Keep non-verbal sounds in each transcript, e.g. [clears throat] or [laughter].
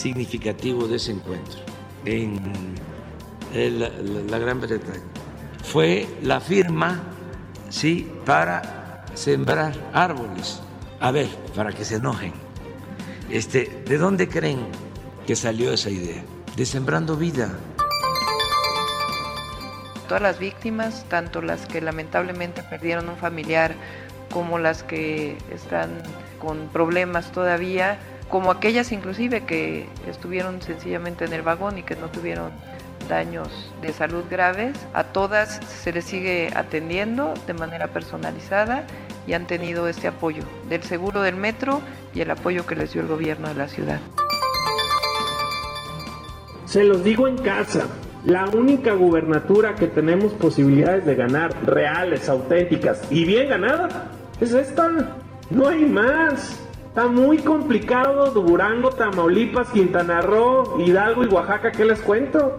significativo de ese encuentro en la, la Gran Bretaña? Fue la firma, sí, para sembrar árboles. A ver, para que se enojen. Este, ¿De dónde creen que salió esa idea? De Sembrando Vida. todas las víctimas, tanto las que lamentablemente perdieron un familiar como las que están con problemas todavía, como aquellas inclusive que estuvieron sencillamente en el vagón y que no tuvieron daños de salud graves, a todas se les sigue atendiendo de manera personalizada y han tenido este apoyo del seguro del metro y el apoyo que les dio el gobierno de la ciudad. Se los digo en casa. La única gubernatura que tenemos posibilidades de ganar, reales, auténticas y bien ganadas, es esta. No hay más. Está muy complicado Durango, Tamaulipas, Quintana Roo, Hidalgo y Oaxaca. ¿Qué les cuento?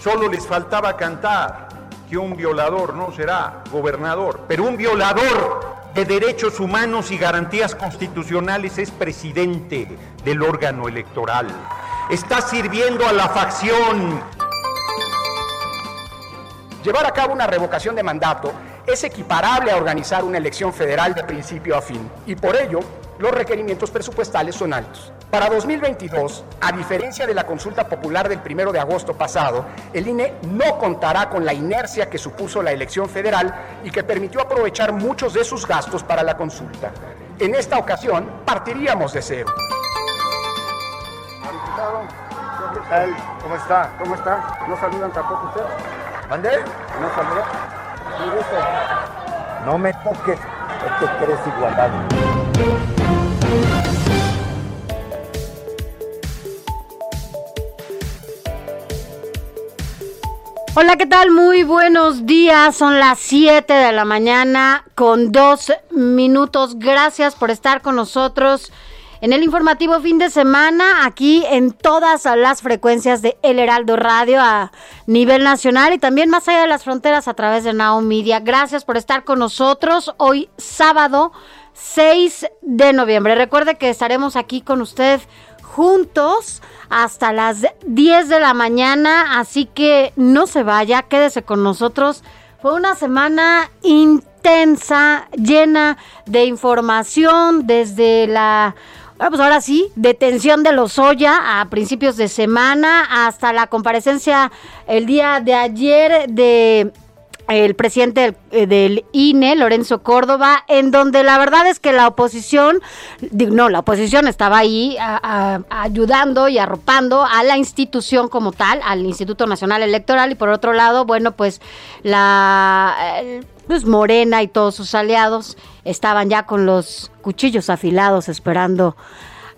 Solo les faltaba cantar que un violador no será gobernador, pero un violador de derechos humanos y garantías constitucionales es presidente del órgano electoral. Está sirviendo a la facción. Llevar a cabo una revocación de mandato es equiparable a organizar una elección federal de principio a fin y por ello los requerimientos presupuestales son altos. Para 2022, a diferencia de la consulta popular del 1 de agosto pasado, el INE no contará con la inercia que supuso la elección federal y que permitió aprovechar muchos de sus gastos para la consulta. En esta ocasión, partiríamos de cero. ¿Cómo está? ¿Cómo está? ¿No saludan tampoco ustedes? ¿Mandé? ¿No saludan? No me toques, no te crees igualado. Hola, ¿qué tal? Muy buenos días. Son las 7 de la mañana con dos minutos. Gracias por estar con nosotros en el informativo fin de semana, aquí en todas las frecuencias de El Heraldo Radio a nivel nacional y también más allá de las fronteras a través de Now Media. Gracias por estar con nosotros hoy sábado 6 de noviembre. Recuerde que estaremos aquí con usted juntos hasta las 10 de la mañana, así que no se vaya, quédese con nosotros. Fue una semana intensa, llena de información desde la bueno, pues ahora sí, detención de Lozoya a principios de semana hasta la comparecencia el día de ayer de el presidente del, eh, INE, Lorenzo Córdoba, en donde la verdad es que la oposición, no, la oposición estaba ahí ayudando y arropando a la institución como tal, al Instituto Nacional Electoral, y por otro lado, bueno, pues la... pues Morena y todos sus aliados estaban ya con los cuchillos afilados esperando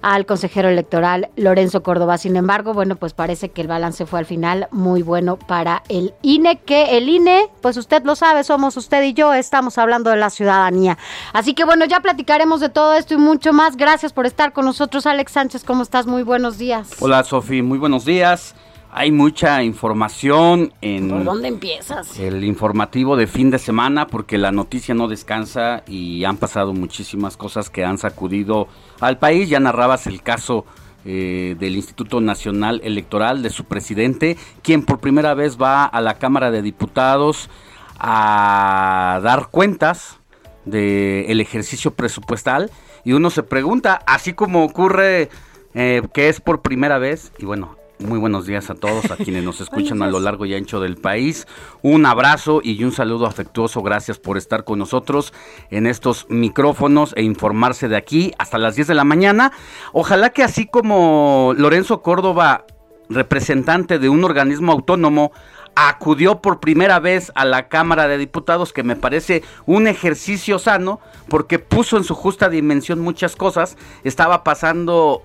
al consejero electoral Lorenzo Córdoba. Sin embargo, bueno, pues parece que el balance fue al final muy bueno para el INE, que el INE, pues usted lo sabe, somos usted y yo, estamos hablando de la ciudadanía. Así que bueno, ya platicaremos de todo esto y mucho más. Gracias por estar con nosotros, Alex Sánchez, ¿cómo estás? Muy buenos días. Hola, Sofi, muy buenos días. Hay mucha información en... ¿Por dónde empiezas? El informativo de fin de semana porque la noticia no descansa y han pasado muchísimas cosas que han sacudido al país. Ya narrabas el caso eh, del Instituto Nacional Electoral de su presidente, quien por primera vez va a la Cámara de Diputados a dar cuentas del ejercicio presupuestal y uno se pregunta, así como ocurre eh, que es por primera vez, y bueno, muy buenos días a todos, a quienes nos [laughs] escuchan a lo largo y ancho del país. Un abrazo y un saludo afectuoso. Gracias por estar con nosotros en estos micrófonos e informarse de aquí hasta las 10 de la mañana. Ojalá que así como Lorenzo Córdoba, representante de un organismo autónomo, acudió por primera vez a la Cámara de Diputados, que me parece un ejercicio sano, porque puso en su justa dimensión muchas cosas. Estaba pasando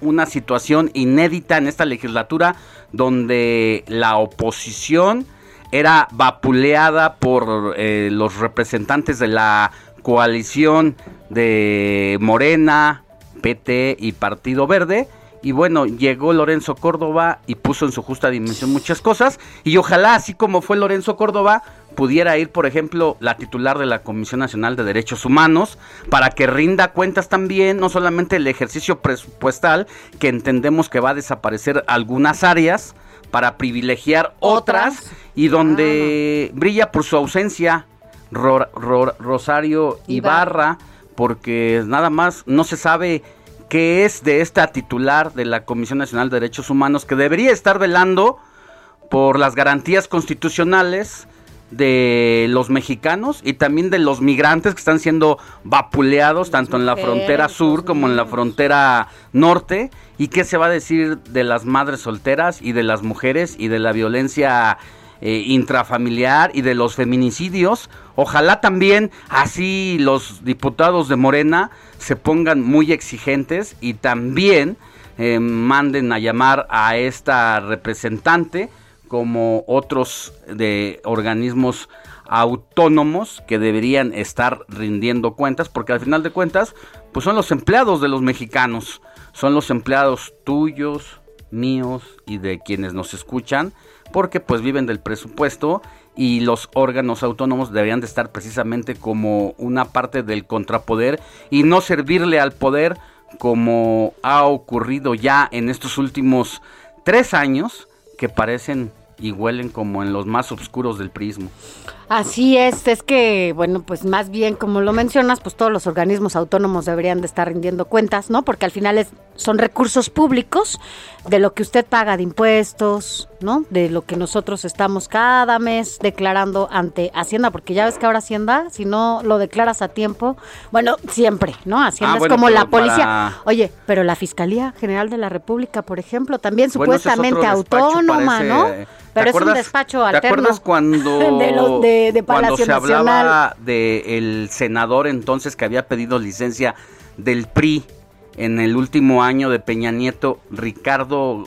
una situación inédita en esta legislatura donde la oposición era vapuleada por eh, los representantes de la coalición de Morena, PT y Partido Verde. Y bueno, llegó Lorenzo Córdoba y puso en su justa dimensión muchas cosas. Y ojalá, así como fue Lorenzo Córdoba, pudiera ir, por ejemplo, la titular de la Comisión Nacional de Derechos Humanos para que rinda cuentas también, no solamente el ejercicio presupuestal, que entendemos que va a desaparecer algunas áreas para privilegiar otras, y donde brilla por su ausencia Rosario Ibarra, porque nada más no se sabe qué es de esta titular de la Comisión Nacional de Derechos Humanos que debería estar velando por las garantías constitucionales de los mexicanos y también de los migrantes que están siendo vapuleados tanto en la frontera sur como en la frontera norte y qué se va a decir de las madres solteras y de las mujeres y de la violencia eh, intrafamiliar y de los feminicidios. Ojalá también así los diputados de Morena se pongan muy exigentes y también eh, manden a llamar a esta representante como otros de organismos autónomos que deberían estar rindiendo cuentas, porque al final de cuentas, pues son los empleados de los mexicanos, son los empleados tuyos, míos y de quienes nos escuchan, porque pues viven del presupuesto y los órganos autónomos deberían de estar precisamente como una parte del contrapoder y no servirle al poder como ha ocurrido ya en estos últimos tres años que parecen y huelen como en los más oscuros del prismo. Así es, es que, bueno, pues más bien como lo mencionas, pues todos los organismos autónomos deberían de estar rindiendo cuentas, ¿no? Porque al final es, son recursos públicos de lo que usted paga de impuestos, ¿no? De lo que nosotros estamos cada mes declarando ante Hacienda, porque ya ves que ahora Hacienda, si no lo declaras a tiempo, bueno, siempre, ¿no? Hacienda ah, es como la policía. Oye, pero la Fiscalía General de la República, por ejemplo, también supuestamente autónoma, ¿no? Pero es un despacho alterno. ¿Te acuerdas cuando... [laughs] de los de cuando se hablaba del senador entonces que había pedido licencia del PRI en el último año de Peña Nieto, Ricardo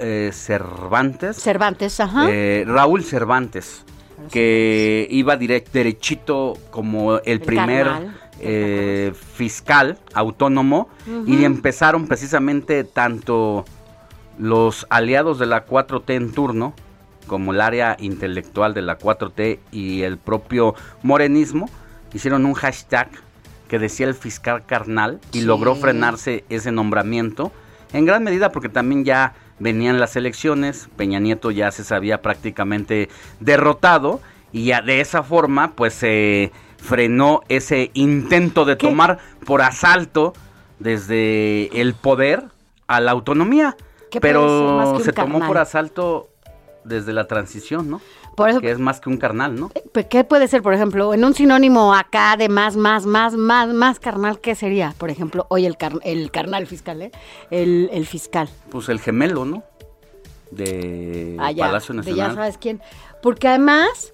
eh, Cervantes. Cervantes, ajá. Eh, Raúl Cervantes, que iba derechito como el, primer eh, fiscal autónomo y empezaron precisamente tanto los aliados de la 4T en turno como el área intelectual de la 4T y el propio morenismo, hicieron un hashtag que decía el fiscal carnal y logró frenarse ese nombramiento, en gran medida porque también ya venían las elecciones, Peña Nieto ya se sabía prácticamente derrotado y ya de esa forma pues se frenó ese intento de tomar por asalto desde el poder a la autonomía. Pero se tomó por asalto desde la transición, ¿no? Por eso, que es más que un carnal, ¿no? Eh, ¿Qué puede ser, por ejemplo, en un sinónimo acá de más, más, más, más, más carnal, qué sería? Por ejemplo, hoy el, el carnal fiscal, ¿eh? El, fiscal. Pues el gemelo, ¿no? De ah, Palacio Nacional. De ya sabes quién. Porque además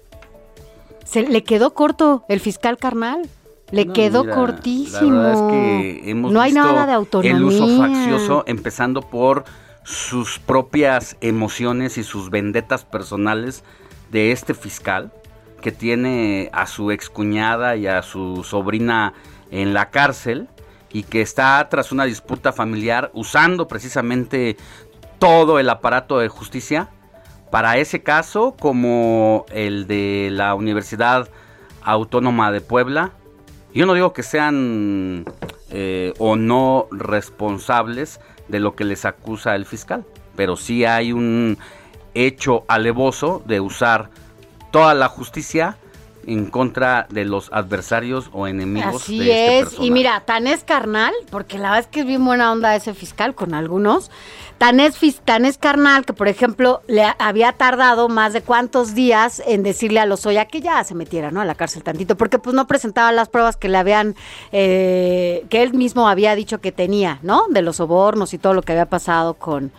se le quedó corto el fiscal carnal. Le quedó cortísimo. La verdad es que hemos no hay nada de autonomía. El uso faccioso, empezando por sus propias emociones y sus vendetas personales de este fiscal que tiene a su excuñada y a su sobrina en la cárcel y que está tras una disputa familiar usando precisamente todo el aparato de justicia para ese caso como el de la Universidad Autónoma de Puebla. Yo no digo que sean eh, o no responsables, de lo que les acusa el fiscal. Pero sí hay un hecho alevoso de usar toda la justicia en contra de los adversarios o enemigos Así de este es, y mira, tan es carnal, porque la verdad es que es bien buena onda ese fiscal con algunos, tan es, tan es carnal que, por ejemplo, le ha- había tardado más de cuántos días en decirle a Lozoya que ya se metiera, ¿no? A la cárcel tantito, porque pues no presentaba las pruebas que le habían, eh, que él mismo había dicho que tenía, ¿no? De los sobornos y todo lo que había pasado con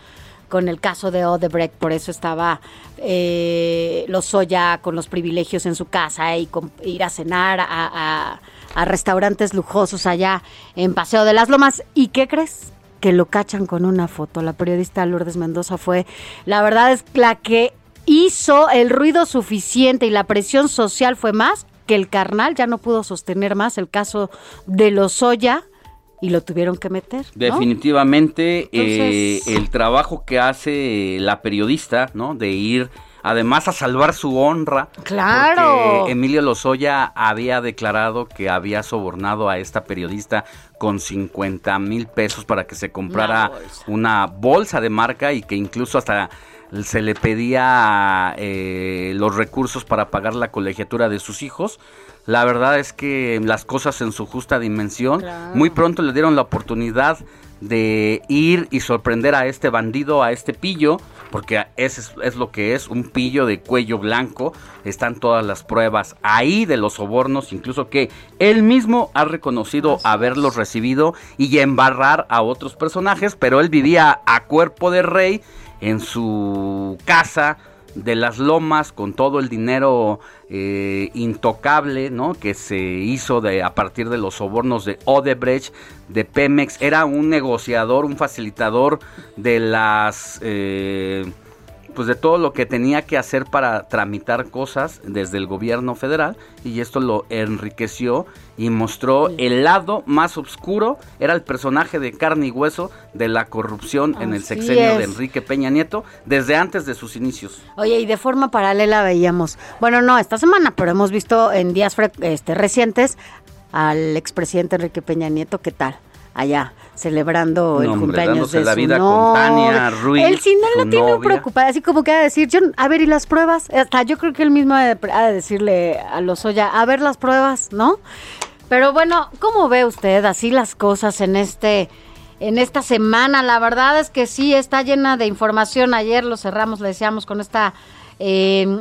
con el caso de Odebrecht, por eso estaba eh, Lozoya con los privilegios en su casa y ir a cenar a restaurantes lujosos allá en Paseo de las Lomas. ¿Y qué crees? Que lo cachan con una foto. La periodista Lourdes Mendoza fue, la verdad es la que hizo el ruido suficiente y la presión social fue más que el carnal ya no pudo sostener más el caso de Lozoya y lo tuvieron que meter. ¿no? Definitivamente Entonces- eh, el trabajo que hace la periodista, ¿no? De ir además a salvar su honra. Claro. Porque Emilio Lozoya había declarado que había sobornado a esta periodista con 50 mil pesos para que se comprara Una bolsa. una bolsa de marca y que incluso hasta se le pedía eh, los recursos para pagar la colegiatura de sus hijos. La verdad es que las cosas en su justa dimensión. Claro. Muy pronto le dieron la oportunidad de ir y sorprender a este bandido, a este pillo, porque ese es, es lo que es, un pillo de cuello blanco. Están todas las pruebas ahí de los sobornos, incluso que él mismo ha reconocido haberlos recibido y embarrar a otros personajes, pero él vivía a cuerpo de rey en su casa de las lomas con todo el dinero eh, intocable ¿no? que se hizo de, a partir de los sobornos de Odebrecht, de Pemex, era un negociador, un facilitador de las... eh, pues de todo lo que tenía que hacer para tramitar cosas desde el gobierno federal y esto lo enriqueció y mostró el lado más oscuro, era el personaje de carne y hueso de la corrupción en el sexenio de. Enrique Peña Nieto desde antes de sus inicios. Oye, y de forma paralela veíamos, bueno, no esta semana, pero hemos visto en días este, recientes al expresidente Enrique Peña Nieto, ¿qué tal? Allá, celebrando No, el hombre, cumpleaños de la su vida con novia. Tania Ruiz, Él sí no lo tiene novia. preocupada, así como que va a decir, yo, a ver, ¿y las pruebas? Hasta yo creo que él mismo ha de, ha de decirle a Lozoya, a ver las pruebas, ¿no? Pero bueno, ¿cómo ve usted así las cosas en este en esta semana? La verdad es que sí está llena de información. Ayer lo cerramos, le decíamos, con esta eh,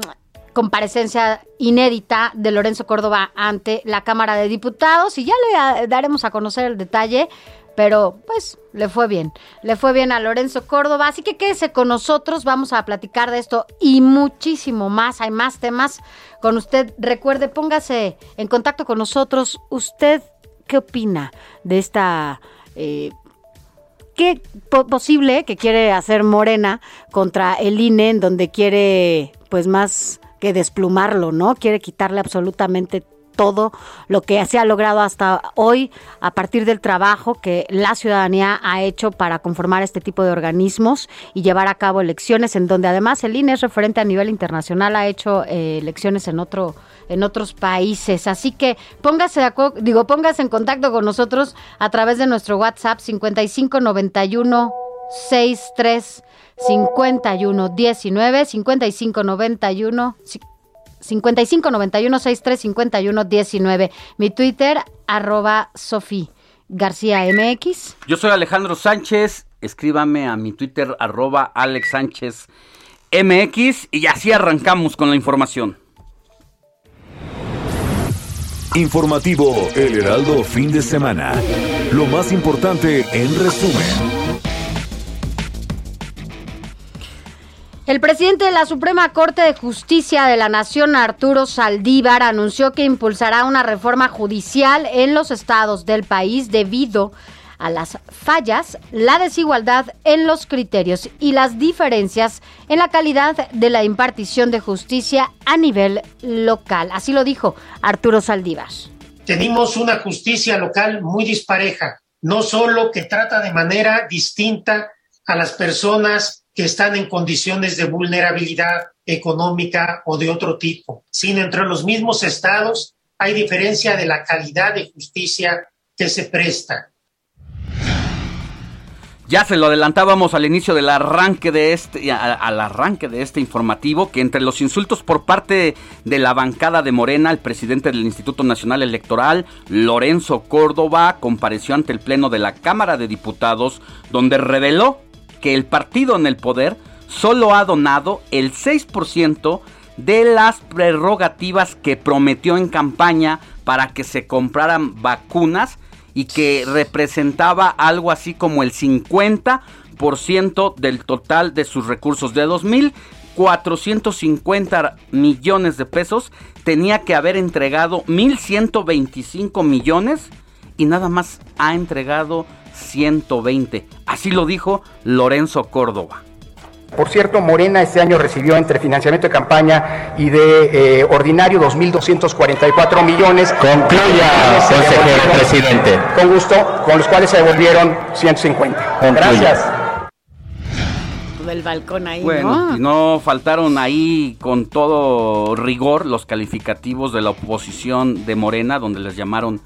comparecencia inédita de Lorenzo Córdoba ante la Cámara de Diputados y ya le ah, daremos a conocer el detalle. Pero pues le fue bien, le fue bien a Lorenzo Córdoba, así que quédese con nosotros, vamos a platicar de esto y muchísimo más, hay más temas con usted. Recuerde, póngase en contacto con nosotros, ¿usted qué opina de esta... eh, ¿Qué po- posible que quiere hacer Morena contra el INE, en donde quiere, pues más que desplumarlo, ¿no? Quiere quitarle absolutamente todo lo que se ha logrado hasta hoy a partir del trabajo que la ciudadanía ha hecho para conformar este tipo de organismos y llevar a cabo elecciones en donde además el INE es referente a nivel internacional, ha hecho eh, elecciones en otro en otros países. Así que póngase digo, póngase en contacto con nosotros a través de nuestro WhatsApp 5591 63 51 19 5591 5591 63 51 19. Mi Twitter, arroba Sofi García MX. Yo soy Alejandro Sánchez, escríbame a mi Twitter arroba Alex Sánchez MX y así arrancamos con la información. Informativo El Heraldo fin de semana. Lo más importante en resumen. El presidente de la Suprema Corte de Justicia de la Nación, Arturo Saldívar, anunció que impulsará una reforma judicial en los estados del país debido a las fallas, la desigualdad en los criterios y las diferencias en la calidad de la impartición de justicia a nivel local. Así lo dijo Arturo Saldívar. Tenemos una justicia local muy dispareja, no solo que trata de manera distinta a las personas que están en condiciones de vulnerabilidad económica o de otro tipo, sino entre los mismos estados hay diferencia de la calidad de justicia que se presta. Ya se lo adelantábamos al inicio del arranque de este, al arranque de este informativo, que entre los insultos por parte de la bancada de Morena, el presidente del Instituto Nacional Electoral, Lorenzo Córdoba, compareció ante el Pleno de la Cámara de Diputados, donde reveló que el partido en el poder solo ha donado el 6% de las prerrogativas que prometió en campaña para que se compraran vacunas y que representaba algo así como el 50% del total de sus recursos. De 2.450 millones de pesos tenía que haber entregado 1.125 millones y nada más ha entregado 120. Así lo dijo Lorenzo Córdoba. Por cierto, Morena este año recibió entre financiamiento de campaña y de eh, ordinario 2.244 millones. Concluya, consejero presidente. Con gusto, con los cuales se devolvieron 150. Gracias. Del balcón ahí, bueno, ¿no? y no faltaron ahí con todo rigor los calificativos de la oposición de Morena, donde les llamaron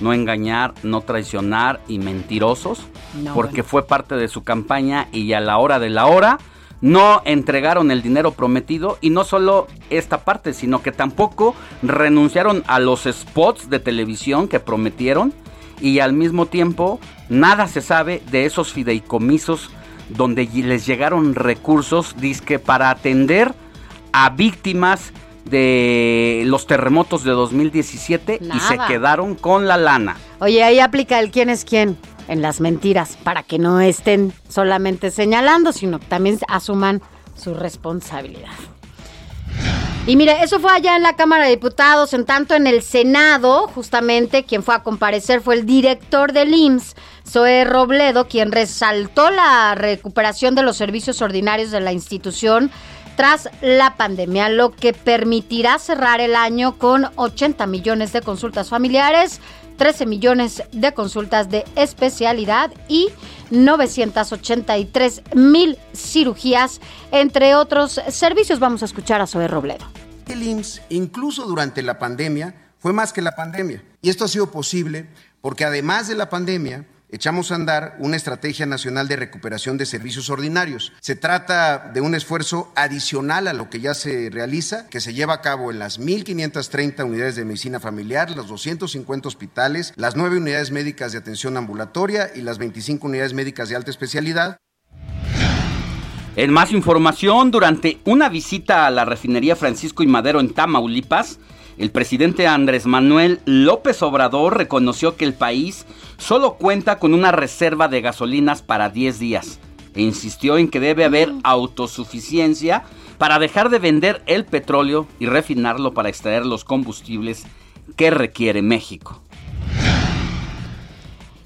no engañar, no traicionar y mentirosos, No, porque bueno. fue parte de su campaña y a la hora de la hora no entregaron el dinero prometido y no solo esta parte, sino que tampoco renunciaron a los spots de televisión que prometieron y al mismo tiempo nada se sabe de esos fideicomisos donde les llegaron recursos disque para atender a víctimas de los terremotos de 2017 y se quedaron con la lana. Oye, ahí aplica el quién es quién en las mentiras, para que no estén solamente señalando, sino que también asuman su responsabilidad. Y mire, eso fue allá en la Cámara de Diputados, en tanto en el Senado, justamente quien fue a comparecer fue el director del IMSS, Zoe Robledo, quien resaltó la recuperación de los servicios ordinarios de la institución tras la pandemia, lo que permitirá cerrar el año con 80 millones de consultas familiares, 13 millones de consultas de especialidad y 983 mil cirugías, entre otros servicios. Vamos a escuchar a Zoe Robledo. El IMSS, incluso durante la pandemia, fue más que la pandemia. Y esto ha sido posible porque además de la pandemia, echamos a andar una estrategia nacional de recuperación de servicios ordinarios. Se trata de un esfuerzo adicional a lo que ya se realiza, que se lleva a cabo en las 1.530 unidades de medicina familiar, los 250 hospitales, las 9 unidades médicas de atención ambulatoria y las 25 unidades médicas de alta especialidad. En más información, durante una visita a la refinería Francisco y Madero en Tamaulipas, el presidente Andrés Manuel López Obrador reconoció que el país solo cuenta con una reserva de gasolinas para 10 días e insistió en que debe haber autosuficiencia para dejar de vender el petróleo y refinarlo para extraer los combustibles que requiere México.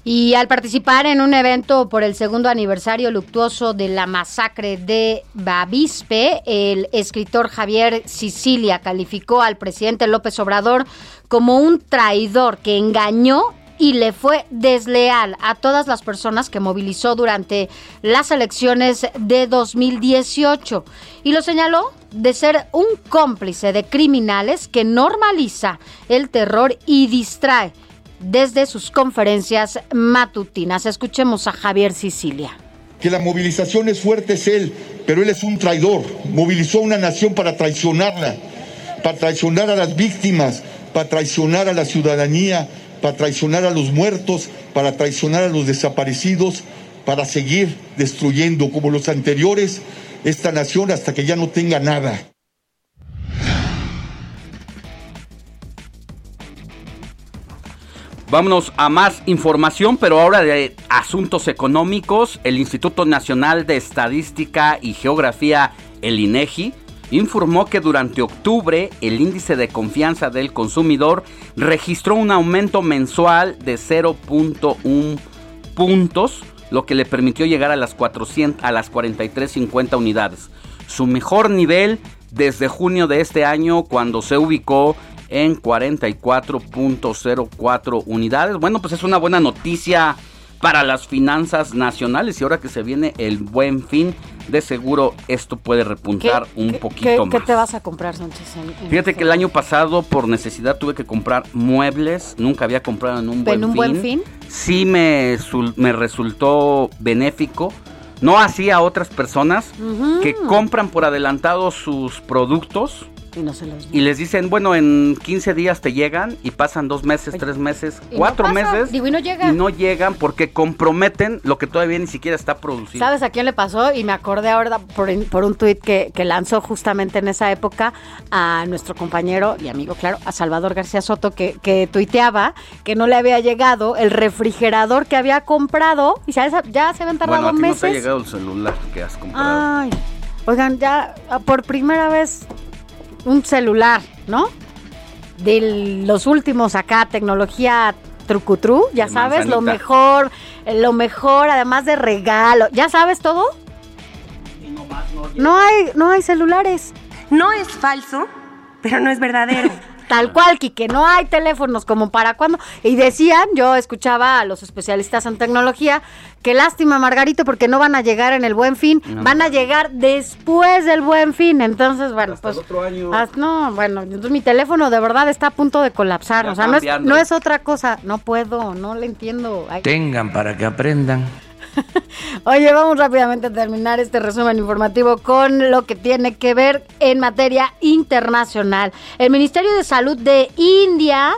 Y al participar en un evento por el segundo aniversario luctuoso de la masacre de Bavispe, el escritor Javier Sicilia calificó al presidente López Obrador como un traidor que engañó y le fue desleal a todas las personas que movilizó durante las elecciones de 2018 y lo señaló de ser un cómplice de criminales que normaliza el terror y distrae desde sus conferencias matutinas. Escuchemos a Javier Sicilia. Que la movilización es fuerte es él, pero él es un traidor. Movilizó a una nación para traicionarla, para traicionar a las víctimas, para traicionar a la ciudadanía, para traicionar a los muertos, para traicionar a los desaparecidos, para seguir destruyendo como los anteriores esta nación hasta que ya no tenga nada. Vámonos a más información, pero ahora de asuntos económicos. El Instituto Nacional de Estadística y Geografía, el INEGI, informó que durante octubre el índice de confianza del consumidor registró un aumento mensual de 0.1 puntos, lo que le permitió llegar a las 400 a las 43.50 unidades. Su mejor nivel desde junio de este año cuando se ubicó en 44.04 unidades. Bueno, pues es una buena noticia para las finanzas nacionales y ahora que se viene el buen fin, de seguro esto puede repuntar un poquito qué, más. ¿Qué te vas a comprar, Sánchez? en- en Fíjate que el año pasado por necesidad tuve que comprar muebles, nunca había comprado en un buen ¿En un fin. buen fin? Sí me, me resultó benéfico. No así a otras personas que compran por adelantado sus productos Y no se los y les dicen, bueno, en 15 días te llegan y pasan dos meses, tres meses, Y no cuatro pasa. meses Digo, y no llega. y no llegan porque comprometen lo que todavía ni siquiera está producido. ¿Sabes a quién le pasó? Y me acordé ahora por, por un tuit que, que lanzó justamente en esa época a nuestro compañero y amigo, claro, a Salvador García Soto, que, que tuiteaba que no le había llegado el refrigerador que había comprado y ya, ya se habían tardado bueno, a ti no te ha meses. llegado el celular que has comprado. Ay, oigan, ya ah, por primera vez un celular, ¿no? De los últimos acá, tecnología trucutru, ya De sabes, lo mejor, eh, lo mejor, además de regalo. ¿Ya sabes todo? No hay, no hay celulares. No es falso, pero no es verdadero. [laughs] Tal cual, que no hay teléfonos como para cuando. Y decían, yo escuchaba a los especialistas en tecnología, que lástima, Margarito, porque no van a llegar en el buen fin, No. van a llegar después del buen fin. Entonces, bueno, pues. otro año. no, bueno, entonces mi teléfono de verdad está a punto de colapsar. Ya o sea, no es, no es otra cosa. No puedo, no le entiendo. Ay. Tengan para que aprendan. [laughs] Oye, vamos rápidamente a terminar este resumen informativo con lo que tiene que ver en materia internacional. El Ministerio de Salud de India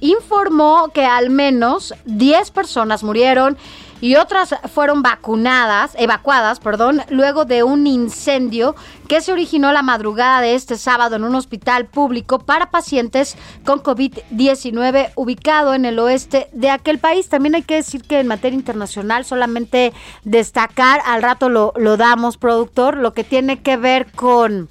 informó que al menos 10 personas murieron y otras fueron vacunadas, evacuadas, perdón, luego de un incendio que se originó la madrugada de este sábado en un hospital público para pacientes con COVID-19 ubicado en el oeste de aquel país. También hay que decir que en materia internacional solamente destacar, al rato lo, lo damos, productor, lo que tiene que ver con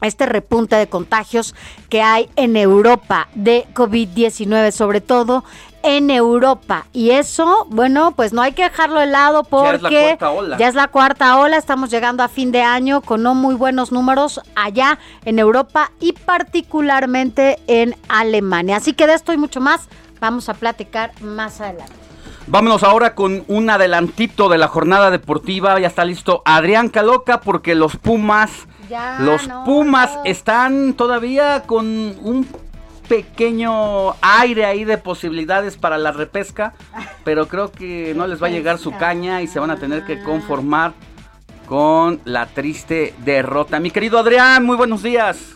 este repunte de contagios que hay en Europa de COVID-19, sobre todo en Europa. Y eso, bueno, pues no hay que dejarlo de lado Ya es la porque cuarta ola. ya es la cuarta ola, estamos llegando a fin de año con no muy buenos números allá en Europa y particularmente en Alemania. Así que de esto y mucho más vamos a platicar más adelante. Vámonos ahora con un adelantito de la jornada deportiva. Ya está listo Adrián Caloca porque los Pumas, Ya, los no, Pumas no. están todavía con un pequeño aire ahí de posibilidades para la repesca, pero creo que [laughs] no les va a llegar su caña y se van a tener que conformar con la triste derrota. Mi querido Adrián, muy buenos días.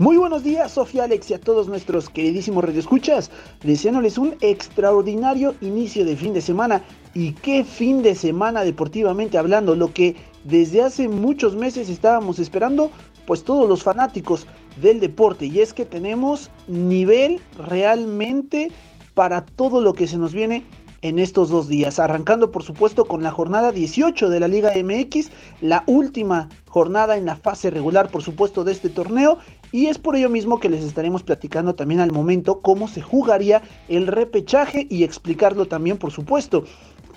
Muy buenos días, Sofía Alex y a todos nuestros queridísimos radioescuchas, deseándoles un extraordinario inicio de fin de semana. Y qué fin de semana deportivamente hablando, lo que desde hace muchos meses estábamos esperando, pues todos los fanáticos del deporte. Y es que tenemos nivel realmente para todo lo que se nos viene en estos dos días. Arrancando por supuesto con la jornada 18 de la Liga MX, la última jornada en la fase regular por supuesto de este torneo. Y es por ello mismo que les estaremos platicando también al momento cómo se jugaría el repechaje y explicarlo también por supuesto.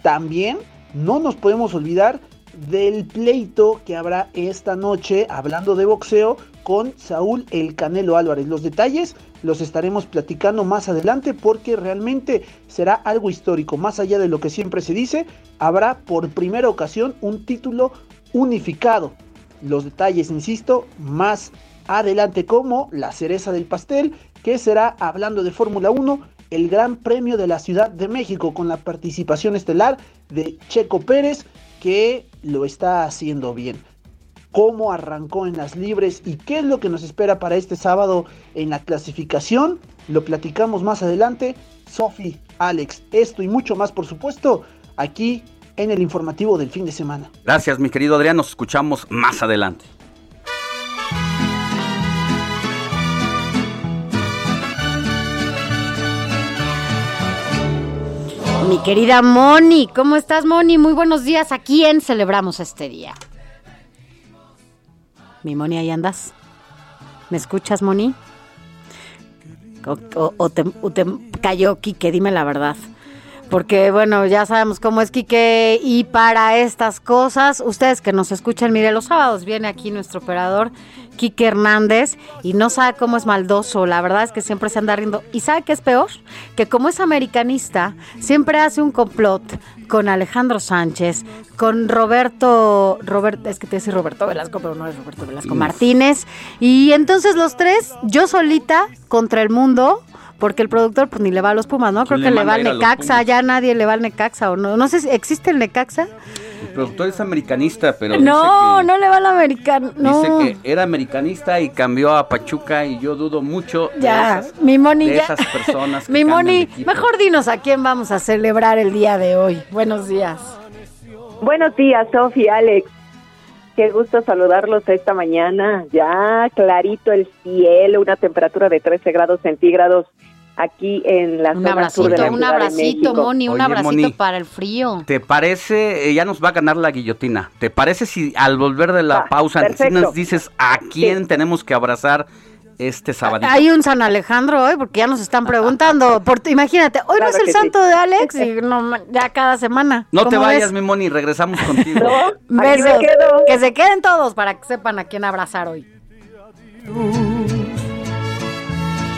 También no nos podemos olvidar del pleito que habrá esta noche hablando de boxeo con Saúl El Canelo Álvarez. Los detalles los estaremos platicando más adelante porque realmente será algo histórico. Más allá de lo que siempre se dice, habrá por primera ocasión un título unificado. Los detalles, insisto, más adelante como la cereza del pastel, que será hablando de Fórmula 1, el Gran Premio de la Ciudad de México con la participación estelar de Checo Pérez, que lo está haciendo bien cómo arrancó en las libres y qué es lo que nos espera para este sábado en la clasificación. Lo platicamos más adelante. Sofi, Alex, esto y mucho más, por supuesto, aquí en el informativo del fin de semana. Gracias, mi querido Adrián. Nos escuchamos más adelante. Mi querida Moni, ¿cómo estás, Moni? Muy buenos días. ¿A quién celebramos este día? Mi Moni, ahí andas. ¿Me escuchas, Moni? O, te cayó Quique, dime la verdad. Porque, bueno, ya sabemos cómo es Quique. Y para estas cosas, ustedes que nos escuchan, mire, los sábados viene aquí nuestro operador Quique Hernández, y no sabe cómo es maldoso. La verdad es que siempre se anda riendo. ¿Y sabe qué es peor? Que como es americanista, siempre hace un complot con Alejandro Sánchez, con Roberto, Robert, es que te dice Roberto Velasco, pero no es Roberto Velasco, Uf. Martínez. Y entonces los tres, yo solita contra el mundo, porque el productor pues ni le va a los Pumas, ¿no? Creo ¿Quién que le va al Necaxa, ya nadie le va al Necaxa o no. No sé si existe el Necaxa. Productor es americanista, pero no, dice que, no le va al americano. No. dice que era americanista y cambió a Pachuca y yo dudo mucho de Ya, esas, mi Moni, de ya. esas personas [laughs] que Mi de Moni, mejor dinos a quién vamos a celebrar el día de hoy. Buenos días. Buenos días, Sofía, Alex. Qué gusto saludarlos esta mañana. Ya clarito el cielo, una temperatura de 13 grados centígrados aquí en la Un zona sur de abracito, la un Ciudad de abracito. Moni, un Oye, abracito Moni. para el frío. ¿Te parece, eh, ya nos va a ganar la guillotina, ¿te parece si al volver de la pausa si nos dices a quién tenemos que abrazar este sábado? Hay un San Alejandro hoy porque ya nos están preguntando. [laughs] Por, imagínate, hoy no es el sí. santo de Alex y no, ya cada semana. No te ¿Cómo vayas, ves? mi Moni, regresamos [laughs] contigo. Besos. Que se queden todos para que sepan a quién abrazar hoy.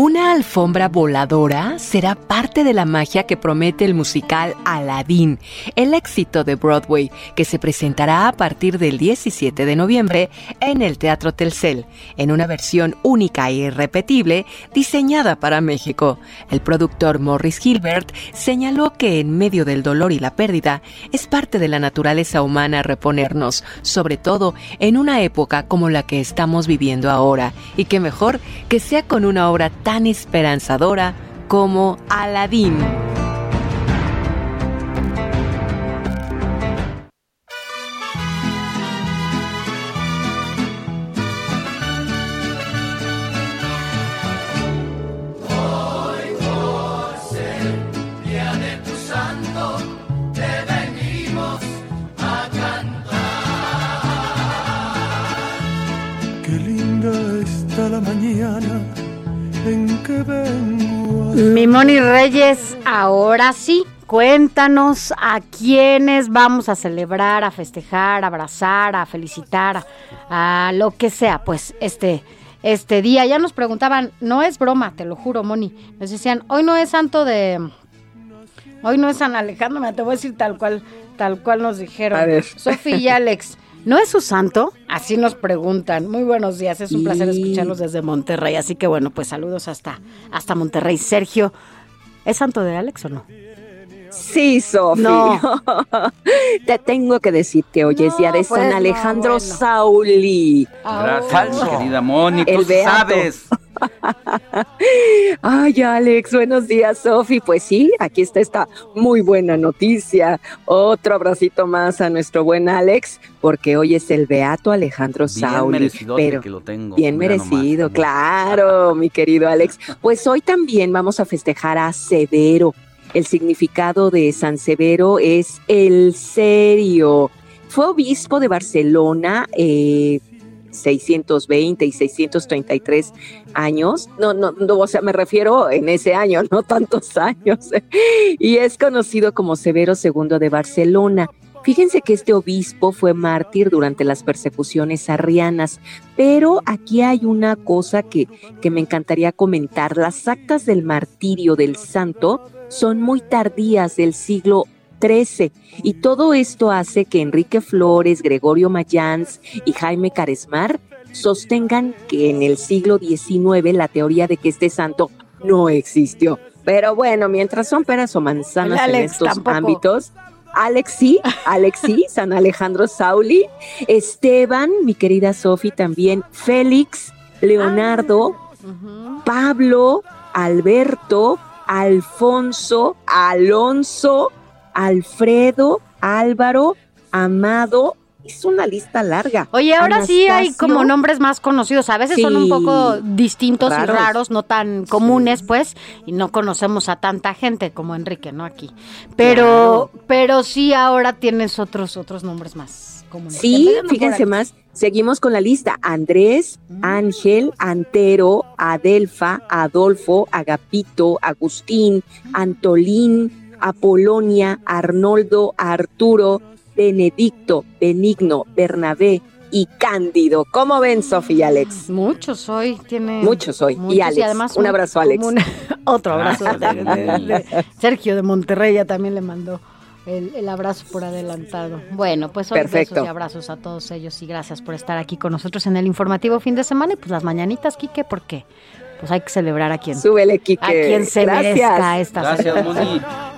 Una alfombra voladora será parte de la magia que promete el musical Aladdin, el éxito de Broadway, que se presentará a partir del 17 de noviembre en el Teatro Telcel, en una versión única e irrepetible diseñada para México. El productor Morris Gilbert señaló que en medio del dolor y la pérdida es parte de la naturaleza humana reponernos, sobre todo en una época como la que estamos viviendo ahora, y que mejor que sea con una obra tan esperanzadora como Aladdin. Hoy por ser día de tu santo, te venimos a cantar. Qué linda está la mañana en que vengo a Mi Moni Reyes, ahora sí, cuéntanos a quiénes vamos a celebrar, a festejar, a abrazar, a felicitar, a lo que sea, pues este, este día. Ya nos preguntaban, no es broma, te lo juro, Moni. Nos decían, hoy no es santo de... Hoy no es San Alejandro, me [laughs] te voy a decir tal cual, tal cual nos dijeron. A ver. Sofía y Alex, ¿no es su santo? Así nos preguntan. Muy buenos días, es un placer escucharlos desde Monterrey. Así que bueno, pues saludos hasta, hasta Monterrey. Sergio, ¿es santo de Alex o no? Sí, Sofi. No. [laughs] Te tengo que decir que hoy es día de pues San no, Alejandro bueno. Sauli. Gracias, querida Moni, tú El sabes. Ay, Alex, buenos días, Sofi. Pues sí, aquí está esta muy buena noticia. Otro abracito más a nuestro buen Alex, porque hoy es el Beato Alejandro Bien Sauli. merecidote Pero que lo tengo. Bien mira nomás. merecido, claro, mi querido Alex. Pues hoy también vamos a festejar a Severo. El significado de San Severo es el serio. Fue obispo de Barcelona, eh, 620 y 633 años. No, no, no, o sea, me refiero en ese año, [laughs] no tantos años. Y es conocido como Severo II de Barcelona. Fíjense que este obispo fue mártir durante las persecuciones arrianas, pero aquí hay una cosa que, que me encantaría comentar. Las actas del martirio del santo son muy tardías del siglo XIII y todo esto hace que Enrique Flores, Gregorio Mayans y Jaime Caresmar sostengan que en el siglo XIX la teoría de que este santo no existió. Pero bueno, mientras son peras o manzanas en estos tampoco. ámbitos, Alex sí, Alex sí, San Alejandro Sauli, Esteban, mi querida Sofi también, Félix, Leonardo, Pablo, Alberto, Alfonso, Alonso, Alfredo, Álvaro, Amado, Es una lista larga. Oye, ahora sí hay como nombres más conocidos. A veces son un poco distintos Raros. y raros, no tan comunes, pues, y no conocemos a tanta gente como Enrique, ¿no? Aquí. Pero, pero sí ahora tienes otros, otros nombres más comunes. Sí, fíjense más. Seguimos con la lista. Andrés, Ángel, Antero, Adelfa, Adolfo, Agapito, Agustín, Antolín, Apolonia, Arnoldo, Arturo, Benedicto, Benigno, Bernabé y Cándido. ¿Cómo ven, Sofía y Alex? Muchos hoy tiene. Muchos hoy. muchos y Alex. además un abrazo, Alex. un- [laughs] otro abrazo. [laughs] de- Sergio de Monterrey ya también le mandó el, el abrazo por adelantado. Bueno, pues hoy Perfecto. besos y abrazos a todos ellos y gracias por estar aquí con nosotros en el informativo fin de semana y pues las mañanitas, Quique, ¿por qué? Pues hay que celebrar a quien. Súbele, Quique. A quien se Gracias. merezca esta Gracias.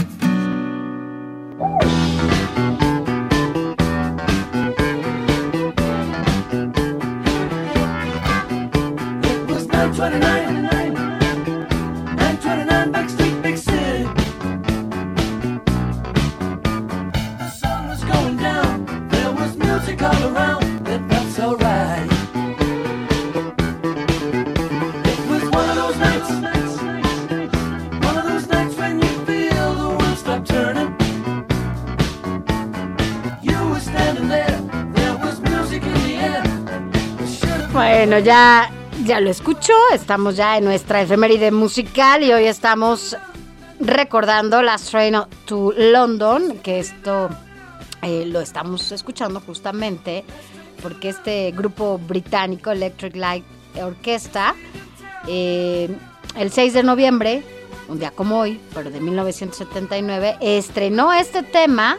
Bueno, ya, ya lo escucho, estamos ya en nuestra efeméride musical y hoy estamos recordando Last Train to London, que esto eh, lo estamos escuchando justamente porque este grupo británico Electric Light Orchestra, eh, el 6 de noviembre, un día como hoy, pero de 1979, estrenó este tema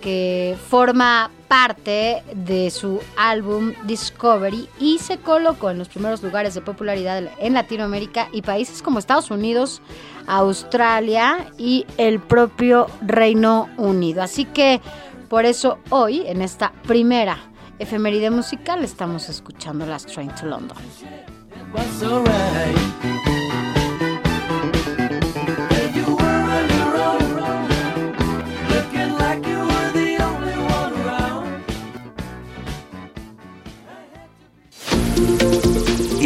que forma parte de su álbum Discovery y se colocó en los primeros lugares de popularidad en Latinoamérica y países como Estados Unidos, Australia y el propio Reino Unido. Así que por eso hoy, en esta primera efeméride musical, estamos escuchando Last Train to London.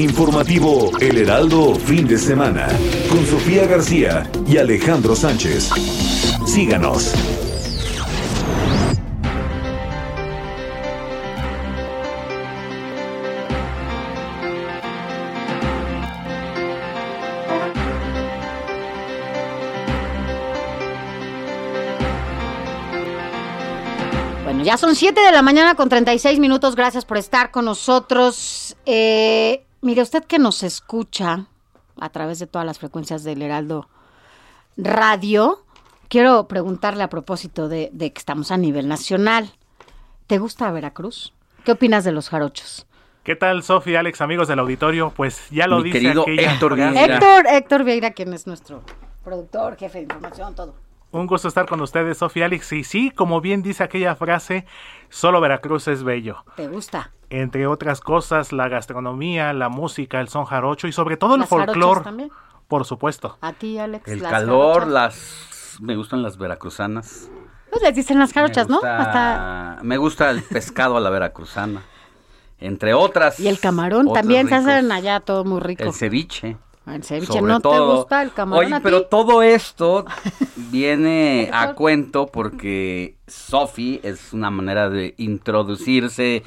Informativo El Heraldo Fin de Semana con Sofía García y Alejandro Sánchez. Síganos. Bueno, ya son 7 de la mañana con 36 minutos. Gracias por estar con nosotros. Eh, mire, usted que nos escucha a través de todas las frecuencias del Heraldo Radio, quiero preguntarle a propósito de, de que estamos a nivel nacional. ¿Te gusta Veracruz? ¿Qué opinas de los jarochos? ¿Qué tal, Sofía, Alex, amigos del auditorio? Pues ya lo Mi dice querido aquella Héctor. Vieira. Héctor, Héctor Vieira, quien es nuestro productor, jefe de información, todo. Un gusto estar con ustedes, Sofía, Alex. Y sí, como bien dice aquella frase, solo Veracruz es bello. ¿Te gusta? Entre otras cosas, la gastronomía, la música, el son jarocho y sobre todo el ¿Las jarochas folclore, también? por supuesto. A ti, Alex. El las calor, jarochas. las... Me gustan las veracruzanas. Pues les dicen las jarochas, me ¿no? gusta, Hasta... Me gusta el pescado a la veracruzana. Entre otras. Y el camarón también se hacen allá todo muy rico. El ceviche. El ceviche, sobre ¿no te todo. gusta el camarón Oye, a ti? pero todo esto [laughs] viene a cuento porque Sofi es una manera de introducirse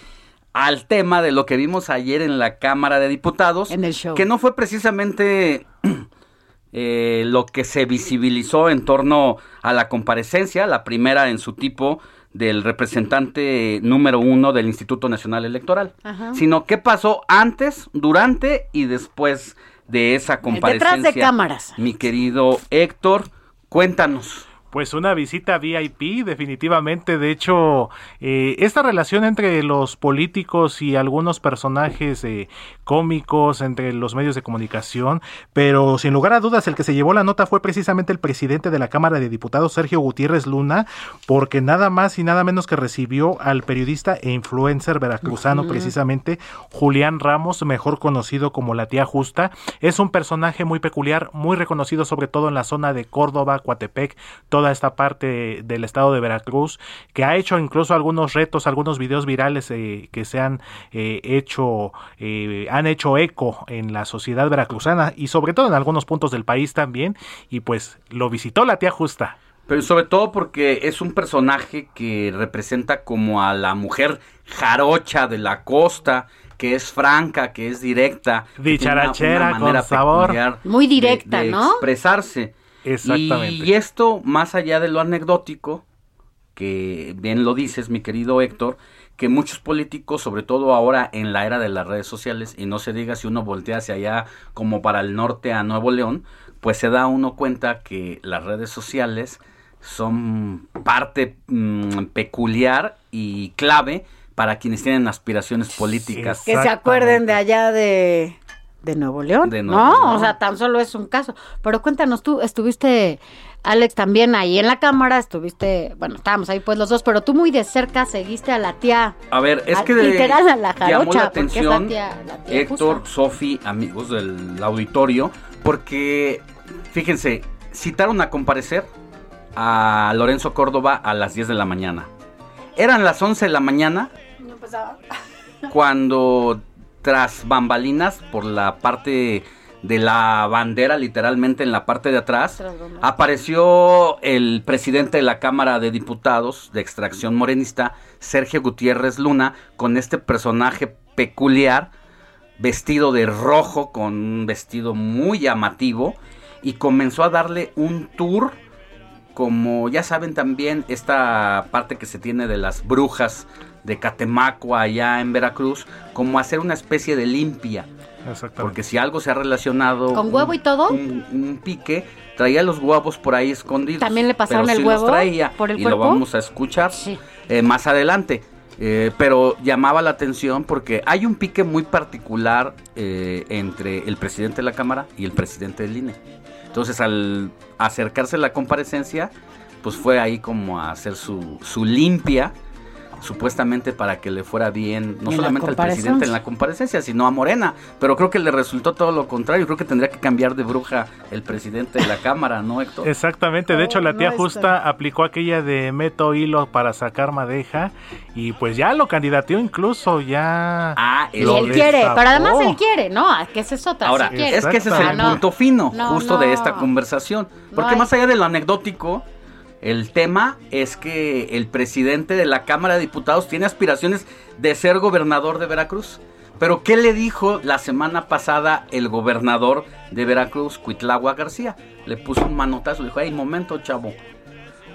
al tema de lo que vimos ayer en la Cámara de Diputados. En el show. Que no fue precisamente [clears throat] eh, lo que se visibilizó en torno a la comparecencia, la primera en su tipo del representante número uno del Instituto Nacional Electoral, Ajá. sino qué pasó antes, durante y después de esa Detrás de comparecencia. cámaras. Mi querido Héctor, cuéntanos. Pues una visita VIP, definitivamente. De hecho, eh, esta relación entre los políticos y algunos personajes eh, cómicos, entre los medios de comunicación, pero sin lugar a dudas, el que se llevó la nota fue precisamente el presidente de la Cámara de Diputados, Sergio Gutiérrez Luna, porque nada más y nada menos que recibió al periodista e influencer veracruzano, precisamente Julián Ramos, mejor conocido como la tía Justa. Es un personaje muy peculiar, muy reconocido sobre todo en la zona de Córdoba, Coatepec, toda esta parte del estado de Veracruz, que ha hecho incluso algunos retos, algunos videos virales eh, que se han eh, hecho, eh, han hecho eco en la sociedad veracruzana y sobre todo en algunos puntos del país también. Y pues lo visitó la tía Justa. Pero sobre todo porque es un personaje que representa como a la mujer jarocha de la costa, que es franca, que es directa, una- Dicharachera, una manera con sabor. Muy de- directa, de ¿no? Expresarse. Exactamente. Y, y esto, más allá de lo anecdótico, que bien lo dices, mi querido Héctor, que muchos políticos, sobre todo ahora en la era de las redes sociales, y no se diga si uno voltea hacia allá como para el norte a Nuevo León, pues se da uno cuenta que las redes sociales son parte mm, peculiar y clave para quienes tienen aspiraciones políticas. Que se acuerden de allá de, de Nuevo León. De Nuevo no, León. o sea, tan solo es un caso. Pero cuéntanos tú, estuviste, Alex, también ahí en la cámara, estuviste, bueno, estábamos ahí pues los dos, pero tú muy de cerca seguiste a la tía. A ver, es a- que literal a la llamó jarocha, la es la atención tía- la tía Héctor. Sofi, amigos del auditorio, porque fíjense, citaron a comparecer a Lorenzo Córdoba a las 10 de la mañana. Eran las 11 de la mañana cuando tras bambalinas por la parte de la bandera, literalmente en la parte de atrás, apareció el presidente de la Cámara de Diputados de extracción morenista, Sergio Gutiérrez Luna, con este personaje peculiar, vestido de rojo, con un vestido muy llamativo, y comenzó a darle un tour como ya saben también esta parte que se tiene de las brujas de Catemaco allá en Veracruz, como hacer una especie de limpia. Porque si algo se ha relacionado ¿Con huevo y todo? un, un pique, traía los huevos por ahí escondidos. ¿También le pasaron pero el sí los huevo traía, por el y lo vamos a escuchar eh, más adelante. Eh, pero llamaba la atención porque hay un pique muy particular eh, entre el presidente de la Cámara y el presidente del INE. Entonces al acercarse la comparecencia, pues fue ahí como a hacer su, su limpia, supuestamente para que le fuera bien, no En la solamente al presidente en la comparecencia, sino a Morena. Pero creo que le resultó todo lo contrario. Creo que tendría que cambiar de bruja el presidente de la Cámara, ¿no, Héctor? Exactamente, de hecho la tía no Justa aplicó aquella de meto hilo para sacar madeja y pues ya lo candidateó incluso, ya... Ah, Y él quiere, pero además él quiere, ¿no? Ah, Que esa es otra. Ahora, sí es que ese es Ah, el punto fino, No, justo de esta conversación. No Porque hay. más allá de lo anecdótico, el tema es que el presidente de la Cámara de Diputados tiene aspiraciones de ser gobernador de Veracruz. Pero ¿qué le dijo la semana pasada el gobernador de Veracruz, Cuitlagua García? Le puso un manotazo, le dijo, hey, momento, chavo.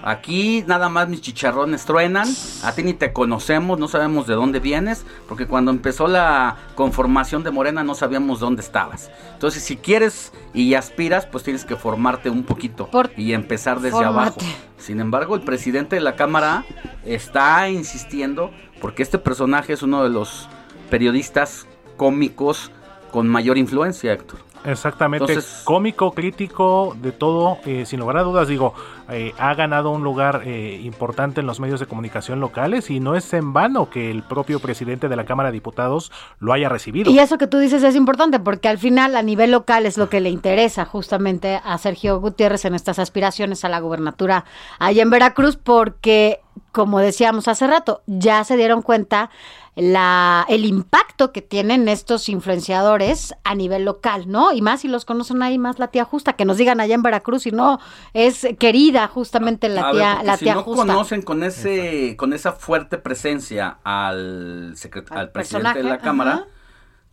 Aquí nada más mis chicharrones truenan, a ti ni te conocemos, no sabemos de dónde vienes, porque cuando empezó la conformación de Morena no sabíamos dónde estabas. Entonces, si quieres y aspiras, pues tienes que formarte un poquito y empezar desde abajo. Fórmate. Sin embargo, el presidente de la Cámara está insistiendo, porque este personaje es uno de los periodistas cómicos con mayor influencia, Héctor. Exactamente, Entonces- cómico, crítico, de todo, eh, sin lugar a dudas, digo, eh, ha ganado un lugar eh, importante en los medios de comunicación locales y no es en vano que el propio presidente de la Cámara de Diputados lo haya recibido. Y eso que tú dices es importante porque al final a nivel local es lo que le interesa justamente a Sergio Gutiérrez en estas aspiraciones a la gubernatura allá en Veracruz porque, como decíamos hace rato, ya se dieron cuenta la, el impacto que tienen estos influenciadores a nivel local, ¿no? Y más si los conocen ahí, más la tía justa, que nos digan allá en Veracruz, si no es querida justamente la A ver, tía, la si tía no justa. conocen con ese con esa fuerte presencia al, secret- al presidente de la cámara, ajá.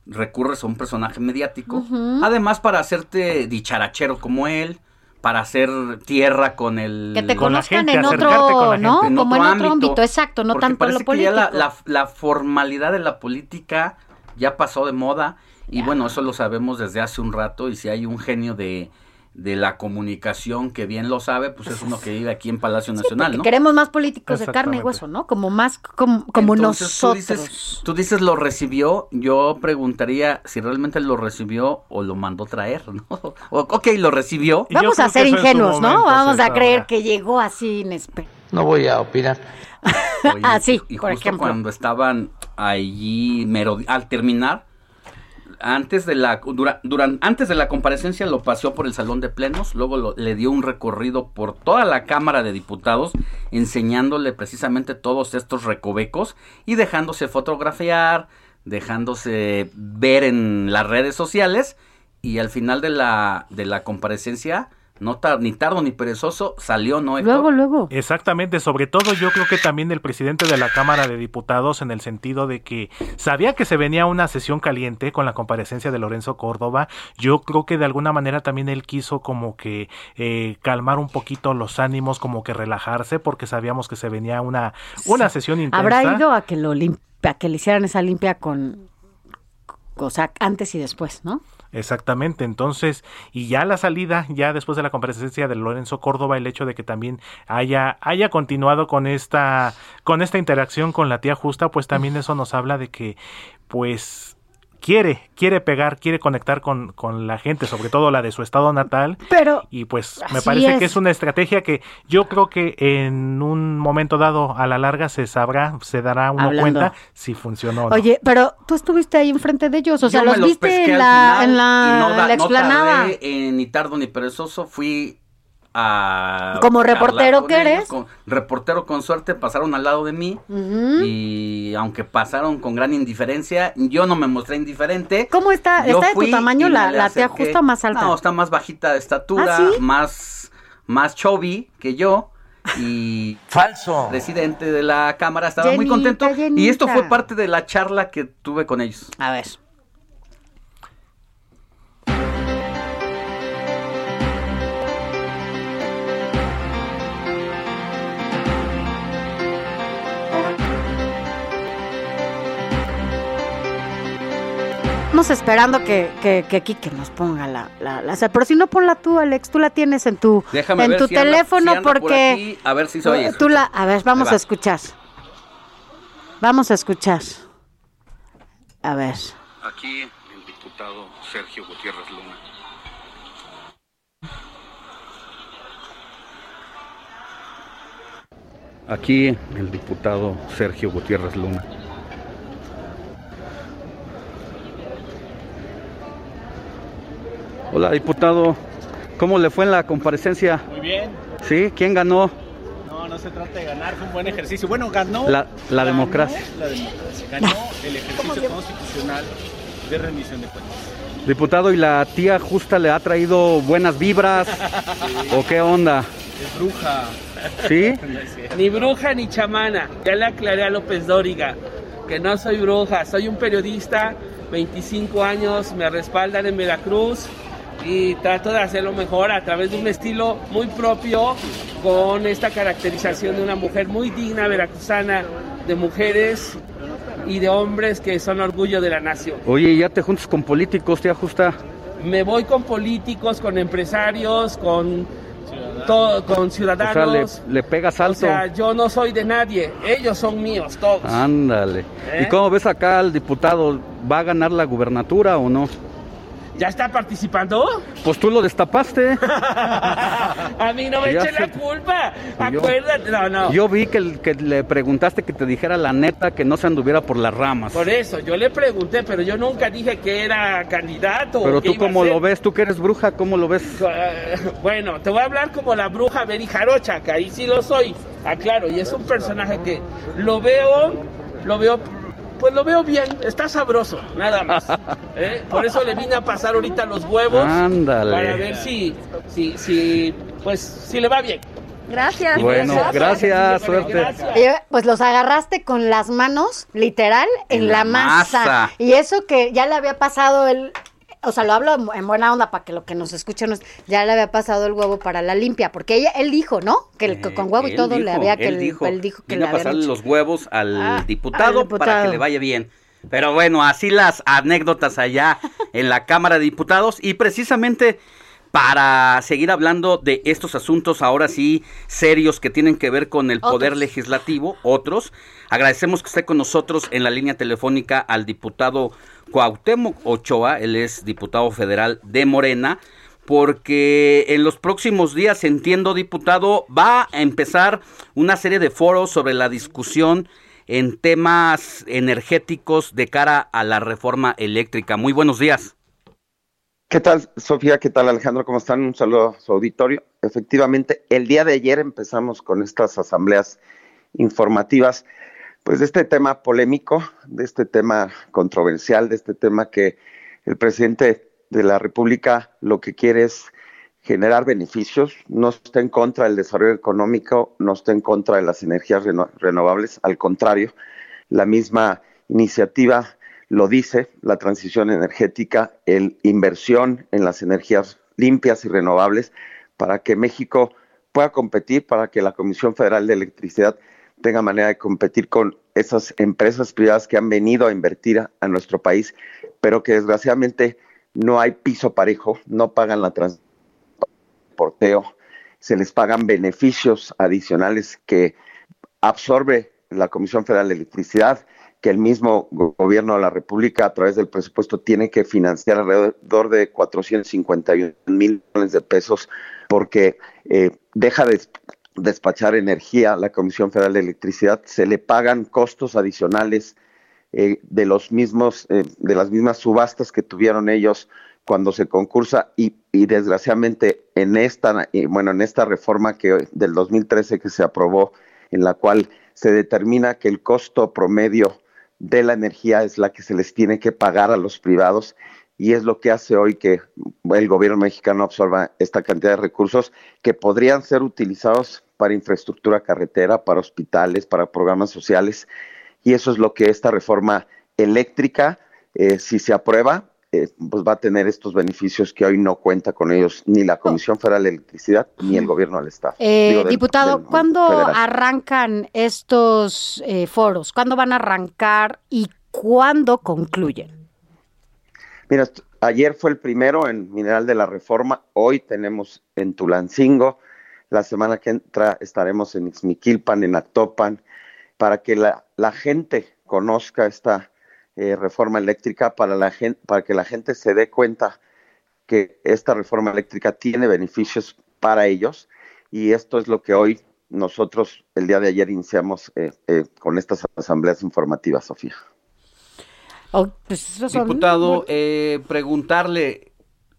recurres a un personaje mediático. Además para hacerte dicharachero como él, para hacer tierra con el Que te con la conozcan gente, en con otro, la ¿no? gente, Como en otro ámbito, exacto, no tanto en lo parece que ya político. la, la- la formalidad de la política ya pasó de moda y bueno, eso lo sabemos desde hace un rato y si hay un genio de de la comunicación, que bien lo sabe, pues es uno que vive aquí en Palacio Nacional, ¿no? queremos más políticos de carne y hueso, ¿no? Como más como, como Entonces, tú nosotros. dices, tú dices lo recibió, yo preguntaría si realmente lo recibió o lo mandó traer, ¿no? [laughs] O- ok, lo recibió. Vamos a ser ingenuos, ¿no? Vamos a creer que llegó así inesperado. No voy a opinar. [laughs] Ah, sí, y por justo ejemplo. cuando estaban allí al terminar antes de la antes de la comparecencia lo paseó por el salón de plenos, luego le dio un recorrido por toda la Cámara de Diputados enseñándole precisamente todos estos recovecos y dejándose fotografiar, dejándose ver en las redes sociales y al final de la de la comparecencia no tar- ni tardo ni perezoso salió, ¿no? Héctor? luego. Exactamente, sobre todo yo creo que también el presidente de la Cámara de Diputados en el sentido de que sabía que se venía una sesión caliente con la comparecencia de Lorenzo Córdoba, yo creo que de alguna manera también él quiso como que eh, calmar un poquito los ánimos, como que relajarse, porque sabíamos que se venía una, una sesión intensa. Habrá ido a que lo lim- a que le hicieran esa limpia con o sea, antes y después, ¿no? Exactamente, entonces, y ya la salida, ya después de la comparecencia de Lorenzo Córdoba, el hecho de que también haya, haya continuado con esta, con esta interacción con la tía justa, pues también eso nos habla de que, pues, quiere, quiere pegar, quiere conectar con, con la gente, sobre todo la de su estado natal. Pero y pues me parece es. que es una estrategia que yo creo que en un momento dado a la larga se sabrá, se dará uno Hablando. cuenta si funcionó o no. Oye, pero tú estuviste ahí enfrente de ellos, o sea, Yo los viste en la, final en la, y no da- la no explanada. tardé en ni tardo ni perezoso, fui a... Como reportero que ellos, eres. con- reportero con suerte, pasaron al lado de mí y aunque pasaron con gran indiferencia, yo no me mostré indiferente. ¿Cómo está? Yo ¿Está de tu tamaño la, la tía justa más alta? No, está más bajita de estatura, ¿Ah, sí? más, más chubby que yo. Y [laughs] falso presidente de la cámara estaba muy Llenita, contento y esto fue parte de la charla que tuve con ellos. A ver. Estamos esperando que, que, que Quique nos ponga la, la, la- Pero si no, ponla tú, Alex. Tú la tienes en tu, Déjame en ver tu si anda- teléfono si anda por porque... aquí, a ver si se oye. Tú la... A ver, vamos a escuchar. Vamos a escuchar. A ver. Aquí el diputado Sergio Gutiérrez Luna. Aquí el diputado Sergio Gutiérrez Luna. Hola diputado, ¿cómo le fue en la comparecencia? Muy bien. ¿Sí? ¿Quién ganó? No, no se trata de ganar, fue un buen ejercicio. Bueno, ganó. La- la ganó democracia. La democracia. Ganó el ejercicio constitucional de rendición de cuentas. Diputado, ¿y la tía justa le ha traído buenas vibras? [laughs] ¿O qué onda? Es bruja. ¿Sí? [laughs] Ni bruja ni chamana. Ya le aclaré a López Dóriga que no soy bruja, soy un periodista, 25 años, me respaldan en Veracruz y trato de hacerlo mejor a través de un estilo muy propio con esta caracterización de una mujer muy digna veracruzana, de mujeres y de hombres que son orgullo de la nación. Oye, ¿ya te juntas con políticos, tía justa? Me voy con políticos, con empresarios, con, to- con O ciudadanos. sea, le, le pegas O alto. sea, yo no soy de nadie, ellos son míos todos. Ándale. ¿Eh? ¿Y cómo ves acá al diputado? ¿Va a ganar la gubernatura o no? ¿Ya está participando? Pues tú lo destapaste. [laughs] A mí no me Ya echen la culpa. Yo- Acuérdate, no, no. Yo vi que, el- que le preguntaste que te dijera la neta que no se anduviera por las ramas. Por eso, yo le pregunté, pero yo nunca dije que era candidato. Pero tú cómo lo ves, tú que eres bruja, ¿cómo lo ves? Eh, Bueno, te voy a hablar como la bruja Beri Jarocha, que ahí sí lo soy. Aclaro, y es un personaje que lo veo, lo veo, pues lo veo bien, está sabroso, nada más. [laughs] ¿eh? Por eso le vine a pasar ahorita los huevos. Ándale. Para ver si, si, si, pues, si le va bien. Gracias. Bueno, gracias, suerte. Pues los agarraste con las manos, literal, en, En la, la masa. masa. Y eso que ya le había pasado el... O sea, lo hablo en- en buena onda para que lo que nos escuchen, nos- ya le había pasado el huevo para la limpia, porque ella, él dijo, ¿no? Que el- que con huevo y todo le había que él el- dijo, él dijo que le a pasarle los huevos al, Ah, diputado al para diputado. que le vaya bien. Pero bueno, así las anécdotas allá en la Cámara de Diputados y precisamente para seguir hablando de estos asuntos ahora sí serios que tienen que ver con el poder legislativo, otros. Agradecemos que esté con nosotros en la línea telefónica al diputado Cuauhtémoc Ochoa, él es diputado federal de Morena, porque en los próximos días, entiendo, diputado, va a empezar una serie de foros sobre la discusión en temas energéticos de cara a la reforma eléctrica. Muy buenos días. ¿Qué tal, Sofía? ¿Qué tal, Alejandro? ¿Cómo están? Un saludo a su auditorio. Efectivamente, el día de ayer empezamos con estas asambleas informativas, pues de este tema polémico, de este tema controversial, de este tema que el presidente de la República lo que quiere es generar beneficios, no está en contra del desarrollo económico, no está en contra de las energías reno- renovables, al contrario, la misma iniciativa lo dice, la transición energética, el inversión en las energías limpias y renovables para que México pueda competir, para que la Comisión Federal de Electricidad tenga manera de competir con esas empresas privadas que han venido a invertir a, a nuestro país, pero que desgraciadamente no hay piso parejo, no pagan la trans porteo, se les pagan beneficios adicionales que absorbe la Comisión Federal de Electricidad, que el mismo go- gobierno de la República a través del presupuesto tiene que financiar alrededor de 451 mil millones de pesos porque eh, deja de des- despachar energía a la Comisión Federal de Electricidad, se le pagan costos adicionales eh, de los mismos, eh, de las mismas subastas que tuvieron ellos cuando se concursa y, y desgraciadamente en esta, bueno, en esta reforma que del 2013 que se aprobó, en la cual se determina que el costo promedio de la energía es la que se les tiene que pagar a los privados y es lo que hace hoy que el gobierno mexicano absorba esta cantidad de recursos que podrían ser utilizados para infraestructura carretera, para hospitales, para programas sociales. Y eso es lo que esta reforma eléctrica, eh, si se aprueba, eh, pues va a tener estos beneficios que hoy no cuenta con ellos ni la Comisión Federal de Electricidad ni el gobierno del Estado. Eh, Digo, del- diputado, del ¿cuándo federal. arrancan estos eh, foros? ¿Cuándo van a arrancar y cuándo concluyen? Mira, ayer fue el primero en Mineral de la Reforma, hoy tenemos en Tulancingo, la semana que entra estaremos en Ixmiquilpan, en Actopan, para que la, la gente conozca esta eh, reforma eléctrica, para, la gente, para que la gente se dé cuenta que esta reforma eléctrica tiene beneficios para ellos y esto es lo que hoy nosotros el día de ayer iniciamos eh, eh, con estas asambleas informativas, Sofía. Oh, pues son- Diputado, eh, preguntarle,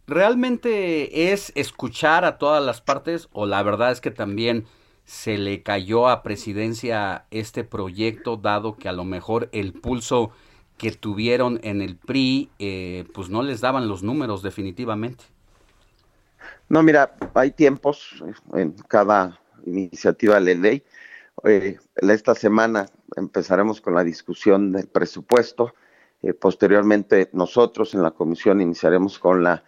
¿realmente es escuchar a todas las partes o la verdad es que también se le cayó a presidencia este proyecto dado que a lo mejor el pulso que tuvieron en el PRI eh, pues no les daban los números definitivamente? No, mira, hay tiempos en cada iniciativa de ley. Eh, esta semana empezaremos con la discusión del presupuesto. Eh, posteriormente, nosotros en la comisión iniciaremos con la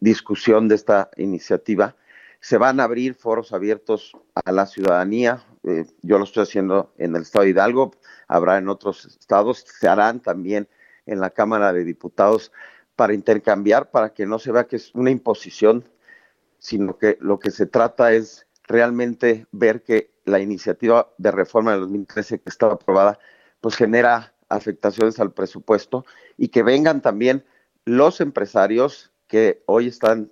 discusión de esta iniciativa. Se van a abrir foros abiertos a la ciudadanía. Eh, yo lo estoy haciendo en el estado de Hidalgo, habrá en otros estados, se harán también en la Cámara de Diputados para intercambiar, para que no se vea que es una imposición, sino que lo que se trata es realmente ver que la iniciativa de reforma del 2013 que estaba aprobada, pues genera afectaciones al presupuesto y que vengan también los empresarios que hoy están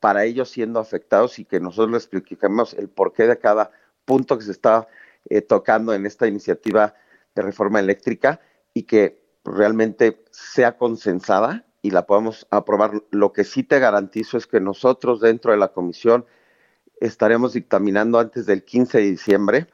para ellos siendo afectados y que nosotros les expliquemos el porqué de cada punto que se está eh, tocando en esta iniciativa de reforma eléctrica y que realmente sea consensada y la podamos aprobar. Lo que sí te garantizo es que nosotros dentro de la comisión estaremos dictaminando antes del 15 de diciembre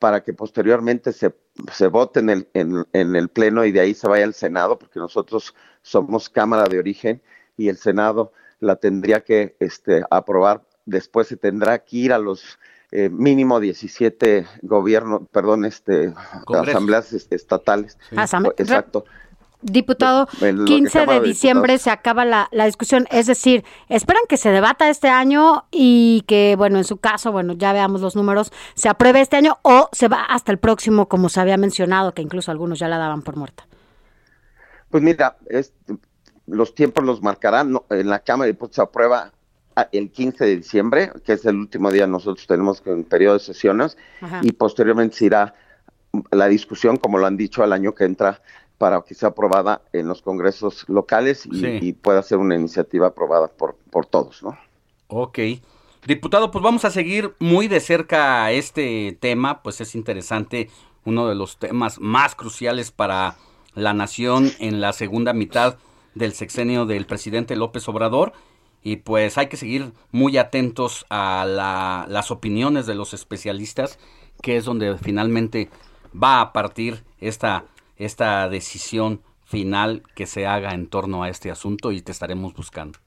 para que posteriormente se, se vote en el, en, en el Pleno y de ahí se vaya al Senado, porque nosotros somos Cámara de Origen y el Senado la tendría que este, aprobar. Después se tendrá que ir a los eh, mínimo 17 gobiernos, perdón, este, asambleas este, estatales. Asam- Exacto. Diputado, En lo que 15 Cámara de diciembre se acaba la, la discusión, es decir, esperan que se debata este año y que, bueno, en su caso, bueno, ya veamos los números, se apruebe este año o se va hasta el próximo, como se había mencionado, que incluso algunos ya la daban por muerta. Pues mira, es- los tiempos los marcarán. ¿no? En la Cámara de Diputados se aprueba el 15 de diciembre, que es el último día nosotros tenemos un periodo de sesiones, Ajá. y posteriormente se irá la discusión, como lo han dicho, al año que entra para que sea aprobada en los congresos locales y, Sí. y pueda ser una iniciativa aprobada por, por todos, ¿no? Ok. Diputado, pues vamos a seguir muy de cerca este tema, pues es interesante, uno de los temas más cruciales para la nación en la segunda mitad del sexenio del presidente López Obrador. Y pues hay que seguir muy atentos a la- las opiniones de los especialistas, que es donde finalmente va a partir esta, esta decisión final que se haga en torno a este asunto y te estaremos buscando.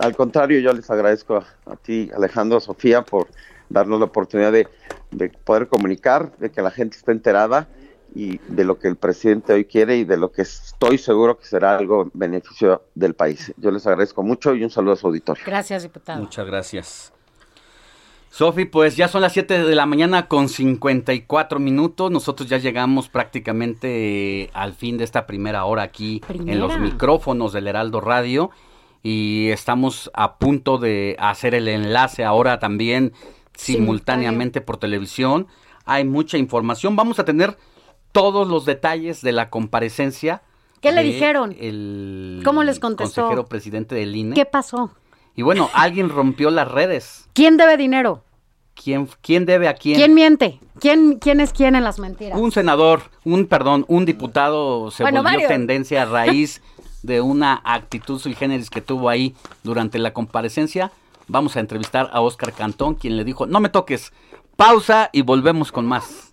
Al contrario, yo les agradezco a, a ti, Alejandro, a Sofía, por darnos la oportunidad de, de poder comunicar, de que la gente esté enterada y de lo que el presidente hoy quiere y de lo que estoy seguro que será algo en beneficio del país. Yo les agradezco mucho y un saludo a su auditorio. Gracias, diputado. Muchas gracias. Sofi, pues ya son las 7 de la mañana con 54 minutos. Nosotros ya llegamos prácticamente eh, al fin de esta primera hora aquí en los micrófonos del Heraldo Radio y estamos a punto de hacer el enlace ahora también simultáneamente por televisión. Hay mucha información. Vamos a tener todos los detalles de la comparecencia. ¿Qué le dijeron? El ¿Cómo les contestó? consejero presidente del INE. ¿Qué pasó? Y bueno, alguien rompió las redes. ¿Quién debe dinero? ¿Quién, quién debe a quién? ¿Quién miente? ¿Quién, quién es quién en las mentiras? Un senador, un perdón, un diputado se Bueno, volvió tendencia a raíz [laughs] de una actitud sui generis que tuvo ahí durante la comparecencia. Vamos a entrevistar a Oscar Cantón, quien le dijo, no me toques, pausa y volvemos con más.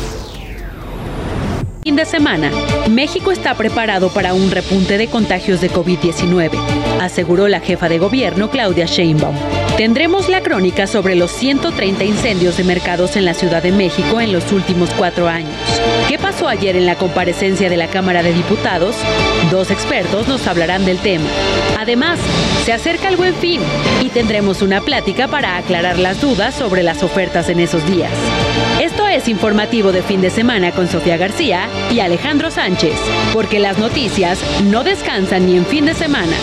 Fin de semana, México está preparado para un repunte de contagios de COVID-19, aseguró la jefa de gobierno Claudia Sheinbaum. Tendremos la crónica sobre los 130 incendios de mercados en la Ciudad de México en los últimos cuatro años. ¿Qué pasó ayer en la comparecencia de la Cámara de Diputados? Dos expertos nos hablarán del tema. Además, se acerca el buen fin y tendremos una plática para aclarar las dudas sobre las ofertas en esos días. Esto es informativo de fin de semana con Sofía García y Alejandro Sánchez, porque las noticias no descansan ni en fin de semana.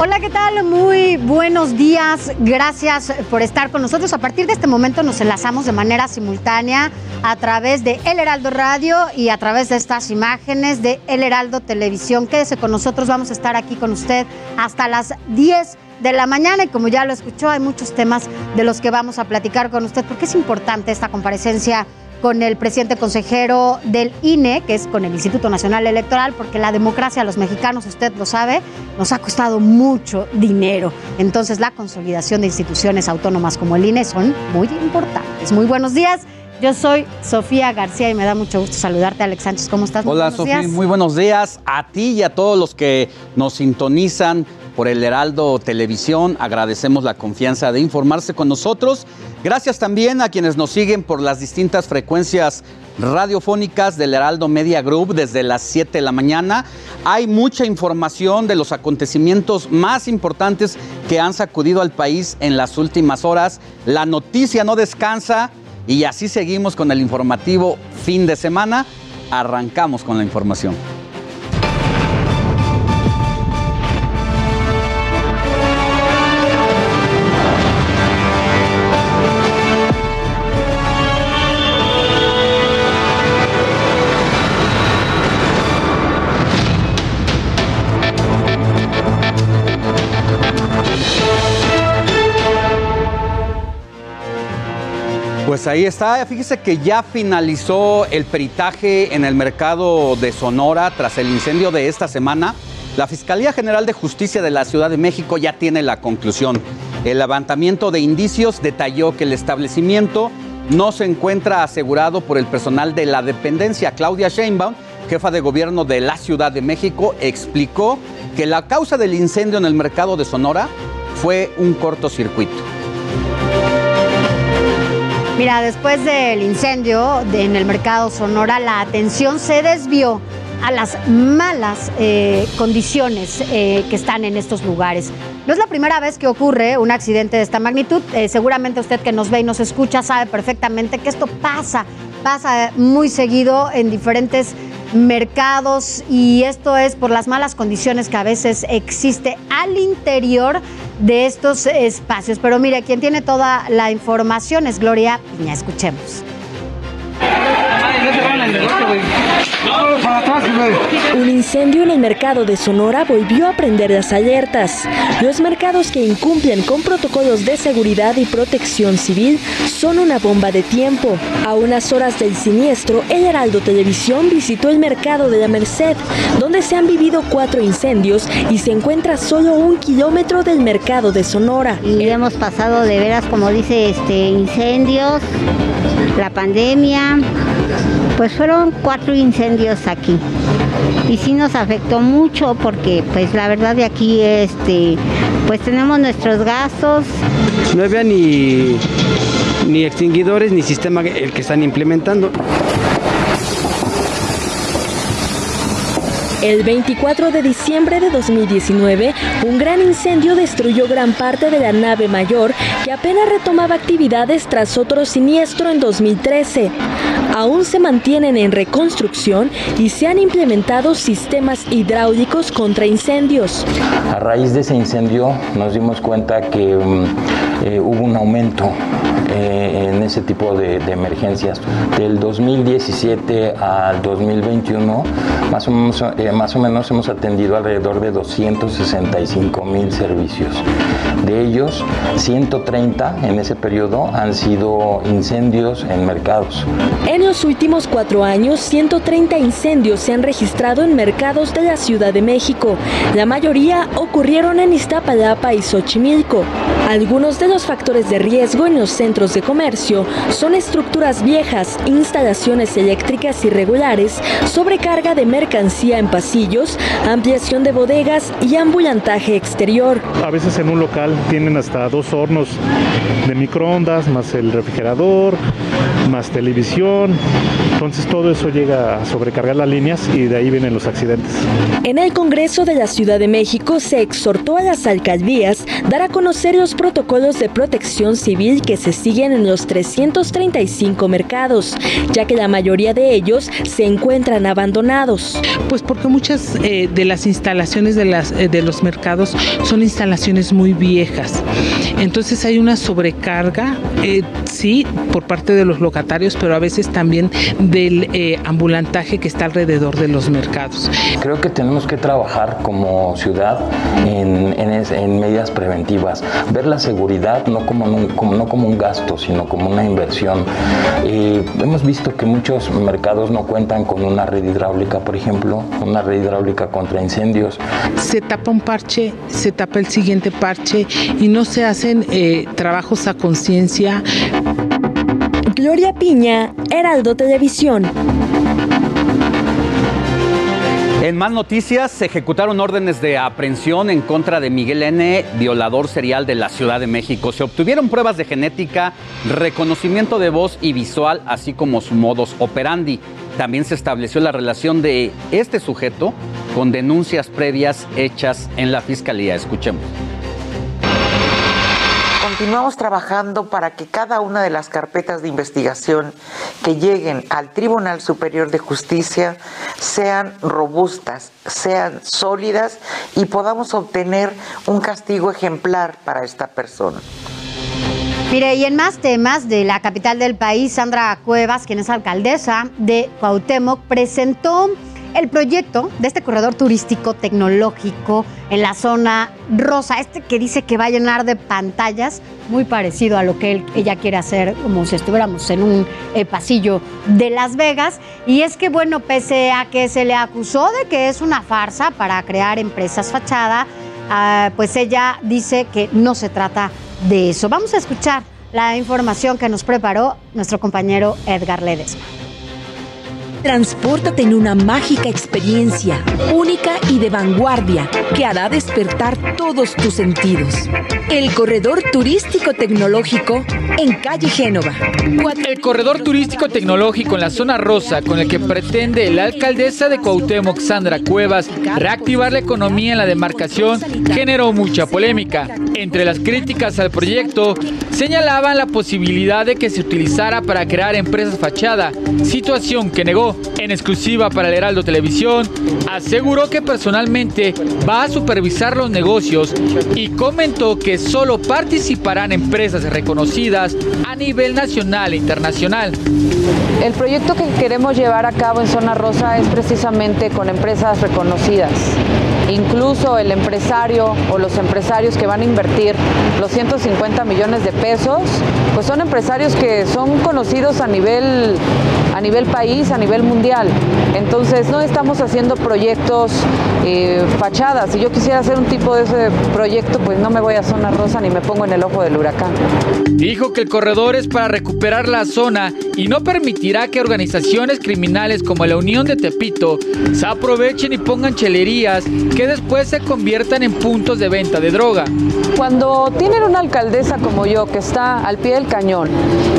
Hola, ¿qué tal? Muy buenos días. Gracias por estar con nosotros. A partir de este momento nos enlazamos de manera simultánea a través de El Heraldo Radio y a través de estas imágenes de El Heraldo Televisión. Quédese con nosotros, vamos a estar aquí con usted hasta las 10 de la mañana y como ya lo escuchó, hay muchos temas de los que vamos a platicar con usted porque es importante esta comparecencia con el presidente consejero del INE, que es con el Instituto Nacional Electoral, porque la democracia a los mexicanos, usted lo sabe, nos ha costado mucho dinero. Entonces la consolidación de instituciones autónomas como el INE son muy importantes. Muy buenos días. Yo soy Sofía García y me da mucho gusto saludarte, Alex Sánchez. ¿Cómo estás? Hola Sofía, días. muy buenos días a ti y a todos los que nos sintonizan por el Heraldo Televisión. Agradecemos la confianza de informarse con nosotros. Gracias también a quienes nos siguen por las distintas frecuencias radiofónicas del Heraldo Media Group desde las 7 de la mañana. Hay mucha información de los acontecimientos más importantes que han sacudido al país en las últimas horas. La noticia no descansa y así seguimos con el informativo fin de semana. Arrancamos con la información. Pues ahí está, fíjese que ya finalizó el peritaje en el mercado de Sonora tras el incendio de esta semana. La Fiscalía General de Justicia de la Ciudad de México ya tiene la conclusión. El levantamiento de indicios detalló que el establecimiento no se encuentra asegurado por el personal de la dependencia. Claudia Sheinbaum, jefa de gobierno de la Ciudad de México, explicó que la causa del incendio en el mercado de Sonora fue un cortocircuito. Mira, después del incendio en el mercado Sonora, la atención se desvió a las malas eh, condiciones eh, que están en estos lugares. No es la primera vez que ocurre un accidente de esta magnitud. Eh, seguramente usted que nos ve y nos escucha sabe perfectamente que esto pasa, pasa muy seguido en diferentes mercados y esto es por las malas condiciones que a veces existe al interior de estos espacios. Pero mire, quien tiene toda la información es Gloria Piña. Escuchemos. Un incendio en el mercado de Sonora volvió a prender las alertas. Los mercados que incumplen con protocolos de seguridad y protección civil son una bomba de tiempo. A unas horas del siniestro, el Heraldo Televisión visitó el mercado de la Merced, donde se han vivido cuatro incendios y se encuentra solo un kilómetro del mercado de Sonora. Y hemos pasado de veras, como dice, este incendios, la pandemia, pues fueron cuatro incendios aquí. Y sí nos afectó mucho porque pues la verdad de aquí este pues tenemos nuestros gastos. No había ni, ni extinguidores ni sistema el que están implementando. El 24 de diciembre de 2019, un gran incendio destruyó gran parte de la nave mayor que apenas retomaba actividades tras otro siniestro en 2013. Aún se mantienen en reconstrucción y se han implementado sistemas hidráulicos contra incendios. A raíz de ese incendio nos dimos cuenta que mm, eh, hubo un aumento eh, en ese tipo de, emergencias. Del 2017 al 2021, más o, menos, eh, más o menos hemos atendido alrededor de 265 mil servicios. De ellos, 130 en ese periodo han sido incendios en mercados. En los últimos cuatro años, 130 incendios se han registrado en mercados de la Ciudad de México. La mayoría ocurrieron en Iztapalapa y Xochimilco. Algunos de los factores de riesgo en los centros de comercio son estructuras viejas, instalaciones eléctricas irregulares, sobrecarga de mercancía en pasillos, ampliación de bodegas y ambulantaje exterior. A veces en un local tienen hasta dos hornos de microondas, más el refrigerador, más televisión. Entonces todo eso llega a sobrecargar las líneas y de ahí vienen los accidentes. En el Congreso de la Ciudad de México se exhortó a las alcaldías dar a conocer los protocolos de protección civil que se siguen en los 335 mercados, ya que la mayoría de ellos se encuentran abandonados. Pues porque muchas eh, de las instalaciones de, las, eh, de los mercados son instalaciones muy viejas. Entonces hay una sobrecarga, eh, sí, por parte de los locatarios, pero a veces también del eh, ambulantaje que está alrededor de los mercados. Creo que tenemos que trabajar como ciudad en, en es- en medidas preventivas, ver la seguridad no como, un, como- no como un gasto, sino como una inversión. Eh, hemos visto que muchos mercados no cuentan con una red hidráulica, por ejemplo, una red hidráulica contra incendios. Se tapa un parche, se tapa el siguiente parche y no se hacen eh, trabajos a conciencia. Gloria Piña, Heraldo Televisión. En más noticias, se ejecutaron órdenes de aprehensión en contra de Miguel N., violador serial de la Ciudad de México. Se obtuvieron pruebas de genética, reconocimiento de voz y visual, así como su modus operandi. También se estableció la relación de este sujeto con denuncias previas hechas en la Fiscalía. Escuchemos. Continuamos trabajando para que cada una de las carpetas de investigación que lleguen al Tribunal Superior de Justicia sean robustas, sean sólidas y podamos obtener un castigo ejemplar para esta persona. Mire, y en más temas de la capital del país, Sandra Cuevas, quien es alcaldesa de Cuauhtémoc, presentó el proyecto de este corredor turístico tecnológico en la zona rosa, este que dice que va a llenar de pantallas, muy parecido a lo que ella quiere hacer, como si estuviéramos en un eh, pasillo de Las Vegas. Y es que, bueno, pese a que se le acusó de que es una farsa para crear empresas fachada, ah, pues ella dice que no se trata de eso. Vamos a escuchar la información que nos preparó nuestro compañero Edgar Ledesma. Transpórtate en una mágica experiencia, única y de vanguardia, que hará despertar todos tus sentidos. El Corredor Turístico Tecnológico en Calle Génova. El corredor turístico tecnológico en la zona rosa con el que pretende la alcaldesa de Cuauhtémoc, Sandra Cuevas, reactivar la economía en la demarcación generó mucha polémica. Entre las críticas al proyecto señalaban la posibilidad de que se utilizara para crear empresas fachada, situación que negó. En exclusiva para el Heraldo Televisión, aseguró que personalmente va a supervisar los negocios y comentó que solo participarán empresas reconocidas a nivel nacional e internacional. El proyecto que queremos llevar a cabo en Zona Rosa es precisamente con empresas reconocidas. Incluso el empresario o los empresarios que van a invertir los 150 millones de pesos, pues son empresarios que son conocidos a nivel, a nivel país, a nivel mundial. Entonces no estamos haciendo proyectos eh, fachadas. Si yo quisiera hacer un tipo de ese proyecto, pues no me voy a Zona Rosa ni me pongo en el ojo del huracán. Dijo que el corredor es para recuperar la zona y no permitirá que organizaciones criminales como la Unión de Tepito se aprovechen y pongan chelerías que después se conviertan en puntos de venta de droga. Cuando tienen una alcaldesa como yo que está al pie del cañón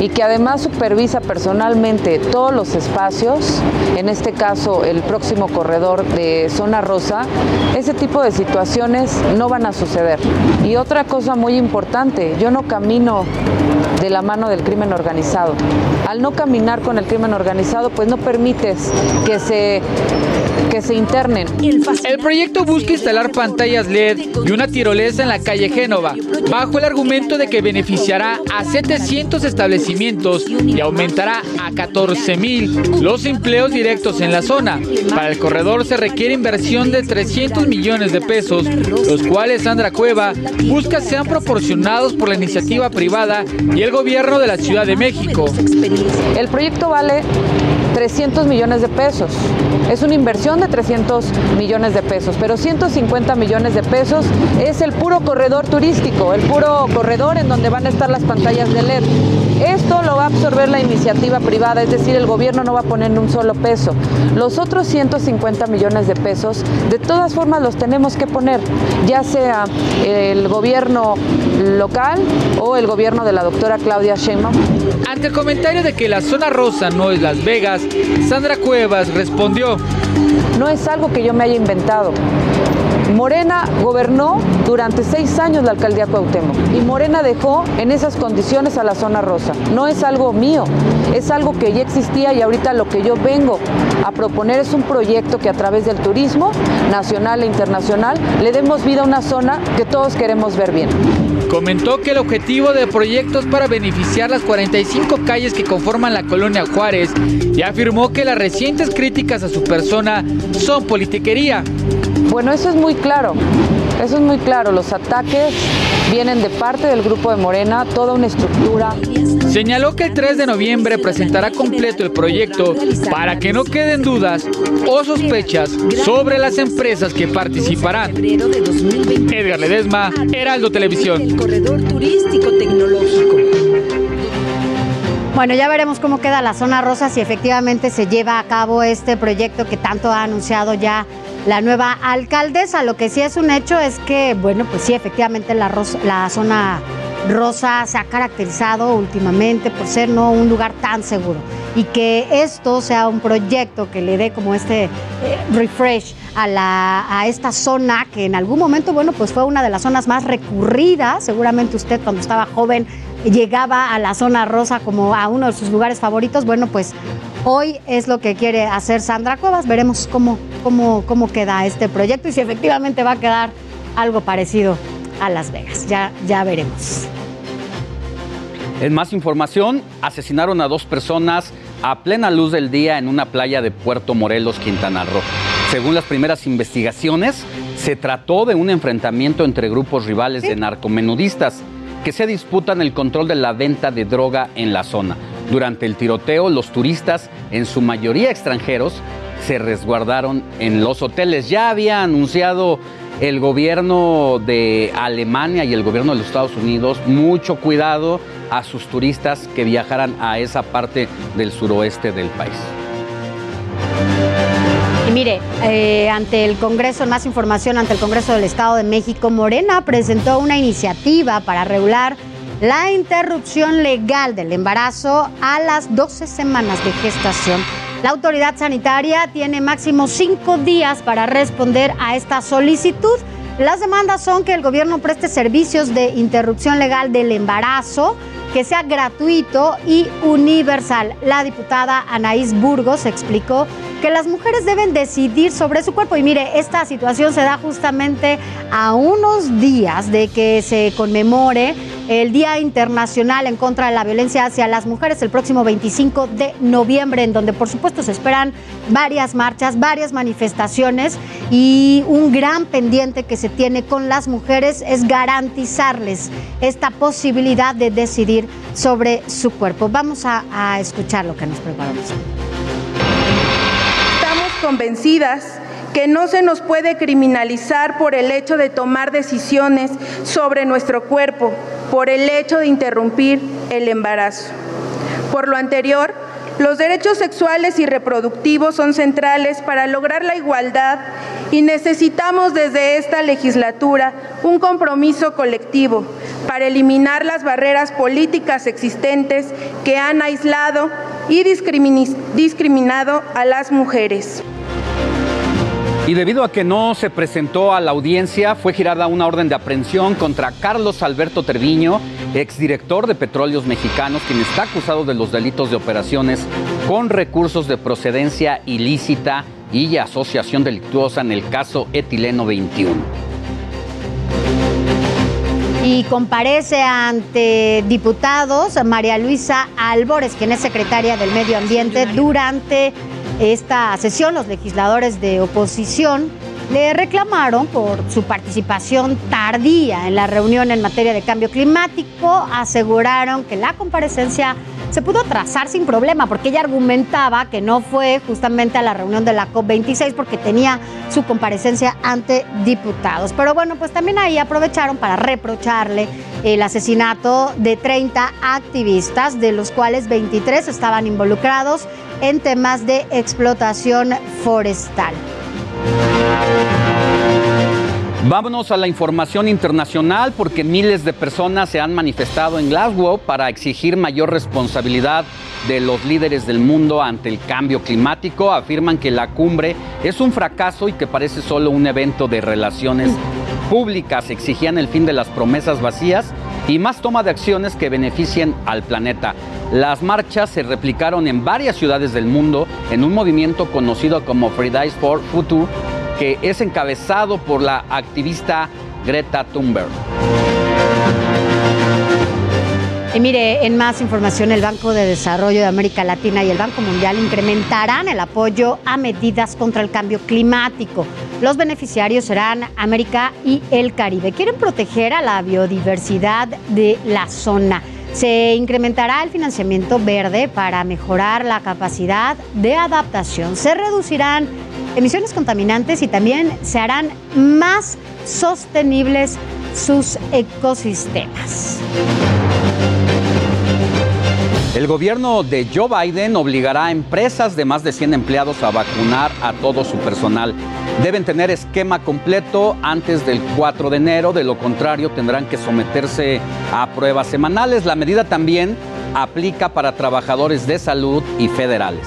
y que además supervisa personalmente los espacios, en este caso el próximo corredor de zona rosa, ese tipo de situaciones no van a suceder. Y otra cosa muy importante, yo no camino de la mano del crimen organizado. Al no caminar con el crimen organizado, pues no permites que se que se internen. El proyecto busca instalar pantallas LED y una tirolesa en la calle Génova, bajo el argumento de que beneficiará a 700 establecimientos y aumentará a 14 mil los empleos directos en la zona. Para el corredor se requiere inversión de 300 millones de pesos, los cuales Sandra Cueva busca sean proporcionados por la iniciativa privada y el gobierno de la Ciudad de México. El proyecto vale 300 millones de pesos. Es una inversión de 300 millones de pesos, pero 150 millones de pesos es el puro corredor turístico, el puro corredor en donde van a estar las pantallas de LED. Esto lo va a absorber la iniciativa privada, es decir, el gobierno no va a poner un solo peso. Los otros 150 millones de pesos, de todas formas los tenemos que poner, ya sea el gobierno local o el gobierno de la doctora Claudia Sheinbaum. Ante el comentario de que la zona rosa no es Las Vegas, Sandra Cuevas respondió. No es algo que yo me haya inventado. Morena gobernó durante seis años la alcaldía Cuauhtémoc y Morena dejó en esas condiciones a la zona rosa. No es algo mío, es algo que ya existía y ahorita lo que yo vengo a proponer es un proyecto que a través del turismo nacional e internacional le demos vida a una zona que todos queremos ver bien. Comentó que el objetivo del proyecto es para beneficiar las 45 calles que conforman la colonia Juárez y afirmó que las recientes críticas a su persona son politiquería. Bueno, eso es muy claro, eso es muy claro. Los ataques vienen de parte del grupo de Morena, toda una estructura. Señaló que el 3 de noviembre presentará completo el proyecto para que no queden dudas o sospechas sobre las empresas que participarán. Edgar Ledesma, Heraldo Televisión. Corredor Turístico Tecnológico. Bueno, ya veremos cómo queda la zona rosa si efectivamente se lleva a cabo este proyecto que tanto ha anunciado ya la nueva alcaldesa. Lo que sí es un hecho es que, bueno, pues sí, efectivamente la, zona rosa se ha caracterizado últimamente por ser no un lugar tan seguro y que esto sea un proyecto que le dé como este eh, refresh a, la, a esta zona que en algún momento, bueno, pues fue una de las zonas más recurridas. Seguramente usted cuando estaba joven llegaba a la zona rosa como a uno de sus lugares favoritos. Bueno, pues hoy es lo que quiere hacer Sandra Cuevas. Veremos cómo, cómo, cómo queda este proyecto y si efectivamente va a quedar algo parecido a Las Vegas. Ya, ya veremos. En más información, asesinaron a dos personas a plena luz del día en una playa de Puerto Morelos, Quintana Roo. Según las primeras investigaciones, se trató de un enfrentamiento entre grupos rivales de narcomenudistas que se disputan el control de la venta de droga en la zona. Durante el tiroteo, los turistas, en su mayoría extranjeros, se resguardaron en los hoteles. Ya había anunciado el gobierno de Alemania y el gobierno de los Estados Unidos mucho cuidado a sus turistas que viajaran a esa parte del suroeste del país. Mire, eh, ante el Congreso, más información ante el Congreso del Estado de México, Morena presentó una iniciativa para regular la interrupción legal del embarazo a las 12 semanas de gestación. La autoridad sanitaria tiene máximo cinco días para responder a esta solicitud. Las demandas son que el gobierno preste servicios de interrupción legal del embarazo, que sea gratuito y universal. La diputada Anaís Burgos explicó que las mujeres deben decidir sobre su cuerpo. Y mire, esta situación se da justamente a unos días de que se conmemore el Día Internacional en contra de la Violencia hacia las Mujeres el próximo 25 de noviembre, en donde por supuesto se esperan varias marchas, varias manifestaciones y un gran pendiente que se tiene con las mujeres es garantizarles esta posibilidad de decidir sobre su cuerpo. Vamos a, a escuchar lo que nos preparamos. Estamos convencidas que no se nos puede criminalizar por el hecho de tomar decisiones sobre nuestro cuerpo, por el hecho de interrumpir el embarazo. Por lo anterior, los derechos sexuales y reproductivos son centrales para lograr la igualdad y necesitamos desde esta legislatura un compromiso colectivo para eliminar las barreras políticas existentes que han aislado y discriminado a las mujeres. Y debido a que no se presentó a la audiencia, fue girada una orden de aprehensión contra Carlos Alberto Treviño, exdirector de Petróleos Mexicanos, quien está acusado de los delitos de operaciones con recursos de procedencia ilícita y asociación delictuosa en el caso Etileno 21. Y comparece ante diputados María Luisa Álvarez, quien es secretaria del Medio Ambiente, durante esta sesión los legisladores de oposición le reclamaron por su participación tardía en la reunión en materia de cambio climático, aseguraron que la comparecencia se pudo atrasar sin problema porque ella argumentaba que no fue justamente a la reunión de la COP26 porque tenía su comparecencia ante diputados. Pero bueno, pues también ahí aprovecharon para reprocharle el asesinato de 30 activistas, de los cuales 23 estaban involucrados en temas de explotación forestal. Vámonos a la información internacional porque miles de personas se han manifestado en Glasgow para exigir mayor responsabilidad de los líderes del mundo ante el cambio climático. Afirman que la cumbre es un fracaso y que parece solo un evento de relaciones públicas. Exigían el fin de las promesas vacías y más toma de acciones que beneficien al planeta. Las marchas se replicaron en varias ciudades del mundo en un movimiento conocido como Fridays for Future que es encabezado por la activista Greta Thunberg. Y mire, en más información, el Banco de Desarrollo de América Latina y el Banco Mundial incrementarán el apoyo a medidas contra el cambio climático. Los beneficiarios serán América y el Caribe. Quieren proteger a la biodiversidad de la zona. Se incrementará el financiamiento verde para mejorar la capacidad de adaptación. Se reducirán emisiones contaminantes y también se harán más sostenibles sus ecosistemas. El gobierno de Joe Biden obligará a empresas de más de 100 empleados a vacunar a todo su personal. Deben tener esquema completo antes del 4 de enero, de lo contrario tendrán que someterse a pruebas semanales. La medida también aplica para trabajadores de salud y federales.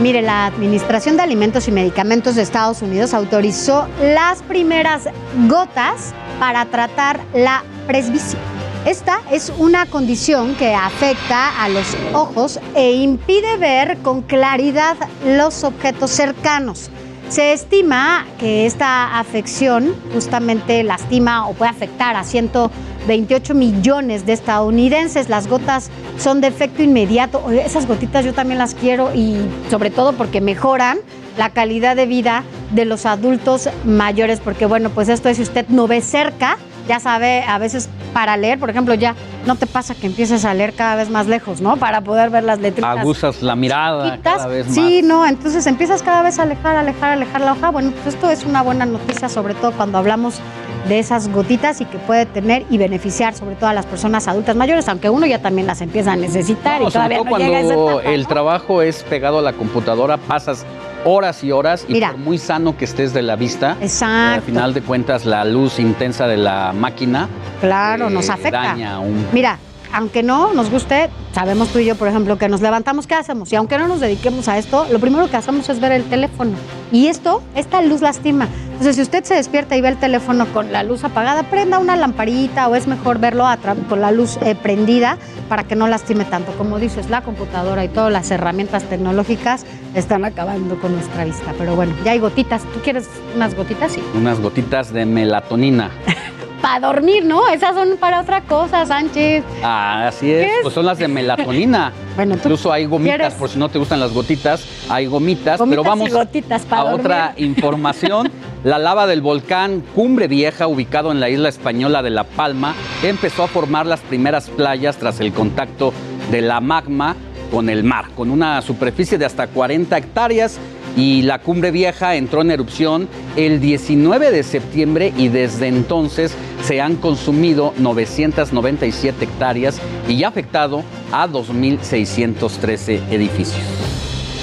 Mire, la Administración de Alimentos y Medicamentos de Estados Unidos autorizó las primeras gotas para tratar la presbicia. Esta es una condición que afecta a los ojos e impide ver con claridad los objetos cercanos. Se estima que esta afección justamente lastima o puede afectar a 128 millones de estadounidenses. Las gotas son de efecto inmediato. Esas gotitas yo también las quiero y sobre todo porque mejoran la calidad de vida de los adultos mayores, porque bueno, pues esto es si usted no ve cerca, ya sabe, a veces para leer, por ejemplo, ya no te pasa que empieces a leer cada vez más lejos, ¿no? Para poder ver las letritas. Aguzas la mirada chiquitas. cada vez más. Sí, no, entonces empiezas cada vez a alejar, alejar, alejar la hoja. Bueno, pues esto es una buena noticia, sobre todo cuando hablamos de esas gotitas y que puede tener y beneficiar sobre todo a las personas adultas mayores, aunque uno ya también las empieza a necesitar No, y todavía no llega a esa cuando etapa, el trabajo es pegado a la computadora, pasas horas y horas y Mira. por muy sano que estés de la vista, Exacto. al final de cuentas la luz intensa de la máquina Claro, eh, nos afecta. daña un Mira, aunque no nos guste, sabemos tú y yo, por ejemplo, que nos levantamos, ¿qué hacemos? Y aunque no nos dediquemos a esto, lo primero que hacemos es ver el teléfono. Y esto, esta luz lastima. Entonces, si usted se despierta y ve el teléfono con la luz apagada, prenda una lamparita o es mejor verlo a con la luz eh, prendida para que no lastime tanto. Como dices, la computadora y todas las herramientas tecnológicas están acabando con nuestra vista. Pero bueno, ya hay gotitas. ¿Tú quieres unas gotitas? Sí. unas gotitas de melatonina. [laughs] Para dormir, ¿no? Esas son para otra cosa, Sánchez. Ah, así es, pues son las de melatonina. [laughs] Bueno, Incluso hay gomitas, quieres- por si no te gustan las gotitas, hay gomitas, Gomitas pero vamos y gotitas a dormir. otra [laughs] información. La lava del volcán Cumbre Vieja, ubicado en la isla española de La Palma, empezó a formar las primeras playas tras el contacto de la magma con el mar, con una superficie de hasta 40 hectáreas. Y la Cumbre Vieja entró en erupción el 19 de septiembre y desde entonces se han consumido 997 hectáreas y ya ha afectado a 2.613 edificios.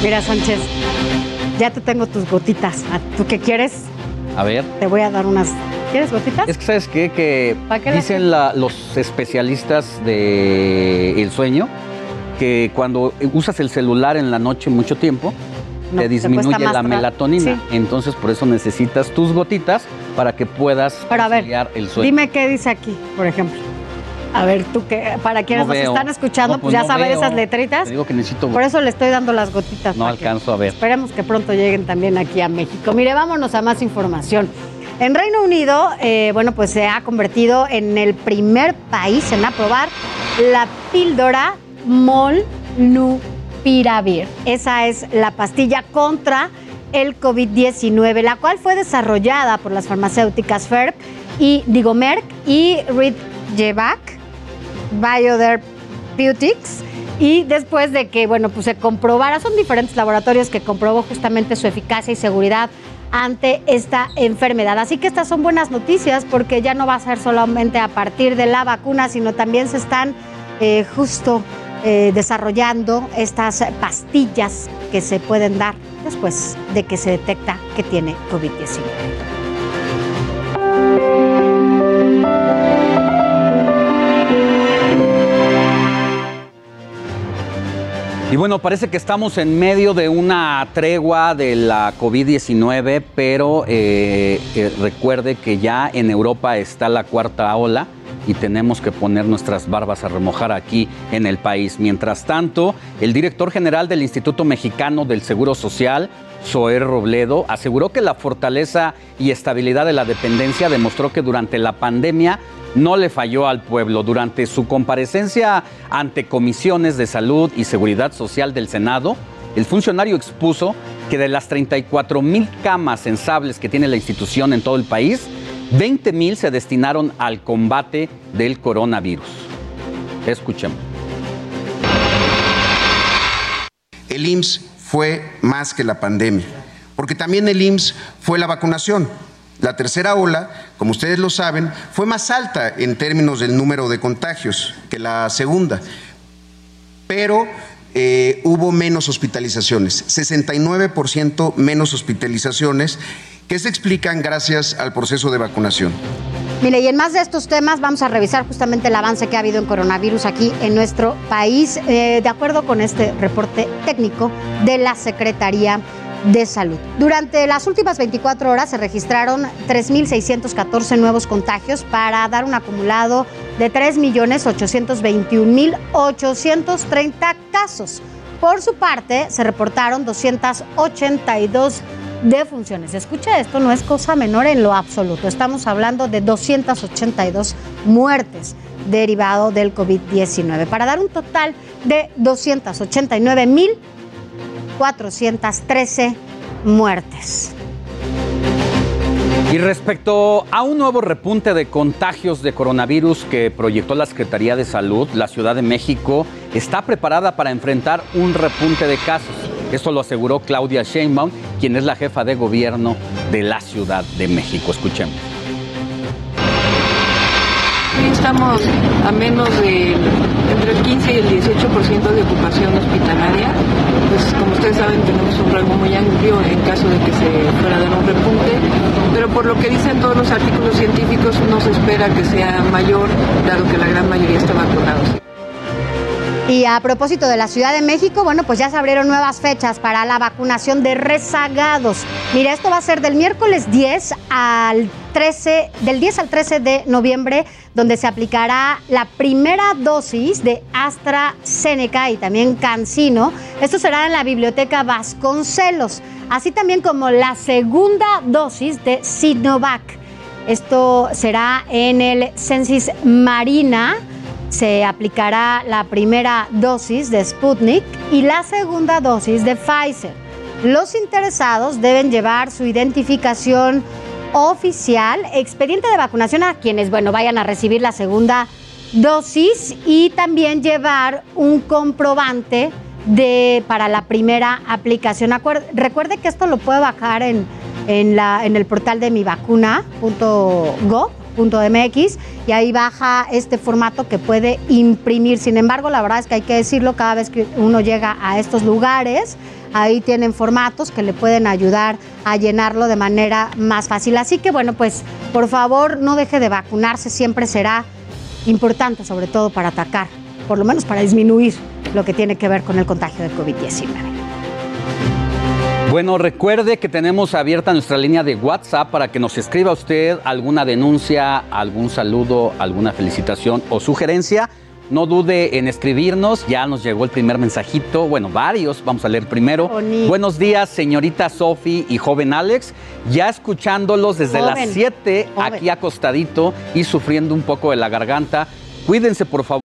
Mira, Sánchez, ya te tengo tus gotitas. ¿A ¿Tú qué quieres? A ver. Te voy a dar unas. ¿Quieres gotitas? Es que, ¿sabes qué? Que ¿Para qué las dicen la- los especialistas del sueño que cuando usas el celular en la noche mucho tiempo, No, te disminuye la melatonina. sí. Entonces, por eso necesitas tus gotitas para que puedas Pero a ver, el sueño. Dime qué dice aquí, por ejemplo. A ver, tú que para quienes No nos veo. están escuchando, No, pues, ya no saber veo. esas letritas. Te digo que necesito. Por eso le estoy dando las gotitas. no alcanzo a ver. Esperemos que pronto lleguen también aquí a México. Mire, vámonos a más información. En Reino Unido, eh, bueno, pues se ha convertido en el primer país en aprobar la píldora Molnupiravir. Esa es la pastilla contra el COVID-19, la cual fue desarrollada por las farmacéuticas Ferb y digo Merck y Ridgeback Biotherapeutics y después de que, bueno, pues se comprobara, son diferentes laboratorios que comprobó justamente su eficacia y seguridad ante esta enfermedad. Así que estas son buenas noticias porque ya no va a ser solamente a partir de la vacuna, sino también se están eh, justo eh, desarrollando estas pastillas que se pueden dar después de que se detecta que tiene COVID-19. Y bueno, parece que estamos en medio de una tregua de la COVID-19, pero eh, eh, recuerde que ya en Europa está la cuarta ola y tenemos que poner nuestras barbas a remojar aquí en el país. Mientras tanto, el director general del Instituto Mexicano del Seguro Social, Zoé Robledo, aseguró que la fortaleza y estabilidad de la dependencia demostró que durante la pandemia no le falló al pueblo. Durante su comparecencia ante comisiones de salud y seguridad social del Senado, el funcionario expuso que de las 34 mil camas sensables que tiene la institución en todo el país, 20 mil se destinaron al combate del coronavirus. Escuchemos. El IMSS fue más que la pandemia, porque también el IMSS fue la vacunación. La tercera ola, como ustedes lo saben, fue más alta en términos del número de contagios que la segunda, pero eh, hubo menos hospitalizaciones, 69% menos hospitalizaciones, que se explican gracias al proceso de vacunación. Mire, y en más de estos temas vamos a revisar justamente el avance que ha habido en coronavirus aquí en nuestro país, eh, de acuerdo con este reporte técnico de la Secretaría de Salud. Durante las últimas 24 horas se registraron 3.614 nuevos contagios para dar un acumulado de 3.821.830 casos. Por su parte, se reportaron 282 defunciones. Escucha esto, no es cosa menor en lo absoluto. Estamos hablando de 282 muertes derivado del COVID-19 para dar un total de 289.413 muertes. Y respecto a un nuevo repunte de contagios de coronavirus que proyectó la Secretaría de Salud, la Ciudad de México está preparada para enfrentar un repunte de casos. Esto lo aseguró Claudia Sheinbaum, quien es la jefa de gobierno de la Ciudad de México. Escuchemos. estamos a menos de entre el 15 y el 18% de ocupación hospitalaria. Pues como ustedes saben tenemos un rango muy amplio en caso de que se fuera a dar un repunte, pero por lo que dicen todos los artículos científicos no se espera que sea mayor, dado que la gran mayoría está vacunados. Y a propósito de la Ciudad de México, bueno, pues ya se abrieron nuevas fechas para la vacunación de rezagados. Mira, esto va a ser del miércoles 10 al 13, del 10 al 13 de noviembre, donde se aplicará la primera dosis de AstraZeneca y también Cancino. Esto será en la Biblioteca Vasconcelos, así también como la segunda dosis de Sinovac. Esto será en el Censis Marina se aplicará la primera dosis de Sputnik y la segunda dosis de Pfizer. Los interesados deben llevar su identificación oficial, expediente de vacunación a quienes, bueno, vayan a recibir la segunda dosis y también llevar un comprobante de, para la primera aplicación. Recuerde que esto lo puede bajar en, en, el portal de mivacuna.gov.mx y ahí baja este formato que puede imprimir. Sin embargo, la verdad es que hay que decirlo, cada vez que uno llega a estos lugares, ahí tienen formatos que le pueden ayudar a llenarlo de manera más fácil. Así que bueno, pues por favor no deje de vacunarse, siempre será importante, sobre todo para atacar, por lo menos para disminuir lo que tiene que ver con el contagio del COVID-19. Bueno, recuerde que tenemos abierta nuestra línea de WhatsApp para que nos escriba usted alguna denuncia, algún saludo, alguna felicitación o sugerencia. No dude en escribirnos, ya nos llegó el primer mensajito, bueno, varios, vamos a leer primero. Bonito. Buenos días, señorita Sofi y joven Alex, ya escuchándolos desde Joven. las 7 aquí acostadito y sufriendo un poco de la garganta. Cuídense, por favor.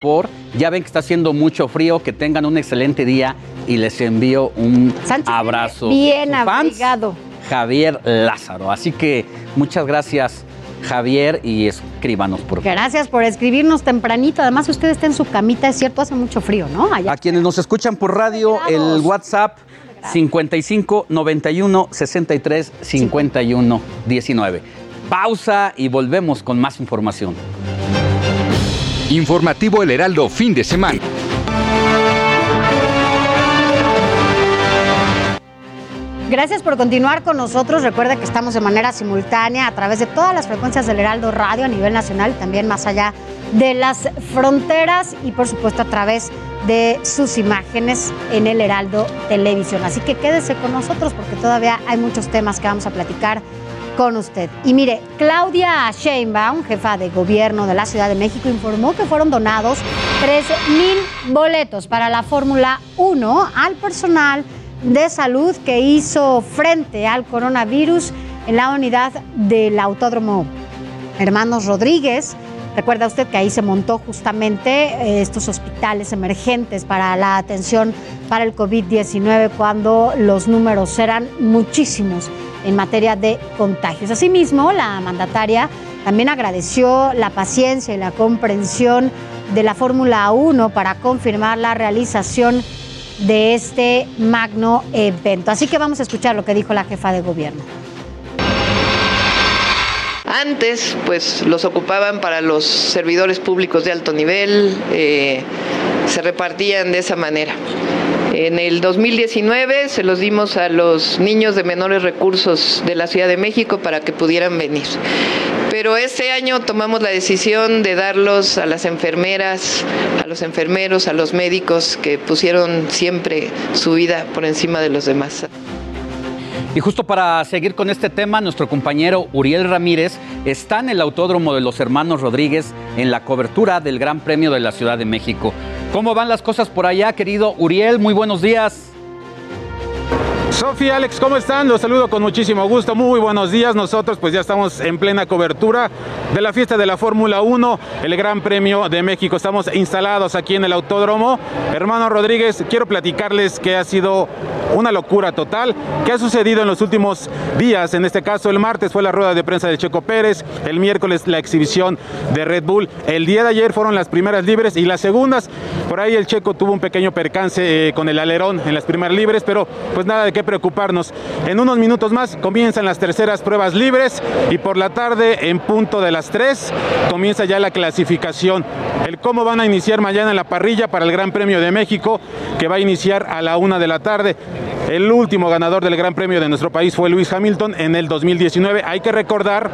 Por, ya ven que está haciendo mucho frío, que tengan un excelente día y les envío un abrazo. Bien abrigado. Javier Lázaro. Así que muchas gracias, Javier, y escríbanos por favor. Gracias por escribirnos tempranito. Además, usted está en su camita, es cierto, hace mucho frío, ¿no? Allá. A quienes nos escuchan por radio, el WhatsApp 55 91 63 51 19. Pausa y volvemos con más información. Informativo El Heraldo fin de semana. Gracias por continuar con nosotros. Recuerda que estamos de manera simultánea a través de todas las frecuencias del Heraldo Radio a nivel nacional, también más allá de las fronteras y por supuesto a través de sus imágenes en el Heraldo Televisión. Así que quédese con nosotros porque todavía hay muchos temas que vamos a platicar con usted. Y mire, Claudia Sheinbaum, jefa de gobierno de la Ciudad de México, informó que fueron donados 3 mil boletos para la Fórmula 1 al personal de salud que hizo frente al coronavirus en la unidad del Autódromo Hermanos Rodríguez. Recuerda usted que ahí se montó justamente eh, estos hospitales emergentes para la atención para el COVID-19 cuando los números eran muchísimos en materia de contagios. Asimismo, la mandataria también agradeció la paciencia y la comprensión de la Fórmula 1 para confirmar la realización de este magno evento. Así que vamos a escuchar lo que dijo la jefa de gobierno. Antes, pues los ocupaban para los servidores públicos de alto nivel, eh, se repartían de esa manera. En el 2019 se los dimos a los niños de menores recursos de la Ciudad de México para que pudieran venir. Pero este año tomamos la decisión de darlos a las enfermeras, a los enfermeros, a los médicos que pusieron siempre su vida por encima de los demás. Y justo para seguir con este tema, nuestro compañero Uriel Ramírez está en el Autódromo de los Hermanos Rodríguez en la cobertura del Gran Premio de la Ciudad de México. ¿Cómo van las cosas por allá, querido Uriel? Muy buenos días. Sofía, Alex, ¿cómo están? Los saludo con muchísimo gusto. Muy buenos días. Nosotros pues ya estamos en plena cobertura de la fiesta de la Fórmula 1, el Gran Premio de México. Estamos instalados aquí en el autódromo. Hermano Rodríguez, quiero platicarles que ha sido una locura total. ¿Qué ha sucedido en los últimos días? En este caso, el martes fue la rueda de prensa de Checo Pérez, el miércoles la exhibición de Red Bull. El día de ayer fueron las primeras libres y las segundas. Por ahí el Checo tuvo un pequeño percance eh, con el alerón en las primeras libres, pero pues nada de qué preocuparnos. En unos minutos más comienzan las terceras pruebas libres y por la tarde, en punto de las 3, comienza ya la clasificación. El cómo van a iniciar mañana la parrilla para el Gran Premio de México, que va a iniciar a la una de la tarde. El último ganador del Gran Premio de nuestro país fue Luis Hamilton en el 2019. Hay que recordar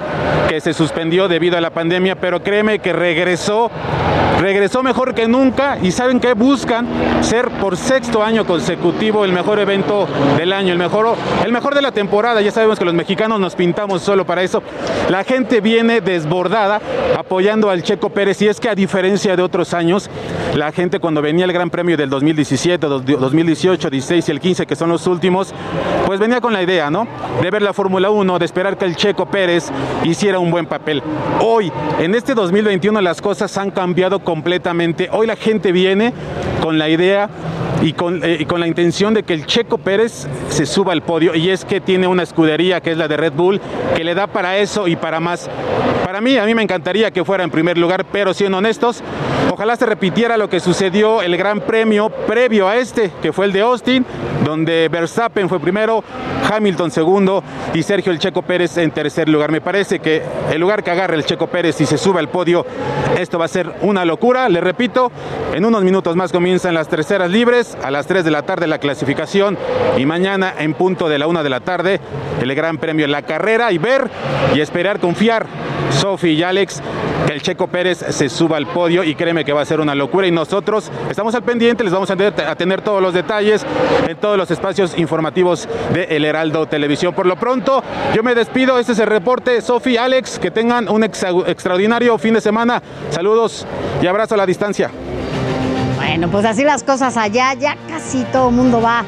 que se suspendió debido a la pandemia, pero créeme que regresó, regresó mejor que nunca y saben que buscan ser por sexto año consecutivo el mejor evento del año, el mejor, el mejor de la temporada. Ya sabemos que los mexicanos nos pintamos solo para eso. La gente viene desbordada apoyando al Checo Pérez y es que a diferencia de otros años, la gente cuando venía el Gran Premio del 2017, 2018, 16 y el 15, que son los últimos, pues venía con la idea, ¿no? De ver la Fórmula 1, de esperar que el Checo Pérez hiciera un buen papel. Hoy, en este 2021, las cosas han cambiado completamente. Hoy la gente viene con la idea y con, eh, y con, la intención de que el Checo Pérez se suba al podio y es que tiene una escudería que es la de Red Bull que le da para eso y para más. Para mí, a mí me encantaría que fuera en primer lugar, pero siendo honestos, ojalá se repitiera lo que sucedió el Gran Premio previo a este, que fue el de Austin, donde Verstappen fue primero, Hamilton segundo y Sergio el Checo Pérez en tercer lugar. Me parece que el lugar que agarre el Checo Pérez y se sube al podio, esto va a ser una locura. Le repito, en unos minutos más comienzan las terceras libres, a las 3 de la tarde la clasificación y mañana en punto de la 1 de la tarde el Gran Premio la carrera y ver y esperar confiar, Sofi y Alex, que el Checo Pérez se suba al podio y créeme que va a ser una locura y nosotros estamos al pendiente, les vamos a tener, todos los detalles en todos los espacios informativos de El Heraldo Televisión. Por lo pronto, yo me despido, este es el reporte, Sofi, Alex, que tengan un ex extraordinario fin de semana. Saludos y abrazo a la distancia. Bueno, pues así las cosas allá, ya casi todo el mundo va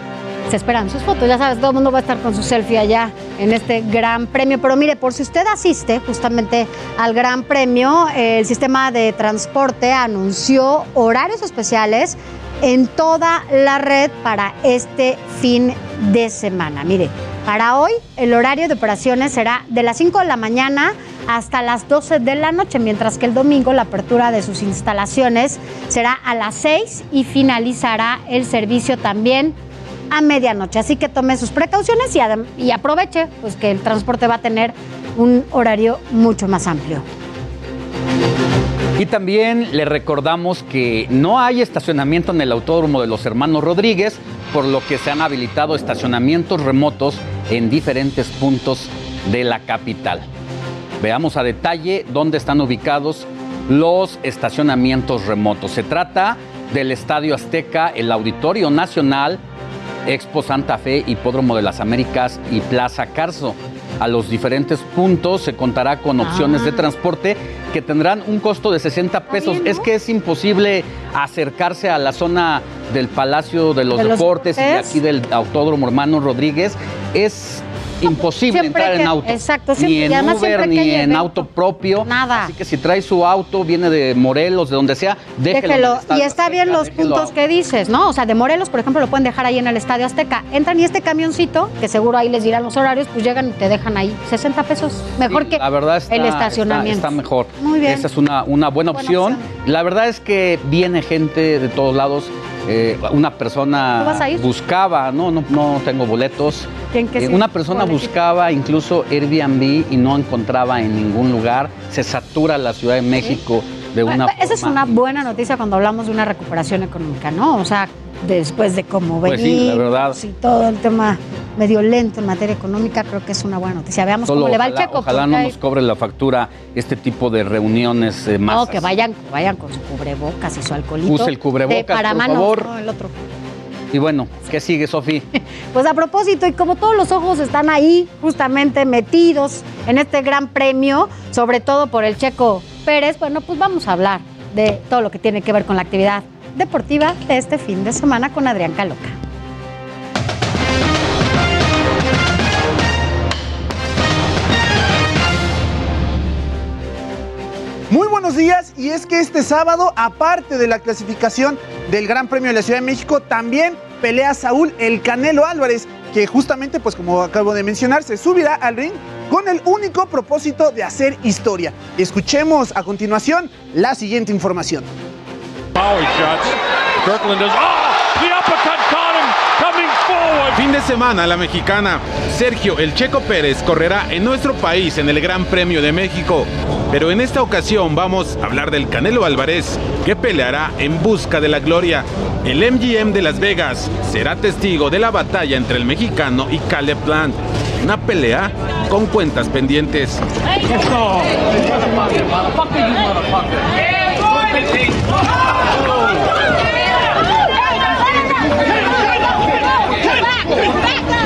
se esperan sus fotos. Ya sabes, todo el mundo va a estar con su selfie allá en este gran premio. Pero mire, por si usted asiste justamente al gran premio, el sistema de transporte anunció horarios especiales en toda la red para este fin de semana. Mire, para hoy el horario de operaciones será de las 5 de la mañana hasta las 12 de la noche, mientras que el domingo la apertura de sus instalaciones será a las 6 y finalizará el servicio también a medianoche. Así que tome sus precauciones y, aproveche pues, que el transporte va a tener un horario mucho más amplio. Y también le recordamos que no hay estacionamiento en el autódromo de los hermanos Rodríguez, por lo que se han habilitado estacionamientos remotos en diferentes puntos de la capital. Veamos a detalle dónde están ubicados los estacionamientos remotos. Se trata del Estadio Azteca, el Auditorio Nacional, Expo Santa Fe, Hipódromo de las Américas y Plaza Carso. A los diferentes puntos se contará con opciones de transporte que tendrán un costo de 60 pesos. Es que es imposible acercarse a la zona del Palacio de los, Deportes y aquí del Autódromo Hermano Rodríguez. Es imposible entrar en auto. Exacto, ni en Uber, ni en auto propio. Nada. Así que si trae su auto, viene de Morelos, de donde sea, déjelo. y está bien los puntos que dices, ¿no? O sea, de Morelos, por ejemplo, lo pueden dejar ahí en el Estadio Azteca. Entran y este camioncito, que seguro ahí les dirán los horarios, pues llegan y te dejan ahí 60 pesos. Mejor que la verdad está, el estacionamiento. Está, mejor. Muy bien. Esa es una, una buena, opción. La verdad es que viene gente de todos lados. Eh, una persona buscaba, no, no, no tengo boletos. Eh, una persona buscaba incluso Airbnb y no encontraba en ningún lugar. Se satura la Ciudad de México de una Esa es una buena noticia cuando hablamos de una recuperación económica, ¿no? O sea, después de cómo pues sí, la verdad. y todo el tema medio lento en materia económica, creo que es una buena noticia. Veamos cómo le va el checo. Ojalá no nos cobre la factura este tipo de reuniones eh, No, que vayan, vayan con su cubrebocas y su alcoholito. Use el cubrebocas, para por manos, favor. No, el otro. Y bueno, ¿qué sigue, Sofi? [laughs] pues a propósito, y como todos los ojos están ahí, justamente metidos en este gran premio, sobre todo por el Checo Pérez, bueno, pues vamos a hablar de todo lo que tiene que ver con la actividad deportiva de este fin de semana con Adrián Caloca. Muy buenos días y es que este sábado, aparte de la clasificación del Gran Premio de la Ciudad de México, también pelea Saúl El Canelo Álvarez, que justamente, pues como acabo de mencionar, se subirá al ring con el único propósito de hacer historia. Escuchemos a continuación la siguiente información. Fin de semana, la mexicana Sergio El Checo Pérez correrá en nuestro país en el Gran Premio de México. Pero en esta ocasión vamos a hablar del Canelo Álvarez, que peleará en busca de la gloria. El MGM de Las Vegas será testigo de la batalla entre el mexicano y Caleb Plant. Una pelea con cuentas pendientes.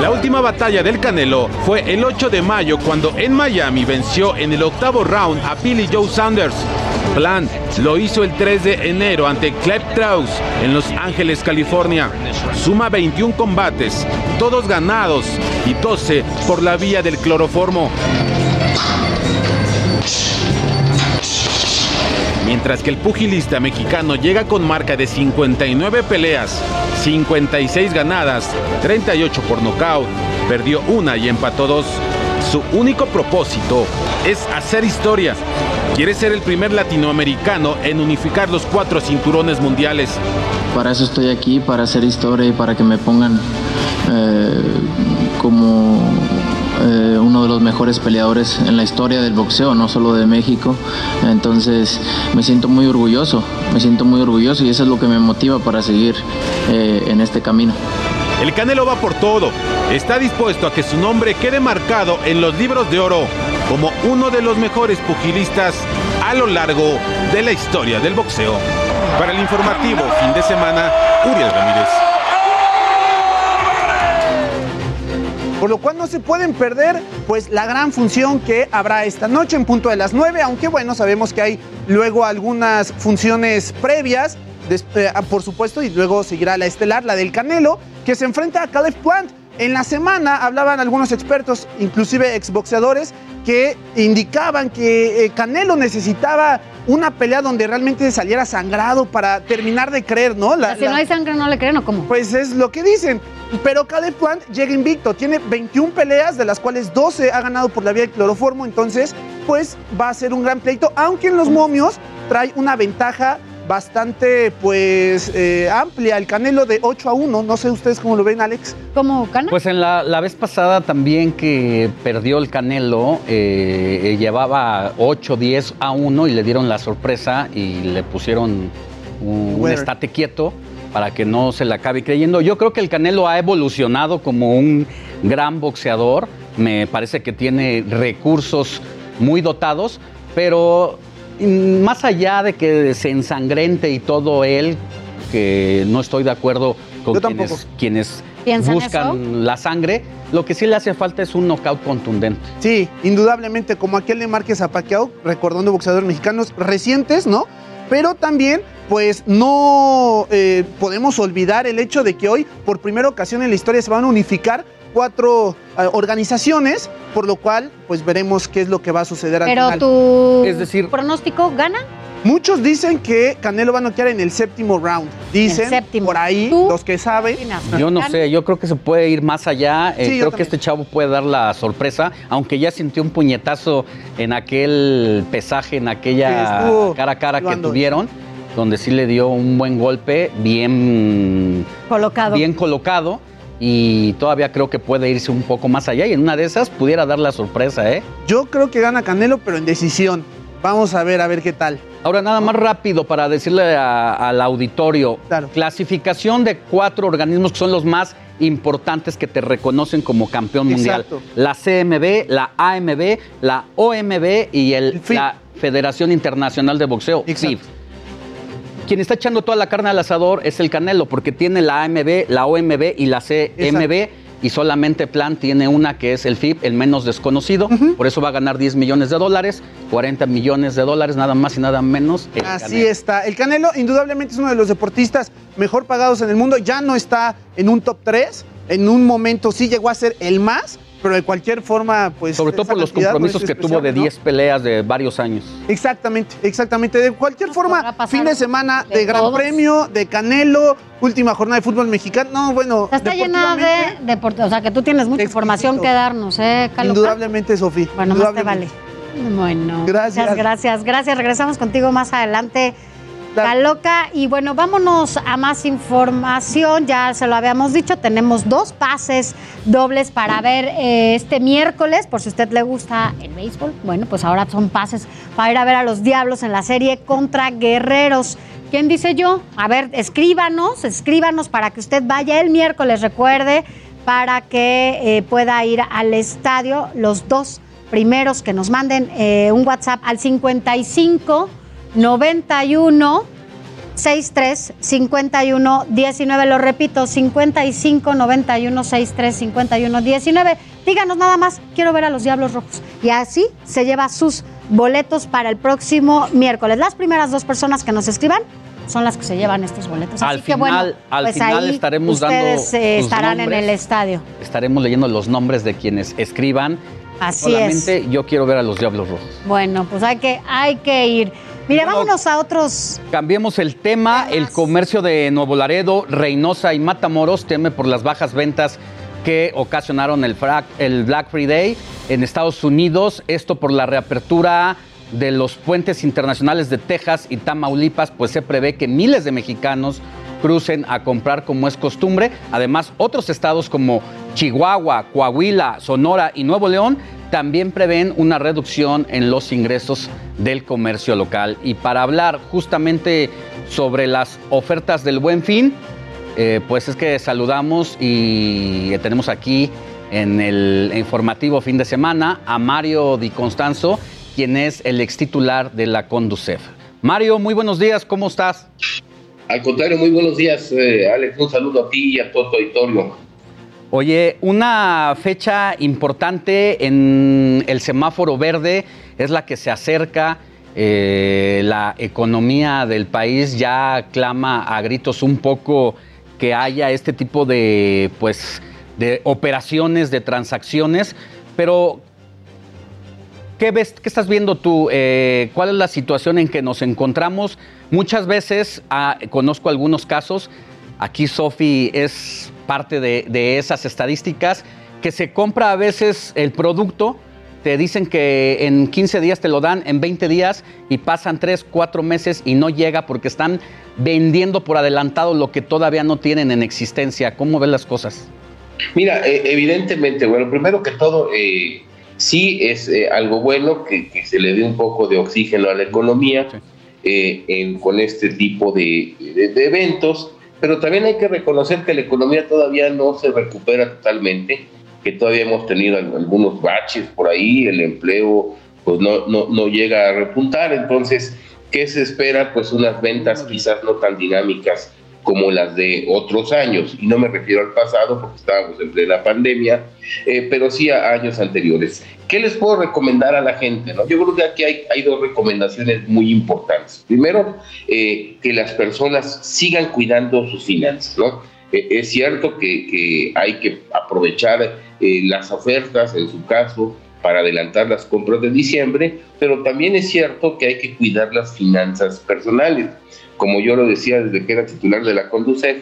La última batalla del Canelo fue el 8 de mayo cuando en Miami venció en el octavo round a Billy Joe Sanders. Plant lo hizo el 3 de enero ante Cleb Strauss en Los Ángeles, California. Suma 21 combates, todos ganados y 12 por la vía del cloroformo. Mientras que el pugilista mexicano llega con marca de 59 peleas, 56 ganadas, 38 por nocaut, perdió una y empató dos. Su único propósito es hacer historia. Quiere ser el primer latinoamericano en unificar los cuatro cinturones mundiales. Para eso estoy aquí, para hacer historia y para que me pongan eh, como uno de los mejores peleadores en la historia del boxeo, no solo de México. Entonces me siento muy orgulloso, me siento muy orgulloso y eso es lo que me motiva para seguir eh, en este camino. El Canelo va por todo. Está dispuesto a que su nombre quede marcado en los libros de oro como uno de los mejores pugilistas a lo largo de la historia del boxeo. Para el informativo fin de semana, Uriel Ramírez. Por lo cual no se pueden perder pues la gran función que habrá esta noche en punto de las 9, aunque bueno, sabemos que hay luego algunas funciones previas, eh, por supuesto, y luego seguirá la estelar, la del Canelo, que se enfrenta a Caleb Plant. En la semana hablaban algunos expertos, inclusive exboxeadores, que indicaban que eh, Canelo necesitaba una pelea donde realmente saliera sangrado para terminar de creer, ¿no? La, si no hay sangre, no le creen o cómo. Pues es lo que dicen. Pero Caleb Plant llega invicto, tiene 21 peleas, de las cuales 12 ha ganado por la vía del cloroformo, entonces pues va a ser un gran pleito, aunque en los momios trae una ventaja bastante pues eh, amplia, el Canelo de 8 a 1, no sé ustedes cómo lo ven Alex. ¿Cómo gana? Pues en la, vez pasada también que perdió el Canelo, eh, eh, llevaba 8, 10 a 1 y le dieron la sorpresa y le pusieron un, un estate quieto para que no se le acabe creyendo. Yo creo que el Canelo ha evolucionado como un gran boxeador, me parece que tiene recursos muy dotados, pero mm, más allá de que se ensangrente y todo él, que no estoy de acuerdo con quienes, buscan la sangre, lo que sí le hace falta es un knockout contundente. Sí, indudablemente, como aquel de Márquez a recordando boxeadores mexicanos recientes, ¿no? Pero también pues no eh, podemos olvidar el hecho de que hoy, por primera ocasión en la historia, se van a unificar cuatro eh, organizaciones, por lo cual, pues veremos qué es lo que va a suceder al final. Pero tu es decir, pronóstico gana. Muchos dicen que Canelo va a noquear en el séptimo round. Dicen por ahí los que saben. Yo no sé, yo creo que se puede ir más allá. Eh, creo que este chavo puede dar la sorpresa, aunque ya sintió un puñetazo en aquel pesaje, en aquella cara a cara que tuvieron donde sí le dio un buen golpe, bien colocado. Bien colocado y todavía creo que puede irse un poco más allá y en una de esas pudiera dar la sorpresa, ¿eh? Yo creo que gana Canelo, pero en decisión. Vamos a ver, a ver qué tal. Ahora nada más rápido para decirle al auditorio, clasificación de cuatro organismos que son los más importantes que te reconocen como campeón mundial. La CMB, la AMB, la OMB y el, la Federación Internacional de Boxeo, FIB quien está echando toda la carne al asador es el Canelo, porque tiene la AMB, la OMB y la CMB. Y solamente Plan tiene una que es el FIB, el menos desconocido. Por eso va a ganar 10 millones de dólares, 40 millones de dólares, nada más y nada menos. Así está. El Canelo, indudablemente, es uno de los deportistas mejor pagados en el mundo. Ya no está en un top 3. En un momento sí llegó a ser el más pero de cualquier forma, pues... Sobre todo por los cantidad, compromisos pues, que tuvo de especial, ¿no? 10 peleas de varios años. Exactamente, exactamente. De cualquier forma, fin de semana de, de Gran todos. Premio, de Canelo, última jornada de fútbol mexicano. No, bueno, Está llena de deporte, o sea que tú tienes mucha información que darnos, ¿eh, Caloca? indudablemente, Sofía. Bueno, más te vale. Bueno, Gracias. muchas gracias, gracias. Regresamos contigo más adelante. Caloca, y bueno, vámonos a más información. Ya se lo habíamos dicho, tenemos dos pases dobles para ver eh, este miércoles, por si a usted le gusta el béisbol. Bueno, pues ahora son pases para ir a ver a los Diablos en la serie contra Guerreros. ¿Quién dice yo? A ver, escríbanos, escríbanos para que usted vaya el miércoles, recuerde, para que eh, pueda ir al estadio los dos primeros que nos manden eh, un WhatsApp al 55 91 63 51 19. Lo repito, 55 91 63 51 19. Díganos nada más, quiero ver a los Diablos Rojos. Y así se lleva sus boletos para el próximo miércoles. Las primeras dos personas que nos escriban son las que se llevan estos boletos. Al Así que final- bueno, al pues final ahí estaremos dando ustedes eh, sus estarán en el estadio. Estaremos leyendo los nombres de quienes escriban. Así Solamente yo quiero ver a los Diablos Rojos. Bueno, pues hay que, hay que ir. Mire, vámonos a otros Cambiemos el tema. El comercio de Nuevo Laredo, Reynosa y Matamoros teme por las bajas ventas que ocasionaron el, el Black Friday en Estados Unidos. Esto por la reapertura de los puentes internacionales de Texas y Tamaulipas, pues se prevé que miles de mexicanos crucen a comprar como es costumbre. Además, otros estados como Chihuahua, Coahuila, Sonora y Nuevo León también prevén una reducción en los ingresos del comercio local. Y para hablar justamente sobre las ofertas del buen fin, eh, pues es que saludamos y tenemos aquí en el informativo fin de semana a Mario Di Constanzo, quien es el ex titular de la Conducef. Mario, muy buenos días, ¿cómo estás? Al contrario, muy buenos días, eh, Alex. Un saludo a ti y a todo tu auditorio. Oye, una fecha importante en el semáforo verde es la que se acerca. eh, la economía del país ya clama a gritos un poco que haya este tipo de, pues, de operaciones, de transacciones, pero ¿Qué ves, qué estás viendo tú? Eh, ¿Cuál es la situación en que nos encontramos? Muchas veces, ah, conozco algunos casos, aquí Sofi es parte de, de esas estadísticas, que se compra a veces el producto, te dicen que en 15 días te lo dan, en 20 días, y pasan 3, 4 meses y no llega porque están vendiendo por adelantado lo que todavía no tienen en existencia. ¿Cómo ves las cosas? Mira, eh, evidentemente, bueno, primero que todo, eh, sí es eh, algo bueno que, que se le dé un poco de oxígeno a la economía eh, en- con este tipo de, de- de eventos, pero también hay que reconocer que la economía todavía no se recupera totalmente, que todavía hemos tenido al- algunos baches por ahí, el empleo pues no, no, no llega a repuntar, entonces, ¿qué se espera? Pues unas ventas quizás no tan dinámicas como las de otros años, y no me refiero al pasado porque estábamos en plena pandemia, eh, pero sí a años anteriores. ¿Qué les puedo recomendar a la gente? no? Yo creo que aquí hay, hay dos recomendaciones muy importantes. Primero, eh, que las personas sigan cuidando sus finanzas. ¿no? Eh, es cierto que, que hay que aprovechar eh, las ofertas, en su caso, para adelantar las compras de diciembre, pero también es cierto que hay que cuidar las finanzas personales. Como yo lo decía desde que era titular de la Conducef,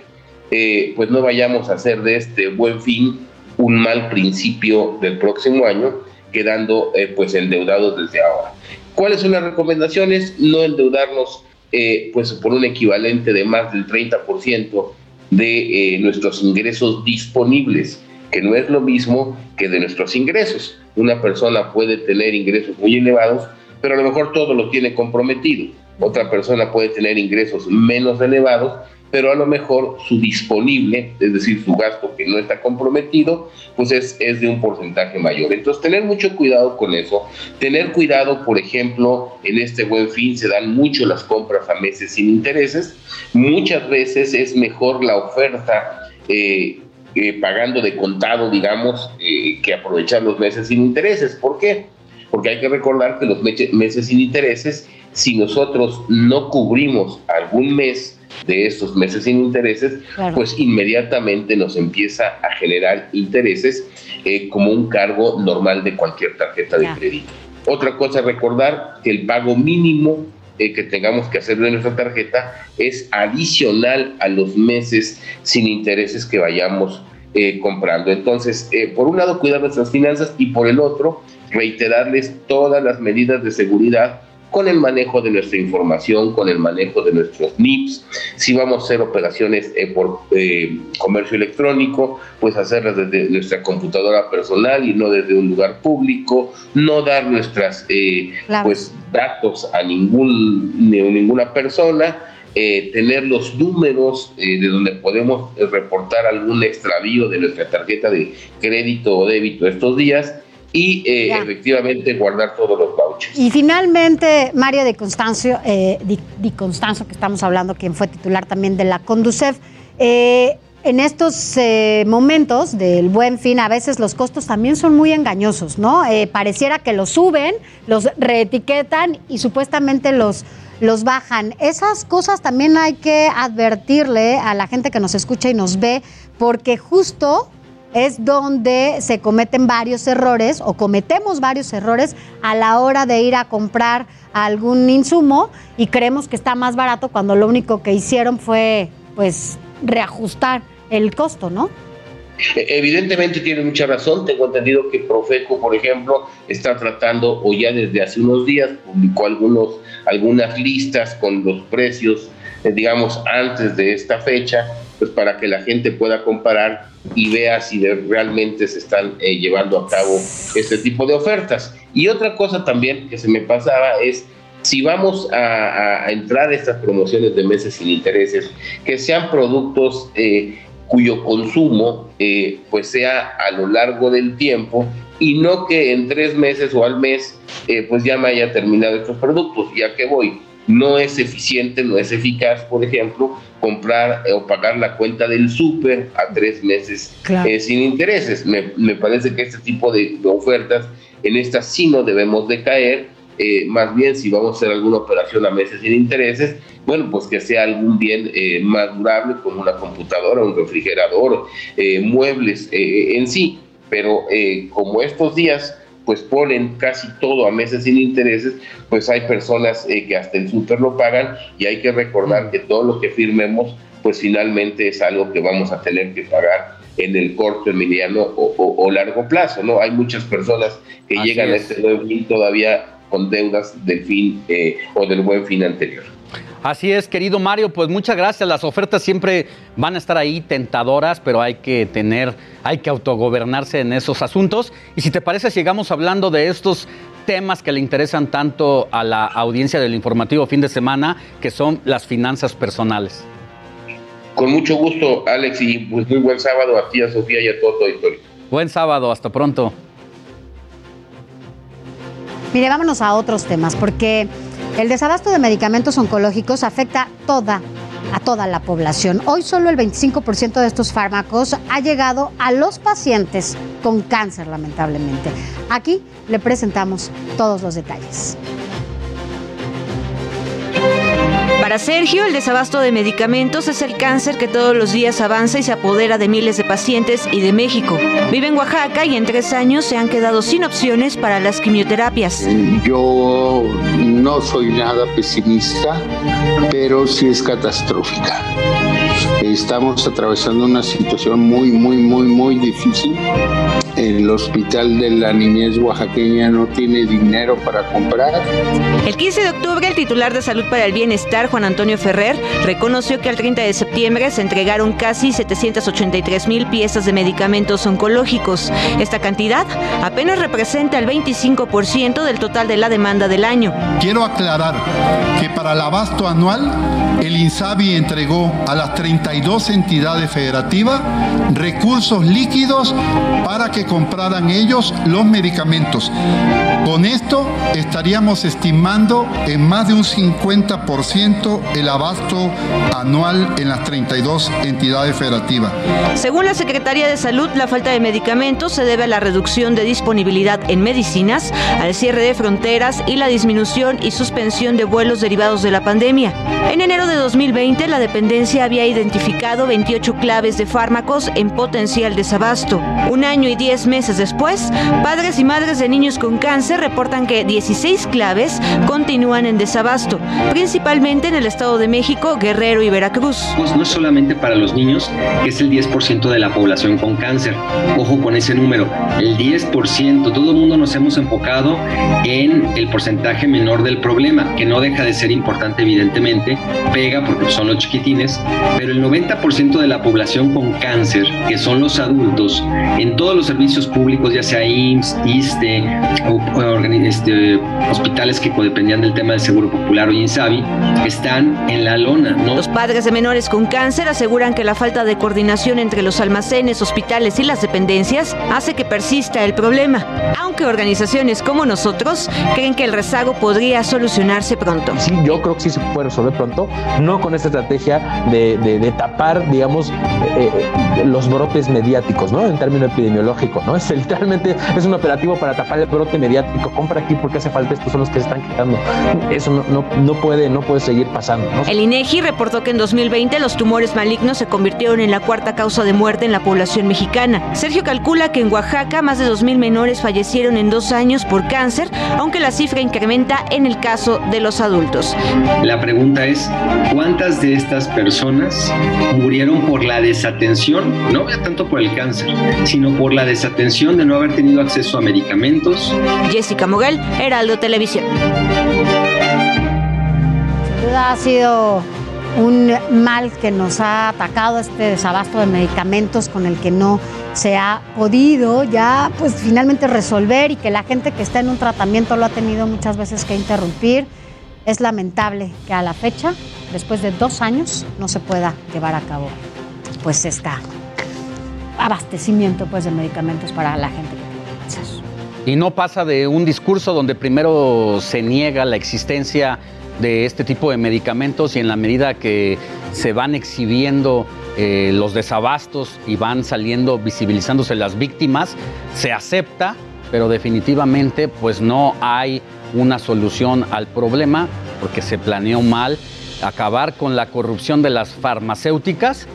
eh, pues no vayamos a hacer de este buen fin un mal principio del próximo año, quedando eh, pues endeudados desde ahora. ¿Cuáles son las recomendaciones? No endeudarnos eh, pues por un equivalente de más del 30% de nuestros ingresos disponibles, que no es lo mismo que de nuestros ingresos. Una persona puede tener ingresos muy elevados, pero a lo mejor todo lo tiene comprometido. Otra persona puede tener ingresos menos elevados, pero a lo mejor su disponible, es decir, su gasto que no está comprometido, pues es, es de un porcentaje mayor. Entonces, tener mucho cuidado con eso. Tener cuidado, por ejemplo, en este buen fin se dan mucho las compras a meses sin intereses. Muchas veces es mejor la oferta eh, eh, pagando de contado, digamos, eh, que aprovechar los meses sin intereses. ¿Por qué? Porque hay que recordar que los meses sin intereses, si nosotros no cubrimos algún mes de estos meses sin intereses, pues inmediatamente nos empieza a generar intereses eh, como un cargo normal de cualquier tarjeta de crédito. Otra cosa, recordar que el pago mínimo eh, que tengamos que hacer de nuestra tarjeta es adicional a los meses sin intereses que vayamos eh, comprando. Entonces, por un lado, cuidar nuestras finanzas y por el otro, reiterarles todas las medidas de seguridad con el manejo de nuestra información, con el manejo de nuestros NIPS. Si vamos a hacer operaciones eh, por eh, comercio electrónico, pues hacerlas desde nuestra computadora personal y no desde un lugar público, no dar nuestras eh, pues datos a ningún ninguna persona. tener los números de donde podemos reportar algún extravío de nuestra tarjeta de crédito o débito estos días y eh, efectivamente guardar todos los vouchers. Y finalmente, María de Constancio, eh, Di, Constanzo, que estamos hablando, quien fue titular también de la Conducef, eh, en estos eh, momentos del buen fin, a veces los costos también son muy engañosos, ¿no? pareciera que los suben, los reetiquetan y supuestamente los, los bajan. Esas cosas también hay que advertirle a la gente que nos escucha y nos ve, porque justo es donde se cometen varios errores o cometemos varios errores a la hora de ir a comprar algún insumo y creemos que está más barato cuando lo único que hicieron fue pues reajustar el costo, ¿no? E, evidentemente tiene mucha razón. Tengo entendido que Profeco, por ejemplo, está tratando, o ya desde hace unos días, publicó algunos, algunas listas con los precios, eh, digamos, antes de esta fecha, pues para que la gente pueda comparar y vea si realmente se están eh, llevando a cabo este tipo de ofertas. Y otra cosa también que se me pasaba es si vamos a, entrar a estas promociones de meses sin intereses, que sean productos eh, cuyo consumo eh, pues sea a lo largo del tiempo y no que en tres meses o al mes pues ya me haya terminado estos productos. ¿Y a qué voy? No es eficiente, no es eficaz, por ejemplo, comprar eh, o pagar la cuenta del súper a tres meses eh, sin intereses. Me, parece que este tipo de, ofertas, en estas sí no debemos de caer, eh, más bien si vamos a hacer alguna operación a meses sin intereses, bueno, pues que sea algún bien más durable como una computadora, un refrigerador, muebles en sí. Pero como estos días pues ponen casi todo a meses sin intereses, pues hay personas eh, que hasta el súper lo pagan y hay que recordar que todo lo que firmemos, pues finalmente es algo que vamos a tener que pagar en el corto, mediano o, largo plazo, ¿no? Hay muchas personas que llegan a este nuevo fin todavía con deudas del fin eh, o del buen fin anterior. Así es, querido Mario, pues muchas gracias. Las ofertas siempre van a estar ahí tentadoras, pero hay que tener, hay que autogobernarse en esos asuntos. Y si te parece, sigamos hablando de estos temas que le interesan tanto a la audiencia del informativo fin de semana, que son las finanzas personales. Con mucho gusto, Alex, y pues muy buen sábado a ti, a Sofía y a todo tu auditorio. Buen sábado, hasta pronto. Mire, vámonos a otros temas, porque el desabasto de medicamentos oncológicos afecta toda a toda la población. Hoy solo el 25% de estos fármacos ha llegado a los pacientes con cáncer, lamentablemente. Aquí le presentamos todos los detalles. Para Sergio, el desabasto de medicamentos es el cáncer que todos los días avanza y se apodera de miles de pacientes y de México. Vive en Oaxaca y en tres años se han quedado sin opciones para las quimioterapias. Yo no soy nada pesimista, pero sí es catastrófica. Estamos atravesando una situación muy, muy, muy, muy difícil el hospital de la niñez oaxaqueña no tiene dinero para comprar. El 15 de octubre, el titular de Salud para el Bienestar, Juan Antonio Ferrer, reconoció que al 30 de septiembre se entregaron casi 783 mil piezas de medicamentos oncológicos. Esta cantidad apenas representa el 25% del total de la demanda del año. Quiero aclarar que para el abasto anual, el INSABI entregó a las 32 entidades federativas recursos líquidos para que compraran ellos los medicamentos. Con esto estaríamos estimando en más de un 50% el abasto anual en las 32 entidades federativas. Según la Secretaría de Salud, la falta de medicamentos se debe a la reducción de disponibilidad en medicinas, al cierre de fronteras y la disminución y suspensión de vuelos derivados de la pandemia. En enero de 2020, la dependencia había identificado 28 claves de fármacos en potencial desabasto. Un año y 10 meses después, padres y madres de niños con cáncer reportan que 16 claves continúan en desabasto, principalmente en el Estado de México, Guerrero y Veracruz. Pues no es solamente para los niños, que es el 10% de la población con cáncer. Ojo con ese número, el 10%. Todo el mundo nos hemos enfocado en el porcentaje menor del problema, que no deja de ser importante evidentemente, pega porque son los chiquitines, pero el 90% de la población con cáncer, que son los adultos, en todos los servicios públicos, ya sea IMSS, ISTE, o, o este, hospitales que dependían del tema del Seguro Popular o INSABI, están en la lona. ¿no? Los padres de menores con cáncer aseguran que la falta de coordinación entre los almacenes, hospitales y las dependencias hace que persista el problema, aunque organizaciones como nosotros creen que el rezago podría solucionarse pronto. Sí, yo creo que sí se puede resolver pronto, no con esta estrategia de, de, de tapar, digamos, eh, eh, los brotes mediáticos, ¿no? En términos epidemiológicos, ¿no? Es literalmente es un operativo para tapar el brote mediático. Compra aquí porque hace falta, estos son los que se están quitando. Eso no, no, no puede, no puede seguir pasando. ¿no? El INEGI reportó que en 2020 los tumores malignos se convirtieron en la cuarta causa de muerte en la población mexicana. Sergio calcula que en Oaxaca más de 2.000 menores fallecieron en dos años por cáncer, aunque la cifra incrementa en el caso de los adultos. La pregunta es, ¿cuántas de estas personas murieron por la desatención? No tanto por el cáncer, sino por la desatención de no haber tenido acceso a medicamentos. Jessica Moguel, Heraldo Televisión. Sin duda ha sido un mal que nos ha atacado este desabasto de medicamentos con el que no se ha podido ya pues finalmente resolver y que la gente que está en un tratamiento lo ha tenido muchas veces que interrumpir. Es lamentable que a la fecha, después de dos años, no se pueda llevar a cabo pues este abastecimiento pues de medicamentos para la gente que tiene cáncer. Y no pasa de un discurso donde primero se niega la existencia de este tipo de medicamentos y en la medida que se van exhibiendo eh, los desabastos y van saliendo, visibilizándose las víctimas, se acepta, pero definitivamente pues no hay una solución al problema porque se planeó mal acabar con la corrupción de las farmacéuticas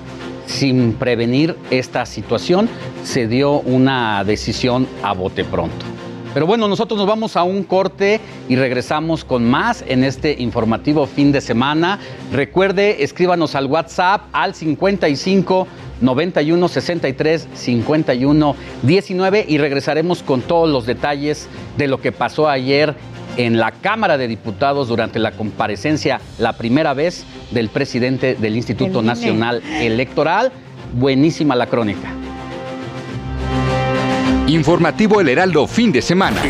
sin prevenir esta situación, se dio una decisión a bote pronto. Pero bueno, nosotros nos vamos a un corte y regresamos con más en este informativo fin de semana. Recuerde, escríbanos al WhatsApp al 55 91 63 51 19 y regresaremos con todos los detalles de lo que pasó ayer en la Cámara de Diputados durante la comparecencia, la primera vez del presidente del Instituto El. Nacional Electoral. Buenísima la crónica. Informativo El Heraldo fin de semana.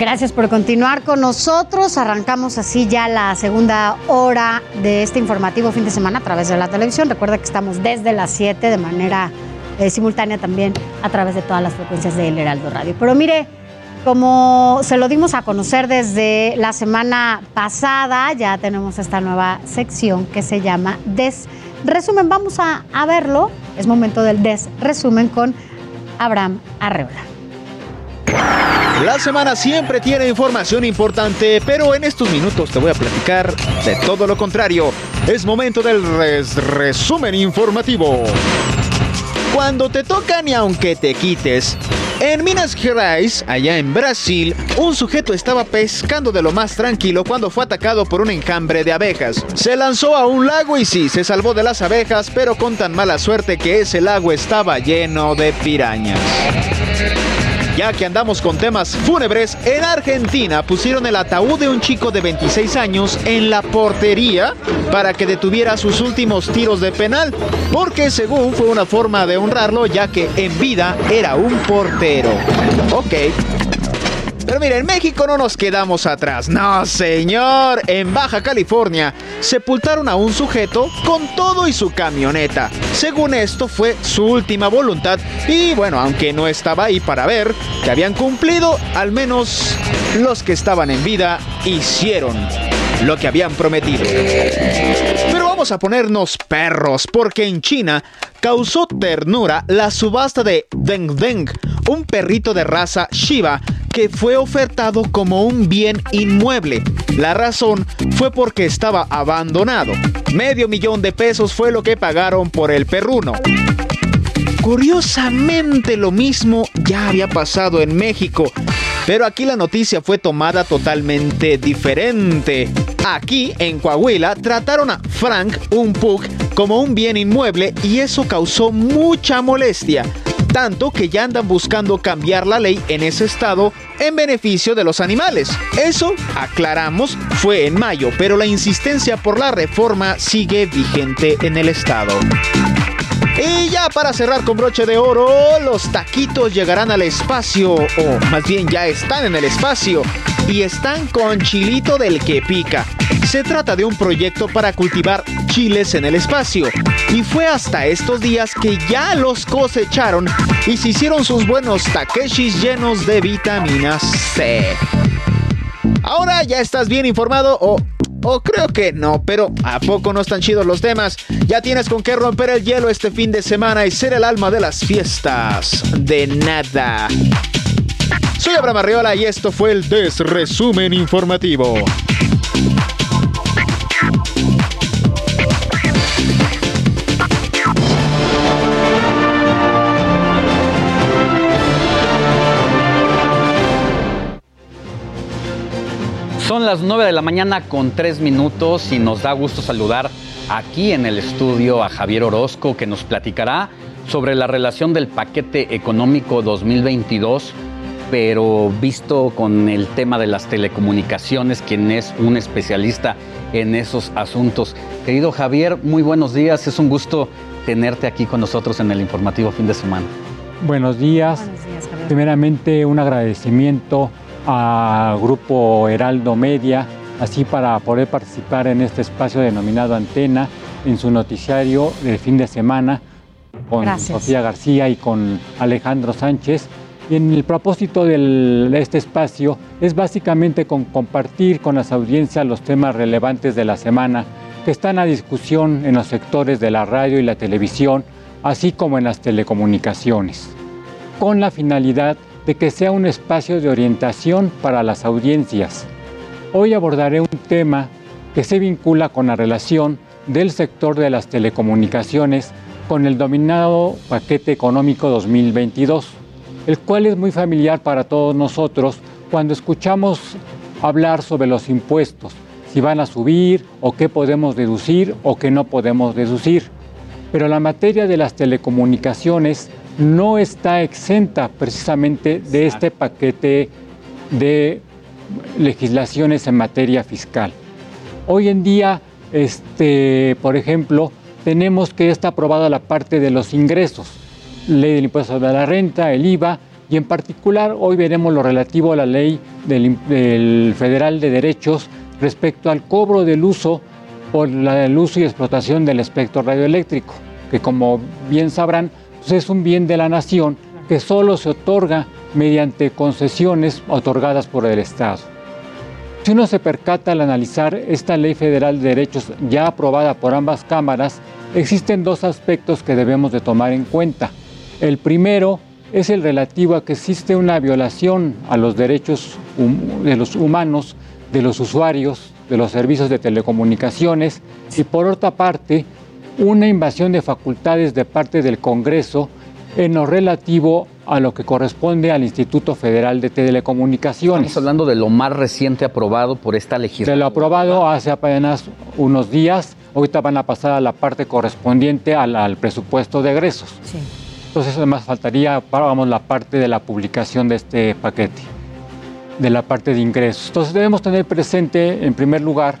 Gracias por continuar con nosotros. Arrancamos así ya la segunda hora de este informativo fin de semana a través de la televisión. Recuerda que estamos desde las 7 de manera eh, simultánea también a través de todas las frecuencias del Heraldo Radio. Pero mire, como se lo dimos a conocer desde la semana pasada, ya tenemos esta nueva sección que se llama Des Resumen. Vamos a, a verlo. Es momento del Des Resumen con Abraham Arreola. La semana siempre tiene información importante, pero en estos minutos te voy a platicar de todo lo contrario. Es momento del res- resumen informativo. Cuando te tocan y aunque te quites. En Minas Gerais, allá en Brasil, un sujeto estaba pescando de lo más tranquilo cuando fue atacado por un enjambre de abejas. Se lanzó a un lago y sí, se salvó de las abejas, pero con tan mala suerte que ese lago estaba lleno de pirañas. Ya que andamos con temas fúnebres, en Argentina pusieron el ataúd de un chico de 26 años en la portería para que detuviera sus últimos tiros de penal, porque según fue una forma de honrarlo ya que en vida era un portero. Ok. Pero mire, en México no nos quedamos atrás. No, señor. En Baja California sepultaron a un sujeto con todo y su camioneta. Según esto fue su última voluntad y bueno, aunque no estaba ahí para ver que habían cumplido, al menos los que estaban en vida hicieron lo que habían prometido. Pero vamos a ponernos perros, porque en China causó ternura la subasta de Deng Deng, un perrito de raza Shiba que fue ofertado como un bien inmueble. La razón fue porque estaba abandonado. Medio millón de pesos fue lo que pagaron por el perruno. Curiosamente lo mismo ya había pasado en México, pero aquí la noticia fue tomada totalmente diferente. Aquí, en Coahuila, trataron a Frank, un pug, como un bien inmueble y eso causó mucha molestia. Tanto que ya andan buscando cambiar la ley en ese estado en beneficio de los animales. Eso, aclaramos, fue en mayo, pero la insistencia por la reforma sigue vigente en el estado. Y ya para cerrar con broche de oro, los taquitos llegarán al espacio, o más bien ya están en el espacio, y están con chilito del que pica. Se trata de un proyecto para cultivar chiles en el espacio, y fue hasta estos días que ya los cosecharon y se hicieron sus buenos takeshis llenos de vitamina C. Ahora ya estás bien informado o o creo que no, pero ¿a poco no están chidos los temas? Ya tienes con qué romper el hielo este fin de semana y ser el alma de las fiestas. De nada. Soy Abraham Arriola y esto fue el Desresumen Informativo. Son las 9 de la mañana con 3 minutos y nos da gusto saludar aquí en el estudio a Javier Orozco que nos platicará sobre la relación del paquete económico 2022, pero visto con el tema de las telecomunicaciones, quien es un especialista en esos asuntos. Querido Javier, muy buenos días, es un gusto tenerte aquí con nosotros en el informativo fin de semana. Buenos días. Primeramente un agradecimiento a Grupo Heraldo Media, así para poder participar en este espacio denominado Antena, en su noticiario del fin de semana, con Sofía García y con Alejandro Sánchez. Y en el propósito de este espacio es básicamente con compartir con las audiencias los temas relevantes de la semana que están a discusión en los sectores de la radio y la televisión, así como en las telecomunicaciones, con la finalidad de que sea un espacio de orientación para las audiencias. Hoy abordaré un tema que se vincula con la relación del sector de las telecomunicaciones con el dominado paquete económico 2022, el cual es muy familiar para todos nosotros cuando escuchamos hablar sobre los impuestos, si van a subir o qué podemos deducir o qué no podemos deducir. Pero la materia de las telecomunicaciones no está exenta precisamente de este paquete de legislaciones en materia fiscal. Hoy en día, este, por ejemplo, tenemos que está aprobada la parte de los ingresos, ley del impuesto sobre la renta, el IVA, y en particular hoy veremos lo relativo a la ley del, del federal de derechos respecto al cobro del uso por la, el uso y explotación del espectro radioeléctrico, que como bien sabrán, pues, es un bien de la nación que solo se otorga mediante concesiones otorgadas por el Estado. Si uno se percata al analizar esta Ley Federal de Derechos ya aprobada por ambas cámaras, existen dos aspectos que debemos de tomar en cuenta. El primero es el relativo a que existe una violación a los derechos de los humanos, de los usuarios, de los servicios de telecomunicaciones y por otra parte una invasión de facultades de parte del Congreso en lo relativo a lo que corresponde al Instituto Federal de Telecomunicaciones. Estamos hablando de lo más reciente aprobado por esta legislatura. De lo aprobado hace apenas unos días. Ahorita van a pasar a la parte correspondiente al, presupuesto de egresos. Sí. Entonces, además faltaría, vamos, la parte de la publicación de este paquete, de la parte de ingresos. Entonces, debemos tener presente, en primer lugar,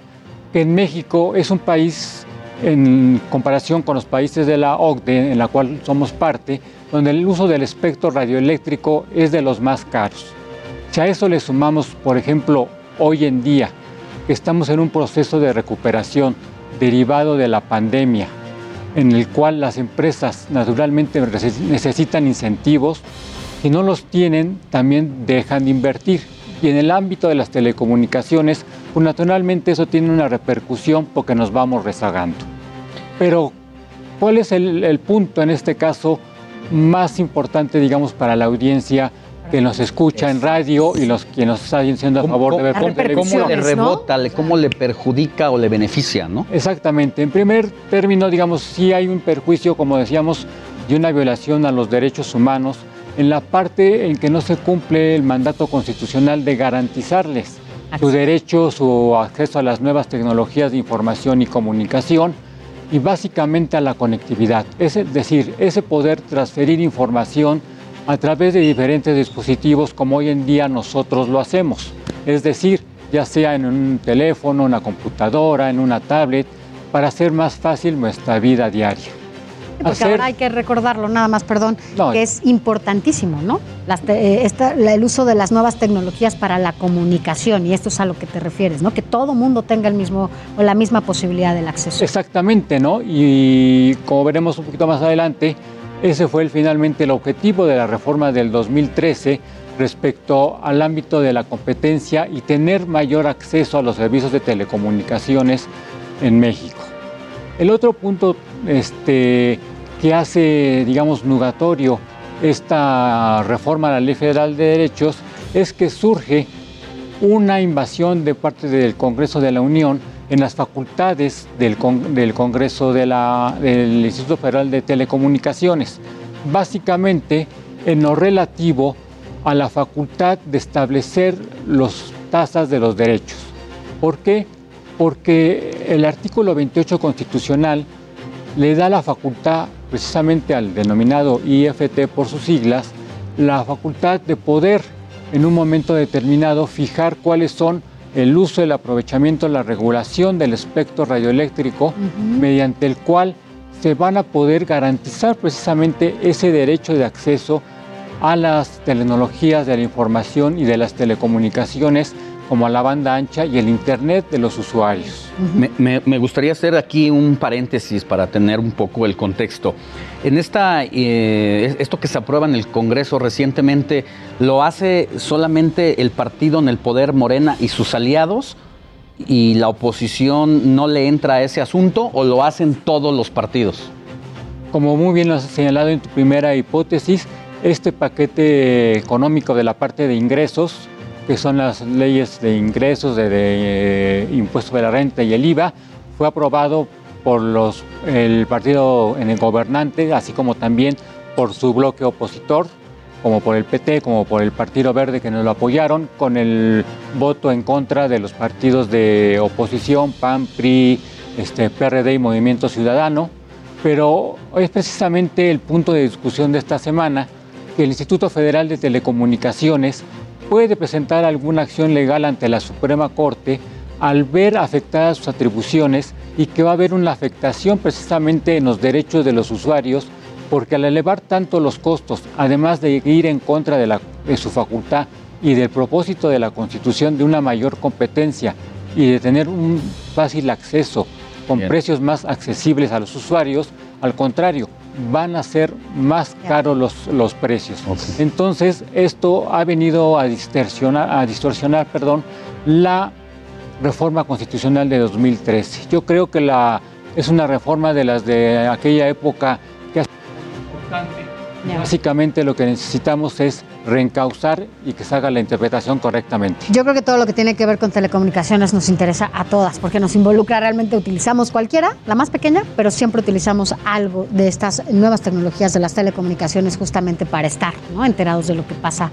que en México es un país en comparación con los países de la OCDE, en la cual somos parte, donde el uso del espectro radioeléctrico es de los más caros. Si a eso le sumamos, por ejemplo, hoy en día, estamos en un proceso de recuperación derivado de la pandemia, en el cual las empresas naturalmente necesitan incentivos, si no los tienen, también dejan de invertir. Y en el ámbito de las telecomunicaciones, pues naturalmente eso tiene una repercusión porque nos vamos rezagando. Pero, ¿cuál es el, el punto en este caso más importante, digamos, para la audiencia? que nos escucha en radio y los que nos están diciendo a favor de ver por televisión. ¿Cómo le rebota, cómo le perjudica o le beneficia, no? Exactamente. En primer término, digamos, sí hay un perjuicio, como decíamos, de una violación a los derechos humanos en la parte en que no se cumple el mandato constitucional de garantizarles su derecho, su acceso a las nuevas tecnologías de información y comunicación y básicamente a la conectividad. Es decir, ese poder transferir información a través de diferentes dispositivos como hoy en día nosotros lo hacemos. Es decir, ya sea en un teléfono, una computadora, en una tablet, para hacer más fácil nuestra vida diaria. Porque ahora hay que recordarlo, nada más, perdón, que es importantísimo, ¿no? Eh, el uso de las nuevas tecnologías para la comunicación, y esto es a lo que te refieres, ¿no? Que todo mundo tenga el mismo o la misma posibilidad del acceso. Exactamente, ¿no? Y como veremos un poquito más adelante, ese fue finalmente el objetivo de la reforma del 2013 respecto al ámbito de la competencia y tener mayor acceso a los servicios de telecomunicaciones en México. El otro punto este, que hace, digamos, nugatorio esta reforma a la Ley Federal de Derechos es que surge una invasión de parte del Congreso de la Unión en las facultades del, Congreso del Instituto Federal de Telecomunicaciones, básicamente en lo relativo a la facultad de establecer las tasas de los derechos. ¿Por qué? Porque el artículo 28 constitucional le da la facultad precisamente al denominado IFT por sus siglas, la facultad de poder en un momento determinado fijar cuáles son el uso, el aprovechamiento, la regulación del espectro radioeléctrico, mediante el cual se van a poder garantizar precisamente ese derecho de acceso a las tecnologías de la información y de las telecomunicaciones como a la banda ancha y el Internet de los usuarios. me, gustaría hacer aquí un paréntesis para tener un poco el contexto. En esta, eh, esto que se aprueba en el Congreso recientemente, ¿lo hace solamente el partido en el poder Morena y sus aliados? ¿Y la oposición no le entra a ese asunto o lo hacen todos los partidos? Como muy bien lo has señalado en tu primera hipótesis, este paquete económico de la parte de ingresos que son las leyes de ingresos, de, eh, impuestos de la renta y el IVA, fue aprobado por los, el partido en el gobernante, así como también por su bloque opositor, como por el PT, como por el Partido Verde que nos lo apoyaron, con el voto en contra de los partidos de oposición, PAN, PRI, este, PRD y Movimiento Ciudadano. Pero es precisamente el punto de discusión de esta semana que el Instituto Federal de Telecomunicaciones puede presentar alguna acción legal ante la Suprema Corte al ver afectadas sus atribuciones y que va a haber una afectación precisamente en los derechos de los usuarios, porque al elevar tanto los costos, además de ir en contra de, de su facultad y del propósito de la Constitución de una mayor competencia y de tener un fácil acceso con precios más accesibles a los usuarios, al contrario, van a ser más caros los, los precios. Entonces, esto ha venido a distorsionar, a distorsionar perdón, la reforma constitucional de 2013. Yo creo que la, es una reforma de las de aquella época que es importante. Básicamente lo que necesitamos es reencauzar y que se haga la interpretación correctamente. Yo creo que todo lo que tiene que ver con telecomunicaciones nos interesa a todas, porque nos involucra realmente, utilizamos cualquiera, la más pequeña, pero siempre utilizamos algo de estas nuevas tecnologías de las telecomunicaciones justamente para estar ¿no? enterados de lo que pasa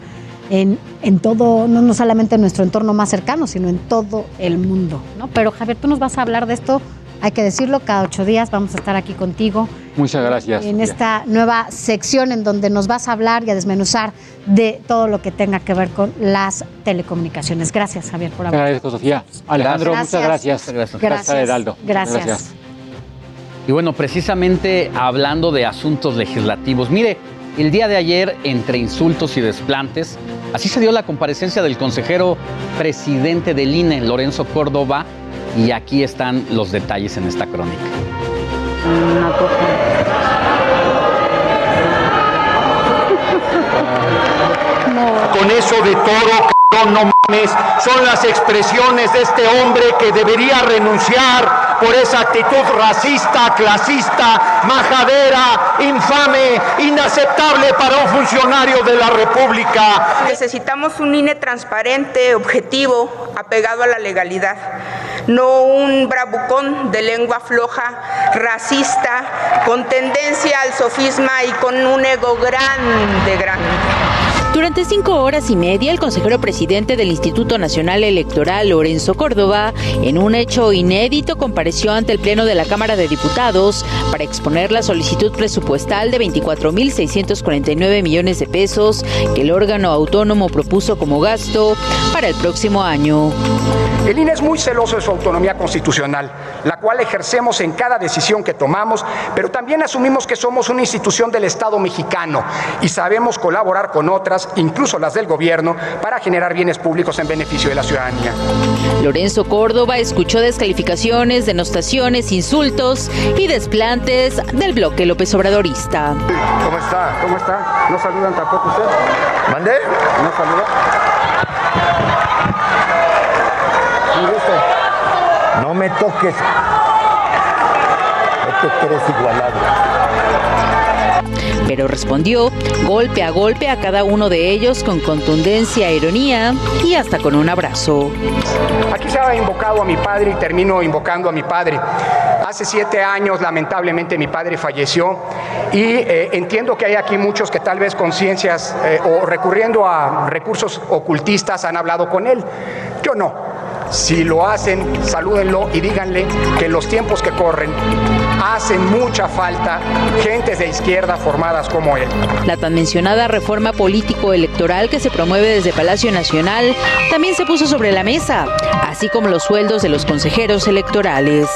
en, en todo, no, no solamente en nuestro entorno más cercano, sino en todo el mundo. ¿no? Pero Javier, tú nos vas a hablar de esto hay que decirlo, cada ocho días vamos a estar aquí contigo. Muchas gracias. En esta nueva sección en donde nos vas a hablar y a desmenuzar de todo lo que tenga que ver con las telecomunicaciones. Gracias, Javier, por hablar. Gracias, Sofía. Alejandro, muchas gracias. Gracias, gracias. Gracias. Y bueno, precisamente hablando de asuntos legislativos, mire, el día de ayer, entre insultos y desplantes, así se dio la comparecencia del consejero presidente del INE, Lorenzo Córdoba, y aquí están los detalles en esta crónica. Con eso de toro, no mames, son las expresiones de este hombre que debería renunciar por esa actitud racista, clasista, majadera, infame, inaceptable para un funcionario de la República. Necesitamos un INE transparente, objetivo, apegado a la legalidad no un bravucón de lengua floja, racista, con tendencia al sofisma y con un ego grande, grande. Durante cinco horas y media, el consejero presidente del Instituto Nacional Electoral, Lorenzo Córdoba, en un hecho inédito, compareció ante el Pleno de la Cámara de Diputados para exponer la solicitud presupuestal de 24.649 millones de pesos que el órgano autónomo propuso como gasto para el próximo año. El INE es muy celoso de su autonomía constitucional, la cual ejercemos en cada decisión que tomamos, pero también asumimos que somos una institución del Estado mexicano y sabemos colaborar con otras incluso las del gobierno, para generar bienes públicos en beneficio de la ciudadanía. Lorenzo Córdoba escuchó descalificaciones, denostaciones, insultos y desplantes del bloque López Obradorista. ¿Cómo está? ¿Cómo está? ¿No saludan tampoco usted? ¿Mandé? ¿No saluda? No me toques. No te crees igualado pero respondió golpe a golpe a cada uno de ellos con contundencia, ironía y hasta con un abrazo. Aquí se ha invocado a mi padre y termino invocando a mi padre. Hace siete años, lamentablemente, mi padre falleció y eh, entiendo que hay aquí muchos que tal vez conciencias eh, o recurriendo a recursos ocultistas han hablado con él. Yo no. Si lo hacen, salúdenlo y díganle que los tiempos que corren hacen mucha falta gentes de izquierda formadas como él. La tan mencionada reforma político-electoral que se promueve desde Palacio Nacional también se puso sobre la mesa, así como los sueldos de los consejeros electorales.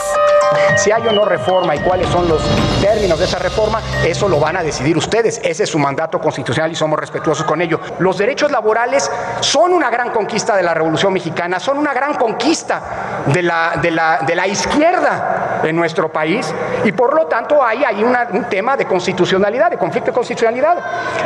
Si hay o no reforma y cuáles son los términos de esa reforma, eso lo van a decidir ustedes. Ese es su mandato constitucional y somos respetuosos con ello. Los derechos laborales son una gran conquista de la Revolución Mexicana, son una gran conquista de la, de la, de la izquierda en nuestro país y por lo tanto hay ahí un tema de constitucionalidad, de conflicto de constitucionalidad.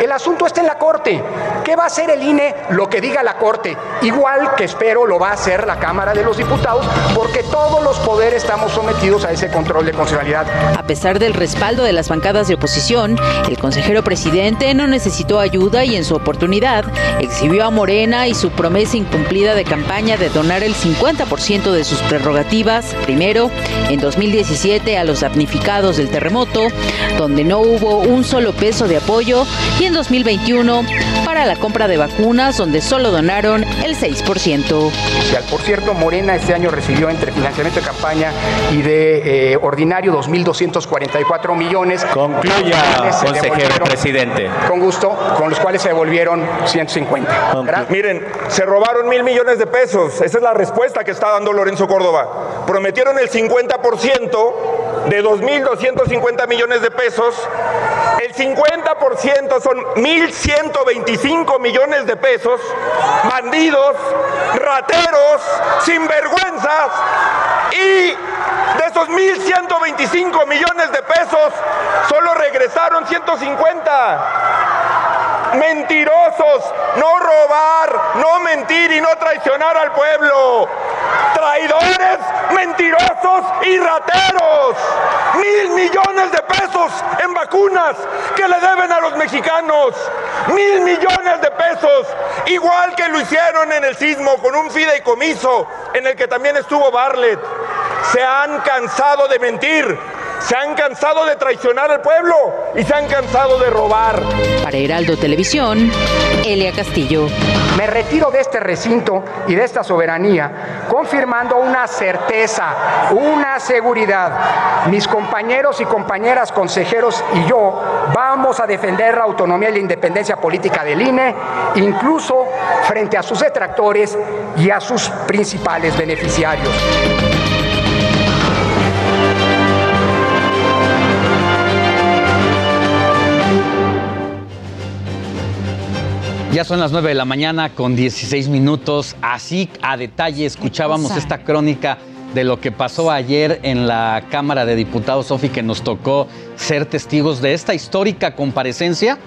El asunto está en la Corte. ¿Qué va a hacer el INE? Lo que diga la Corte. Igual que espero lo va a hacer la Cámara de los Diputados, porque todos los poderes estamos sometidos a ese control de constitucionalidad. A pesar del respaldo de las bancadas de oposición, el consejero presidente no necesitó ayuda y en su oportunidad exhibió a Morena y su promesa incumplida de campaña de donar el 50% de sus prerrogativas, primero en 2017 a los damnificados del terremoto, donde no hubo un solo peso de apoyo, y en 2021 para la compra de vacunas, donde solo donaron el 6%. Por cierto, Morena este año recibió entre financiamiento de campaña y de eh, ordinario 2.244 millones. Concluya, consejero presidente. Con gusto, con los cuales se devolvieron 150. Miren, se robaron mil millones de pesos. Esa es la respuesta que está dando Lorenzo Córdoba. Prometieron el 50% de 2.250 millones de pesos. El 50% son 1.125 millones de pesos. Bandidos, rateros, sinvergüenzas. Y de esos 1.125 millones de pesos, solo regresaron 150 mentirosos, no robar, no mentir y no traicionar al pueblo. Traidores, mentirosos y rateros. Mil millones de pesos en vacunas que le deben a los mexicanos. Mil millones de pesos, igual que lo hicieron en el sismo con un fideicomiso en el que también estuvo Barlet. Se han cansado de mentir se han cansado de traicionar al pueblo y se han cansado de robar. Para Heraldo Televisión, Elia Castillo. Me retiro de este recinto y de esta soberanía confirmando una certeza, una seguridad. Mis compañeros y compañeras consejeros y yo vamos a defender la autonomía y la independencia política del INE, incluso frente a sus detractores y a sus principales beneficiarios. Ya son las 9 de la mañana con 16 minutos. Así a detalle escuchábamos esta crónica de lo que pasó ayer en la Cámara de Diputados, Sofi, que nos tocó ser testigos de esta histórica comparecencia,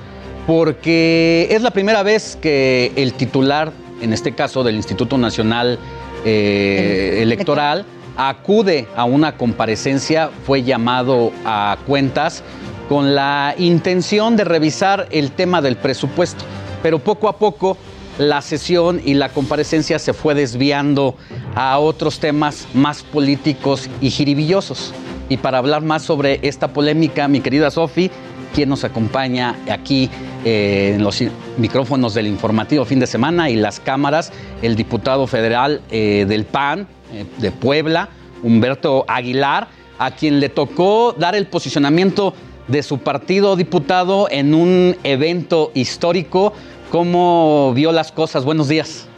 porque es la primera vez que el titular, en este caso del Instituto Nacional eh, Electoral, acude a una comparecencia, fue llamado a cuentas con la intención de revisar el tema del presupuesto pero poco a poco la sesión y la comparecencia se fue desviando a otros temas más políticos y jiribillosos. Y para hablar más sobre esta polémica, mi querida Sofi, quien nos acompaña aquí eh, en los micrófonos del informativo fin de semana y las cámaras, el diputado federal eh, del PAN eh, de Puebla, Humberto Aguilar, a quien le tocó dar el posicionamiento de su partido diputado en un evento histórico ¿Cómo vio las cosas? Buenos días.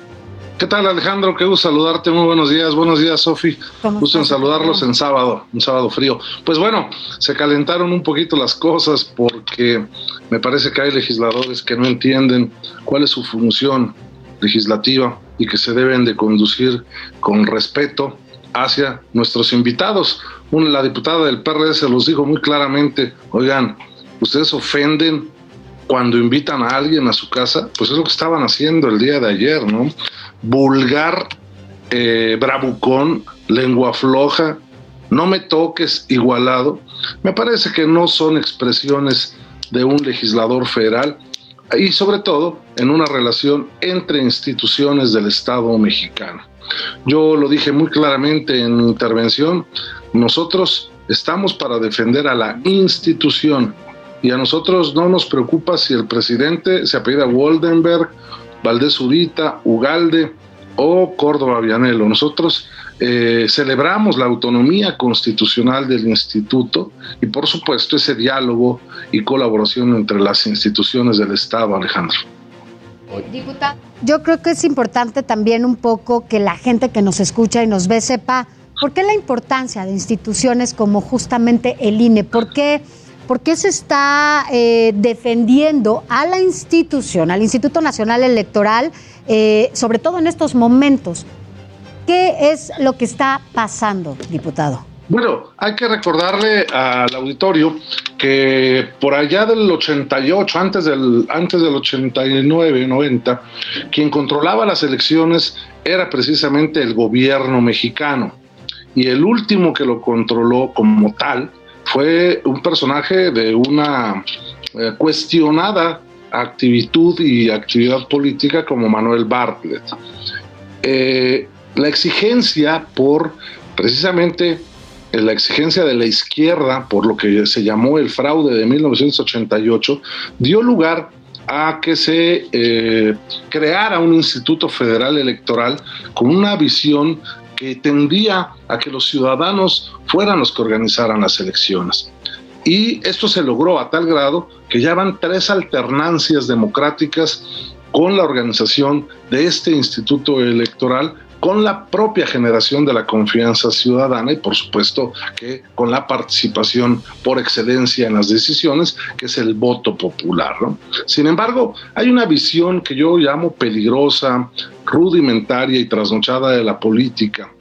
¿Qué tal Alejandro? Qué gusto saludarte. Muy buenos días. Buenos días, Sofi. Gusto en saludarlos en sábado, un sábado frío. Pues bueno, se calentaron un poquito las cosas porque me parece que hay legisladores que no entienden cuál es su función legislativa y que se deben de conducir con respeto hacia nuestros invitados. Una, la diputada del PRD se los dijo muy claramente, oigan, ustedes ofenden cuando invitan a alguien a su casa, pues es lo que estaban haciendo el día de ayer, ¿no? Vulgar, eh, bravucón, lengua floja, no me toques igualado, me parece que no son expresiones de un legislador federal y sobre todo en una relación entre instituciones del Estado mexicano. Yo lo dije muy claramente en mi intervención, nosotros estamos para defender a la institución, y a nosotros no nos preocupa si el presidente se apellida Woldenberg, Valdés Urita, Ugalde o Córdoba Vianelo. Nosotros eh, celebramos la autonomía constitucional del instituto y por supuesto ese diálogo y colaboración entre las instituciones del Estado, Alejandro. yo creo que es importante también un poco que la gente que nos escucha y nos ve sepa por qué la importancia de instituciones como justamente el INE, por qué ¿Por qué se está eh, defendiendo a la institución, al Instituto Nacional Electoral, eh, sobre todo en estos momentos? ¿Qué es lo que está pasando, diputado? Bueno, hay que recordarle al auditorio que por allá del 88, antes del, antes del 89, 90, quien controlaba las elecciones era precisamente el gobierno mexicano. Y el último que lo controló como tal fue un personaje de una eh, cuestionada actitud y actividad política como Manuel Bartlett. Eh, la exigencia por precisamente eh, la exigencia de la izquierda por lo que se llamó el fraude de 1988 dio lugar a que se creara un instituto federal electoral con una visión que tendía a que los ciudadanos fueran los que organizaran las elecciones. Y esto se logró a tal grado que ya van tres alternancias democráticas con la organización de este instituto electoral, con la propia generación de la confianza ciudadana y por supuesto que con la participación por excelencia en las decisiones, que es el voto popular. Sin embargo, hay una visión que yo llamo peligrosa, rudimentaria y trasnochada de la política,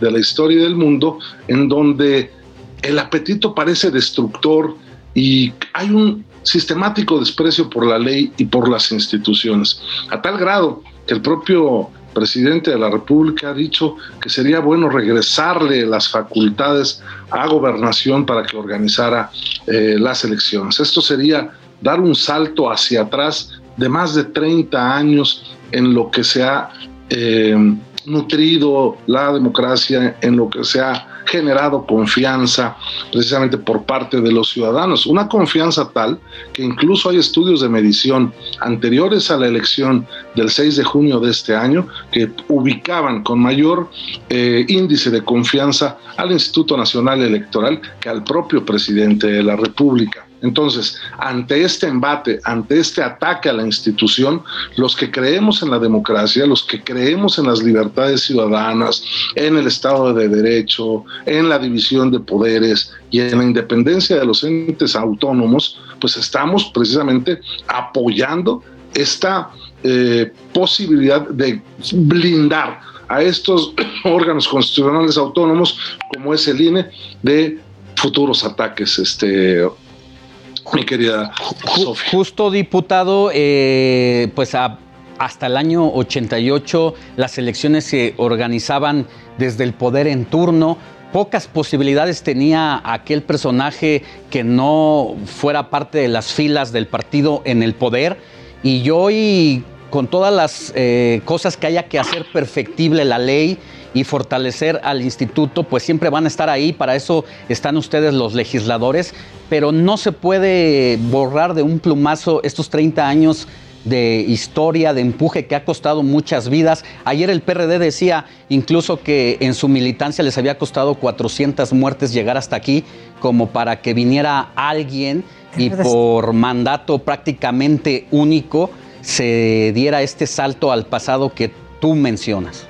de la historia del mundo, en donde el apetito parece destructor y hay un sistemático desprecio por la ley y por las instituciones, a tal grado que el propio presidente de la República ha dicho que sería bueno regresarle las facultades a gobernación para que organizara eh, las elecciones. Esto sería dar un salto hacia atrás de más de 30 años en lo que se ha eh, nutrido la democracia, en lo que se ha generado confianza precisamente por parte de los ciudadanos. Una confianza tal que incluso hay estudios de medición anteriores a la elección del 6 de junio de este año que ubicaban con mayor eh, índice de confianza al Instituto Nacional Electoral que al propio presidente de la República. Entonces, ante este embate, ante este ataque a la institución, los que creemos en la democracia, los que creemos en las libertades ciudadanas, en el Estado de Derecho, en la división de poderes y en la independencia de los entes autónomos, pues estamos precisamente apoyando esta eh, posibilidad de blindar a estos [clears throat] órganos constitucionales autónomos como es el INE de futuros ataques, este, mi querida Sofía. Justo diputado, eh, pues a- hasta el año 88 las elecciones se organizaban desde el poder en turno. Pocas posibilidades tenía aquel personaje que no fuera parte de las filas del partido en el poder. Y hoy, con todas las eh, cosas que haya que hacer perfectible la ley y fortalecer al instituto, pues siempre van a estar ahí. Para eso están ustedes los legisladores. Pero no se puede borrar de un plumazo estos 30 años de historia, de empuje que ha costado muchas vidas. Ayer el PRD decía incluso que en su militancia les había costado 400 muertes llegar hasta aquí, como para que viniera alguien y por mandato prácticamente único se diera este salto al pasado que tú mencionas.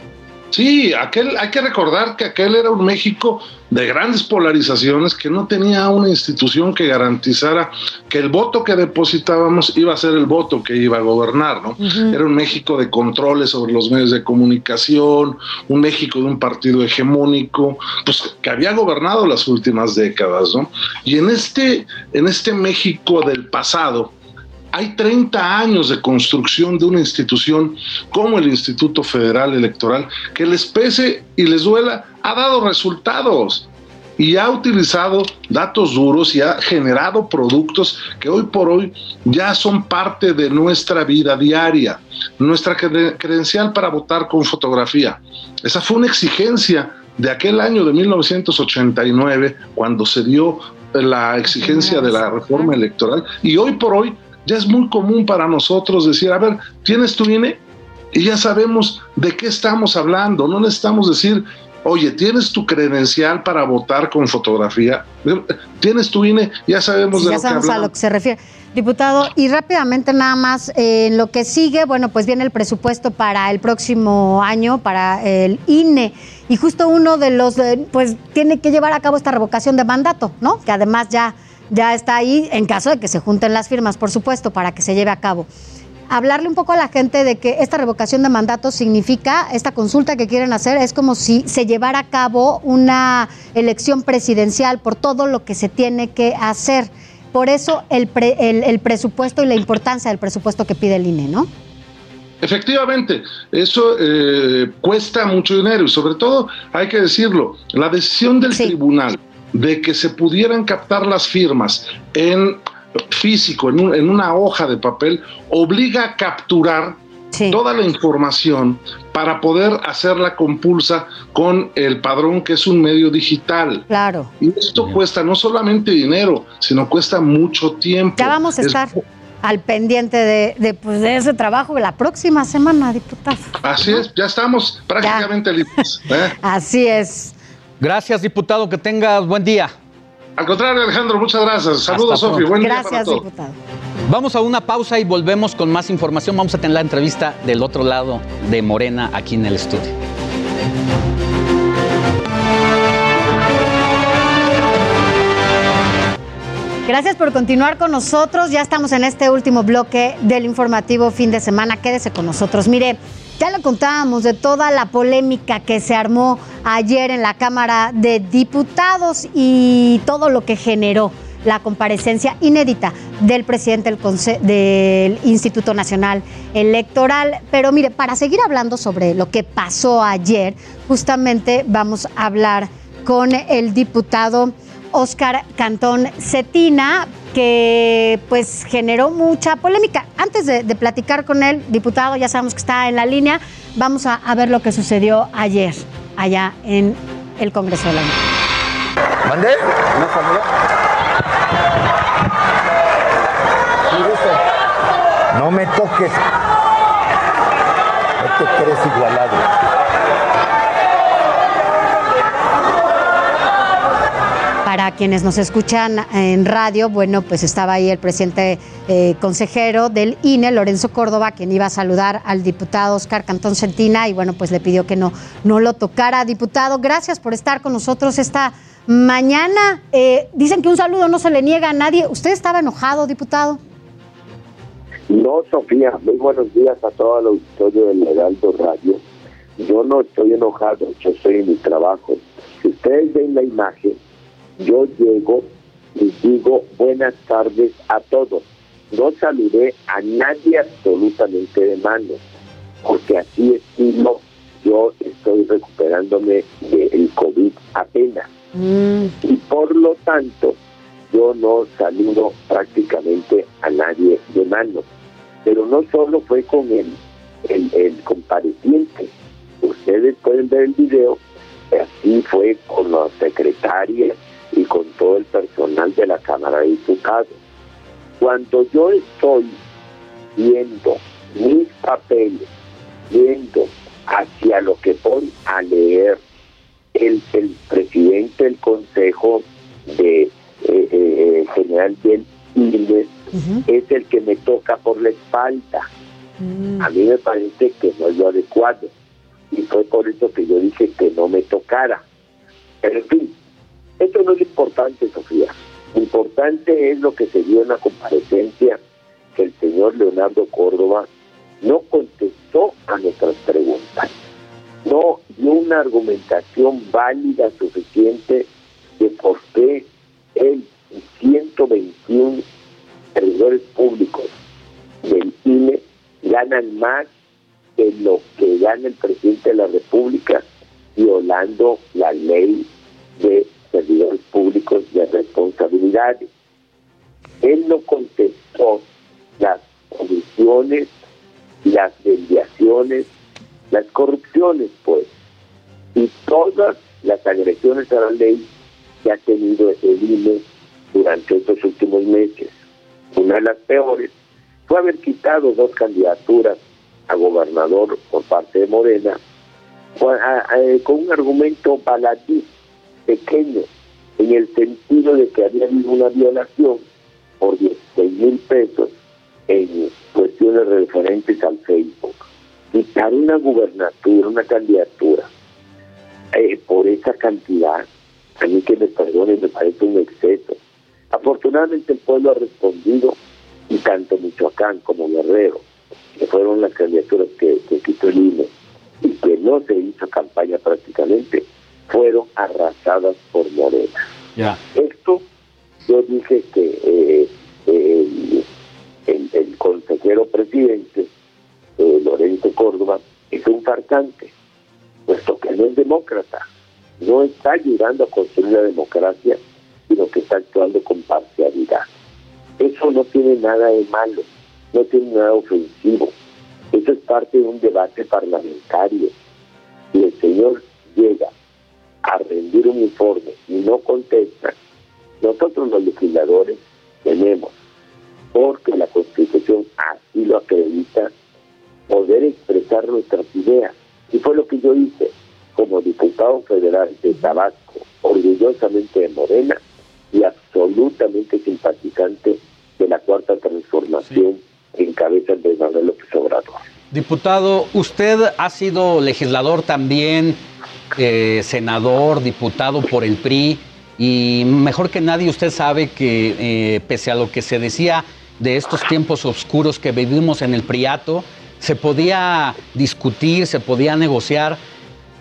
Sí, aquel, hay que recordar que aquel era un México de grandes polarizaciones que no tenía una institución que garantizara que el voto que depositábamos iba a ser el voto que iba a gobernar, ¿no? Era un México de controles sobre los medios de comunicación, un México de un partido hegemónico, pues que había gobernado las últimas décadas, ¿no? Y en este, en este México del pasado, hay 30 años de construcción de una institución como el Instituto Federal Electoral que les pese y les duela, ha dado resultados y ha utilizado datos duros y ha generado productos que hoy por hoy ya son parte de nuestra vida diaria. Nuestra cre- credencial para votar con fotografía. Esa fue una exigencia de aquel año de 1989 cuando se dio la exigencia de la reforma electoral y hoy por hoy ya es muy común para nosotros decir, a ver, ¿tienes tu INE? Y ya sabemos de qué estamos hablando, no necesitamos decir, oye, ¿tienes tu credencial para votar con fotografía? ¿Tienes tu INE? Ya sabemos Sí, de ya lo que sabemos a lo que se refiere. Diputado, y rápidamente nada más, eh, en lo que sigue, bueno, pues viene el presupuesto para el próximo año, para el INE, y justo uno de los, eh, pues tiene que llevar a cabo esta revocación de mandato, ¿no? Que además ya, ya está ahí, en caso de que se junten las firmas, por supuesto, para que se lleve a cabo. Hablarle un poco a la gente de que esta revocación de mandato significa, esta consulta que quieren hacer, es como si se llevara a cabo una elección presidencial por todo lo que se tiene que hacer. Por eso el, pre- el, el presupuesto y la importancia del presupuesto que pide el INE, ¿no? Efectivamente, eso eh, cuesta mucho dinero y sobre todo, hay que decirlo, la decisión del tribunal de que se pudieran captar las firmas en físico, en, un- en una hoja de papel, obliga a capturar toda la información para poder hacerla compulsa con el padrón que es un medio digital. Claro. Y esto cuesta no solamente dinero, sino cuesta mucho tiempo. Ya vamos a Es- estar al pendiente de, de, pues, de ese trabajo la próxima semana, diputado. Así es, ya estamos prácticamente listos. ¿eh? [laughs] Así es. Gracias, diputado, que tengas buen día. Al contrario, Alejandro, muchas gracias. Saludos, Sofi. Buen día para Gracias, todos. diputado. Vamos a una pausa y volvemos con más información. Vamos a tener la entrevista del otro lado de Morena aquí en el estudio. Gracias por continuar con nosotros. Ya estamos en este último bloque del informativo fin de semana. Quédese con nosotros. Mire, ya le contábamos de toda la polémica que se armó ayer en la Cámara de Diputados y todo lo que generó la comparecencia inédita del presidente del, Instituto Nacional Electoral. Pero mire, para seguir hablando sobre lo que pasó ayer, justamente vamos a hablar con el diputado Oscar Cantón Cetina, que pues generó mucha polémica. Antes de, platicar con él, diputado, ya sabemos que está en la línea, vamos a, ver lo que sucedió ayer allá en el Congreso de la Unión. ¿Mandé? No me toques. No te crees igualado. Para quienes nos escuchan en radio, bueno, pues estaba ahí el presidente eh, consejero del INE, Lorenzo Córdoba, quien iba a saludar al diputado Oscar Cantón Centina y bueno, pues le pidió que no, no lo tocara. Diputado, gracias por estar con nosotros esta mañana. Eh, dicen que un saludo no se le niega a nadie. ¿Usted estaba enojado, diputado? No, Sofía, muy buenos días a todo el auditorio del Heraldo Radio. Yo no estoy enojado, yo estoy en mi trabajo. Si ustedes ven la imagen, yo llego y digo buenas tardes a todos. No saludé a nadie absolutamente de mano, porque así estilo yo estoy recuperándome del COVID apenas. Y por lo tanto, yo no saludo prácticamente a nadie de mano. Pero no solo fue con el, el, el compareciente. Ustedes pueden ver el video, así fue con los secretarias y con todo el personal de la Cámara de Diputados. Cuando yo estoy viendo mis papeles, viendo hacia lo que voy a leer, el, el presidente del Consejo de eh, eh, General del INE es el que me toca por la espalda. A mí me parece que no es lo adecuado. Y fue por eso que yo dije que no me tocara. Pero en fin, esto no es importante, Sofía. Importante es lo que se dio en la comparecencia que el señor Leonardo Córdoba no contestó a nuestras preguntas. No dio una argumentación válida suficiente de por qué y 121 servidores públicos del INE ganan más de lo que gana el presidente de la República violando la ley de servidores públicos de responsabilidades. Él no contestó las comisiones, las desviaciones, las corrupciones, pues, y todas las agresiones a la ley que ha tenido el INE durante estos últimos meses. Una de las peores fue haber quitado dos candidaturas a gobernador por parte de Morena con, un argumento baladí, pequeño, en el sentido de que había habido una violación por 16 mil pesos en cuestiones referentes al Facebook. Quitar una gubernatura, una candidatura, eh, por esa cantidad, a mí que me perdonen, me parece un exceso. Afortunadamente el pueblo ha respondido y tanto Michoacán como Guerrero, que fueron las candidaturas que, que quitó el INE y que no se hizo campaña prácticamente, fueron arrasadas por Morena. Ya. Esto yo dije que eh, el, el- el consejero presidente, eh, Lorenzo Córdoba, es un farsante, puesto que no es demócrata, no está ayudando a construir la democracia, sino que está actuando con parcialidad. Eso no tiene nada de malo, no tiene nada ofensivo. Eso es parte de un debate parlamentario. Si el señor llega a rendir un informe y no contesta, nosotros los legisladores tenemos, porque la Constitución así lo acredita, poder expresar nuestras ideas. Y fue lo que yo hice como diputado federal de Tabasco, orgullosamente de Morena y absolutamente simpatizante de la Cuarta Transformación en cabeza de Manuel López Obrador. Diputado, usted ha sido legislador también, eh, senador, diputado por el PRI, y mejor que nadie usted sabe que eh, pese a lo que se decía de estos tiempos oscuros que vivimos en el Priato, se podía discutir, se podía negociar.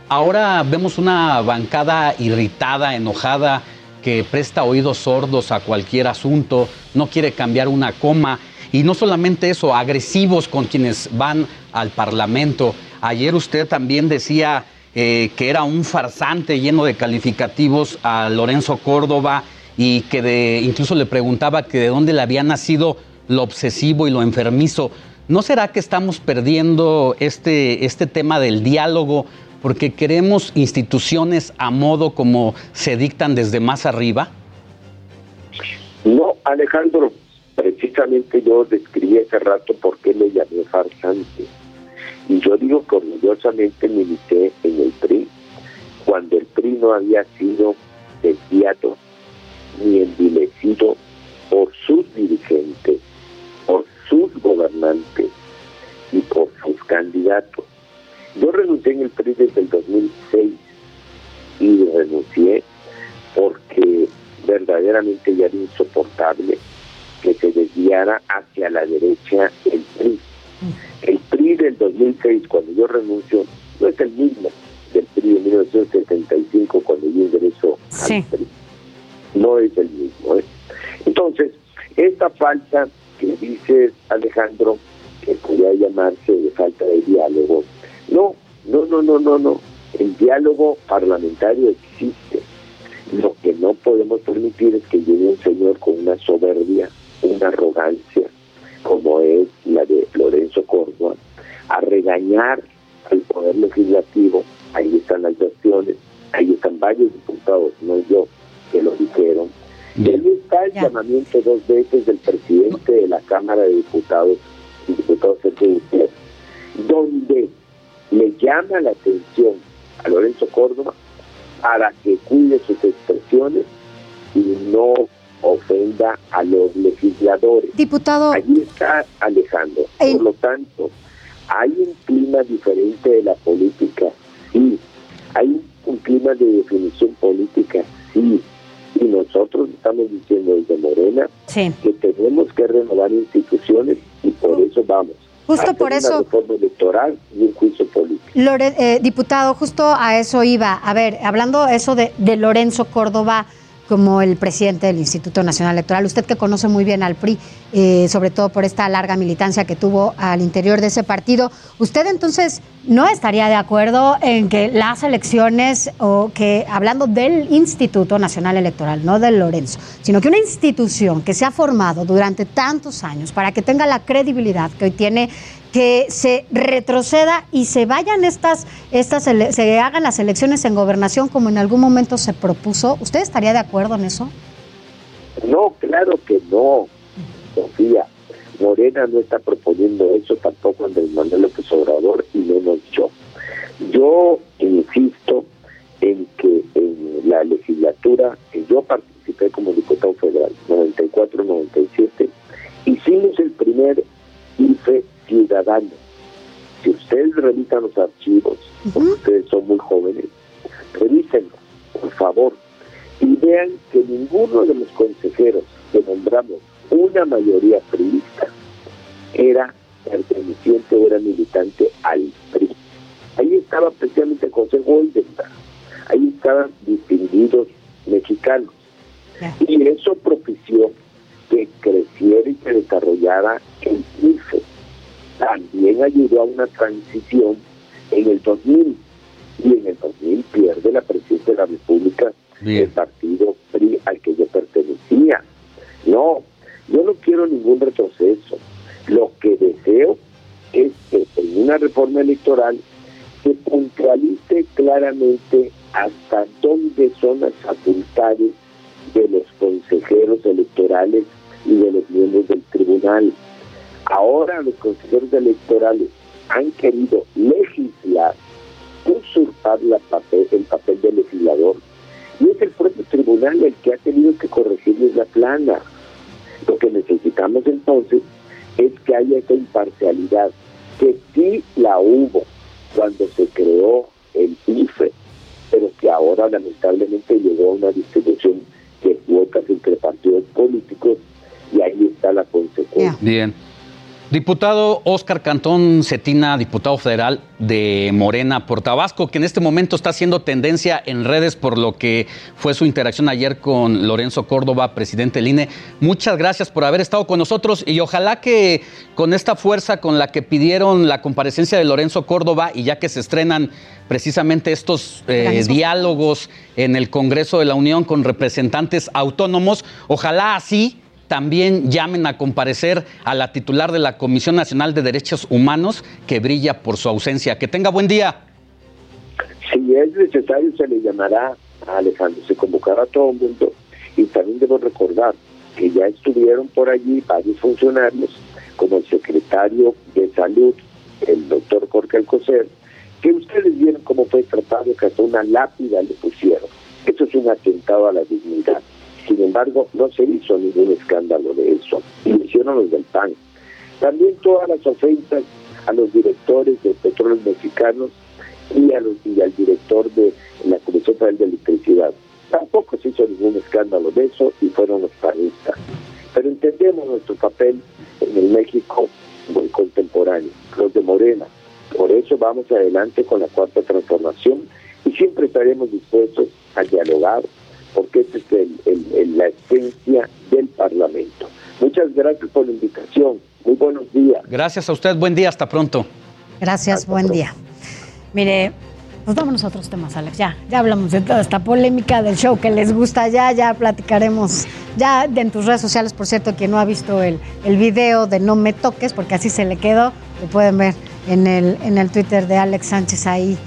Ahora vemos una bancada irritada, enojada, que presta oídos sordos a cualquier asunto, no quiere cambiar una coma. Y no solamente eso, agresivos con quienes van al Parlamento. Ayer usted también decía eh, que era un farsante lleno de calificativos a Lorenzo Córdoba y que incluso le preguntaba que de dónde le había nacido lo obsesivo y lo enfermizo. ¿No será que estamos perdiendo este, este tema del diálogo porque queremos instituciones a modo como se dictan desde más arriba? No, Alejandro, precisamente yo describí hace rato por qué le llamé farsante. Y yo digo que orgullosamente milité en el PRI cuando el PRI no había sido desviado ni envilecido por sus dirigentes, por sus gobernantes y por sus candidatos. Yo renuncié en el PRI desde el 2006 y renuncié porque verdaderamente ya era insoportable que se desviara hacia la derecha el PRI. El PRI del 2006, cuando yo renuncio, no es el mismo del PRI de 1975 cuando yo ingreso al PRI. No es el mismo. ¿eh? Entonces, esta falta que dice Alejandro, que podría llamarse de falta de diálogo, no, no, no, no, no, no. El diálogo parlamentario existe. Lo que no podemos permitir es que llegue un señor con una soberbia, una arrogancia, como es la de Lorenzo Córdoba, a regañar al Poder Legislativo. Ahí están las versiones, ahí están varios diputados, no yo, que lo dijeron. Ahí está el llamamiento dos veces del presidente de la Cámara de Diputados, el diputado Sergio Gutiérrez, donde le llama la atención a Lorenzo Córdoba para que cuide sus expresiones y no ofenda a los legisladores. Diputado. Allí está Alejandro. Por lo tanto, hay un clima diferente de la política, sí. Hay un clima de definición política, sí. Y nosotros estamos diciendo desde Morena que tenemos que renovar instituciones y por eso vamos. Justo por eso. Una electoral y un juicio político. eh, diputado, justo a eso iba. A ver, hablando eso de, de Lorenzo Córdoba como el presidente del Instituto Nacional Electoral, usted que conoce muy bien al PRI, eh, sobre todo por esta larga militancia que tuvo al interior de ese partido, ¿usted entonces no estaría de acuerdo en que las elecciones, o que hablando del Instituto Nacional Electoral, no del Lorenzo, sino que una institución que se ha formado durante tantos años para que tenga la credibilidad que hoy tiene que se retroceda y se vayan estas, estas, se hagan las elecciones en gobernación como en algún momento se propuso. ¿Usted estaría de acuerdo en eso? No, claro que no, Sofía. Morena no está proponiendo eso, tampoco Andrés Manuel López Obrador y menos yo. Yo insisto en que en la legislatura que yo participé como diputado federal, 94-97, hicimos el primer IFE ciudadano. Si ustedes revisan los archivos, porque ustedes son muy jóvenes, revísenlos, por favor, y vean que ninguno de los consejeros que nombramos una mayoría priista era perteneciente o era militante al PRI. Ahí estaba precisamente José Goldenberg, ahí estaban distinguidos mexicanos. Y eso propició que creciera y se desarrollara el IFE. También ayudó a una transición en el 2000 y en el 2000 pierde la presidencia de la República el partido PRI al que yo pertenecía. No, yo no quiero ningún retroceso. Lo que deseo es que en una reforma electoral se puntualice claramente hasta dónde son las facultades de los consejeros electorales y de los miembros del tribunal. Ahora los consejeros electorales han querido legislar, usurpar el papel del legislador. Y es el propio tribunal el que ha tenido que corregirles la plana. Lo que necesitamos entonces es que haya esa imparcialidad, que sí la hubo cuando se creó el IFE, pero que ahora lamentablemente llegó a una distribución de cuotas entre partidos políticos y ahí está la consecuencia. Bien. Diputado Óscar Cantón Cetina, diputado federal de Morena por Tabasco, que en este momento está haciendo tendencia en redes por lo que fue su interacción ayer con Lorenzo Córdoba, presidente del INE. Muchas gracias por haber estado con nosotros y ojalá que con esta fuerza con la que pidieron la comparecencia de Lorenzo Córdoba y ya que se estrenan precisamente estos eh, diálogos en el Congreso de la Unión con representantes autónomos, ojalá así también llamen a comparecer a la titular de la Comisión Nacional de Derechos Humanos, que brilla por su ausencia. Que tenga buen día. Si es necesario, se le llamará a Alejandro, se convocará a todo el mundo. Y también debo recordar que ya estuvieron por allí varios funcionarios, como el secretario de Salud, el doctor Jorge Alcocer, que ustedes vieron cómo fue tratado, que hasta una lápida le pusieron. Eso es un atentado a la dignidad. Sin embargo, no se hizo ningún escándalo de eso. Y lo hicieron los del PAN. También todas las ofensas a los directores de Petróleos Mexicanos y, al director de la Comisión Federal de Electricidad. Tampoco se hizo ningún escándalo de eso y fueron los panistas. pero entendemos nuestro papel en el México contemporáneo, los de Morena. Por eso vamos adelante con la cuarta transformación y siempre estaremos dispuestos a dialogar, porque esta es la esencia del Parlamento. Muchas gracias por la invitación. Muy buenos días. Gracias a usted. Buen día. Hasta pronto. Gracias. buen día. Mire, pues vámonos a otros temas, Alex. Ya, ya hablamos de toda esta polémica del show que les gusta. Ya, ya platicaremos. Ya en tus redes sociales, por cierto, quien no ha visto el, el video de No Me Toques, porque así se le quedó, lo pueden ver en el, en el Twitter de Alex Sánchez ahí.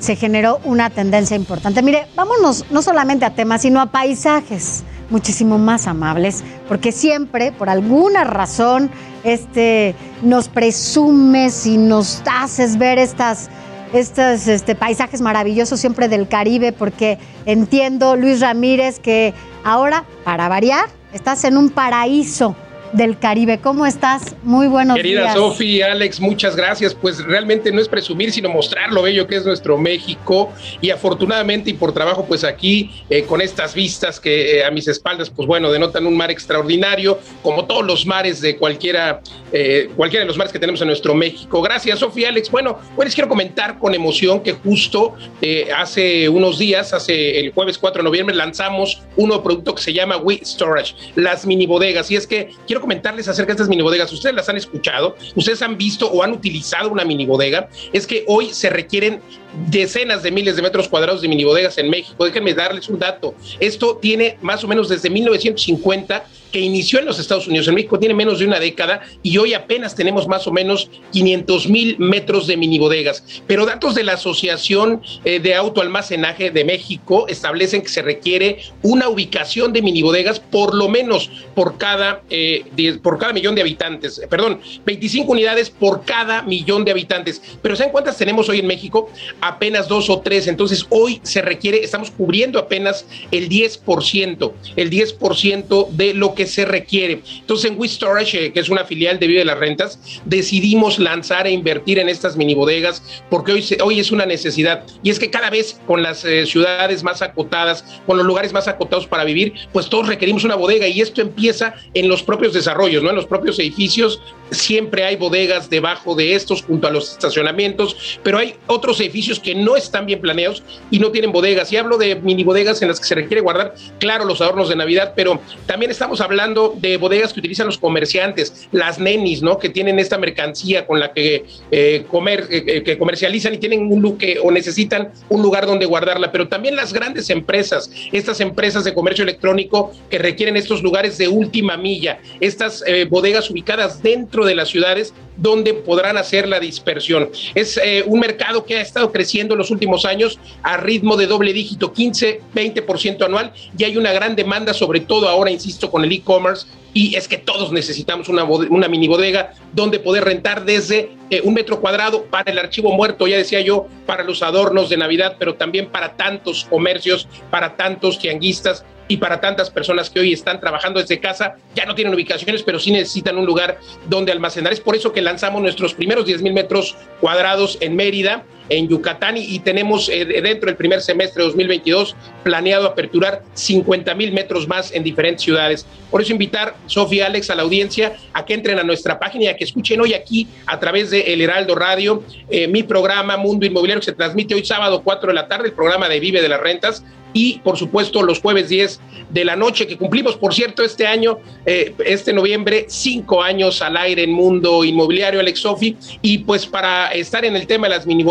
Se generó una tendencia importante. Mire, vámonos no solamente a temas, sino a paisajes muchísimo más amables, porque siempre, por alguna razón, este, nos presumes y nos haces ver estas, estos este, paisajes maravillosos siempre del Caribe, porque entiendo, Luis Ramírez, que ahora, para variar, estás en un paraíso del Caribe. ¿Cómo estás? Muy buenos Querida días. Querida Sofi, Alex, muchas gracias. Pues realmente no es presumir, sino mostrar lo bello que es nuestro México. Y afortunadamente y por trabajo, pues aquí eh, con estas vistas que eh, a mis espaldas, pues bueno, denotan un mar extraordinario, como todos los mares de cualquiera, eh, cualquiera de los mares que tenemos en nuestro México. Gracias, Sofi, Alex. Bueno, hoy les quiero comentar con emoción que justo eh, hace unos días, hace el jueves 4 de noviembre, lanzamos un nuevo producto que se llama We Storage, las mini bodegas. Y es que quiero comentarles acerca de estas mini bodegas. Ustedes las han escuchado, ustedes han visto o han utilizado una mini bodega. Es que hoy se requieren decenas de miles de metros cuadrados de mini bodegas en México. Déjenme darles un dato. Esto tiene más o menos desde 1950 que inició en los Estados Unidos. En México tiene menos de una década y hoy apenas tenemos más o menos 500 mil metros de mini bodegas. Pero datos de la Asociación eh, de Autoalmacenaje de México establecen que se requiere una ubicación de mini bodegas por lo menos por cada, eh, por cada millón de habitantes. Perdón, 25 unidades por cada millón de habitantes. Pero ¿saben cuántas tenemos hoy en México? Apenas dos o tres. Entonces hoy se requiere, estamos cubriendo apenas el 10%, el 10% de lo que se requiere. Entonces, en We Storage, eh, que es una filial de Vive de las Rentas, decidimos lanzar e invertir en estas mini bodegas porque hoy, se, hoy es una necesidad. Y es que cada vez con las eh, ciudades más acotadas, con los lugares más acotados para vivir, pues todos requerimos una bodega y esto empieza en los propios desarrollos, ¿no? En los propios edificios. Siempre hay bodegas debajo de estos junto a los estacionamientos, pero hay otros edificios que no están bien planeados y no tienen bodegas. Y hablo de mini bodegas en las que se requiere guardar, claro, los adornos de Navidad, pero también estamos hablando de bodegas que utilizan los comerciantes, las nenis, ¿no? Que tienen esta mercancía con la que eh, comer, eh, que comercializan y tienen un look o necesitan un lugar donde guardarla, pero también las grandes empresas, estas empresas de comercio electrónico que requieren estos lugares de última milla, estas eh, bodegas ubicadas dentro de las ciudades donde podrán hacer la dispersión. Es eh, un mercado que ha estado creciendo en los últimos años a ritmo de doble dígito, 15, 20% anual, y hay una gran demanda, sobre todo ahora, insisto, con el e-commerce, y es que todos necesitamos una, una, mini bodega donde poder rentar desde eh, un metro cuadrado para el archivo muerto, ya decía yo, para los adornos de Navidad, pero también para tantos comercios, para tantos tianguistas y para tantas personas que hoy están trabajando desde casa, ya no tienen ubicaciones, pero sí necesitan un lugar donde almacenar. Es por eso que lanzamos nuestros primeros 10 mil metros cuadrados en Mérida, en Yucatán, y, tenemos eh, dentro del primer semestre de 2022 planeado aperturar 50 mil metros más en diferentes ciudades. Por eso invitar, Sofía, Alex, a la audiencia a que entren a nuestra página y a que escuchen hoy aquí a través de El Heraldo Radio, eh, mi programa Mundo Inmobiliario que se transmite hoy sábado 4 de la tarde, el programa de Vive de las Rentas, y por supuesto los jueves 10 de la noche que cumplimos, por cierto, este año, eh, este noviembre, cinco años al aire en Mundo Inmobiliario, Alex Sofi, y pues para estar en el tema de las mini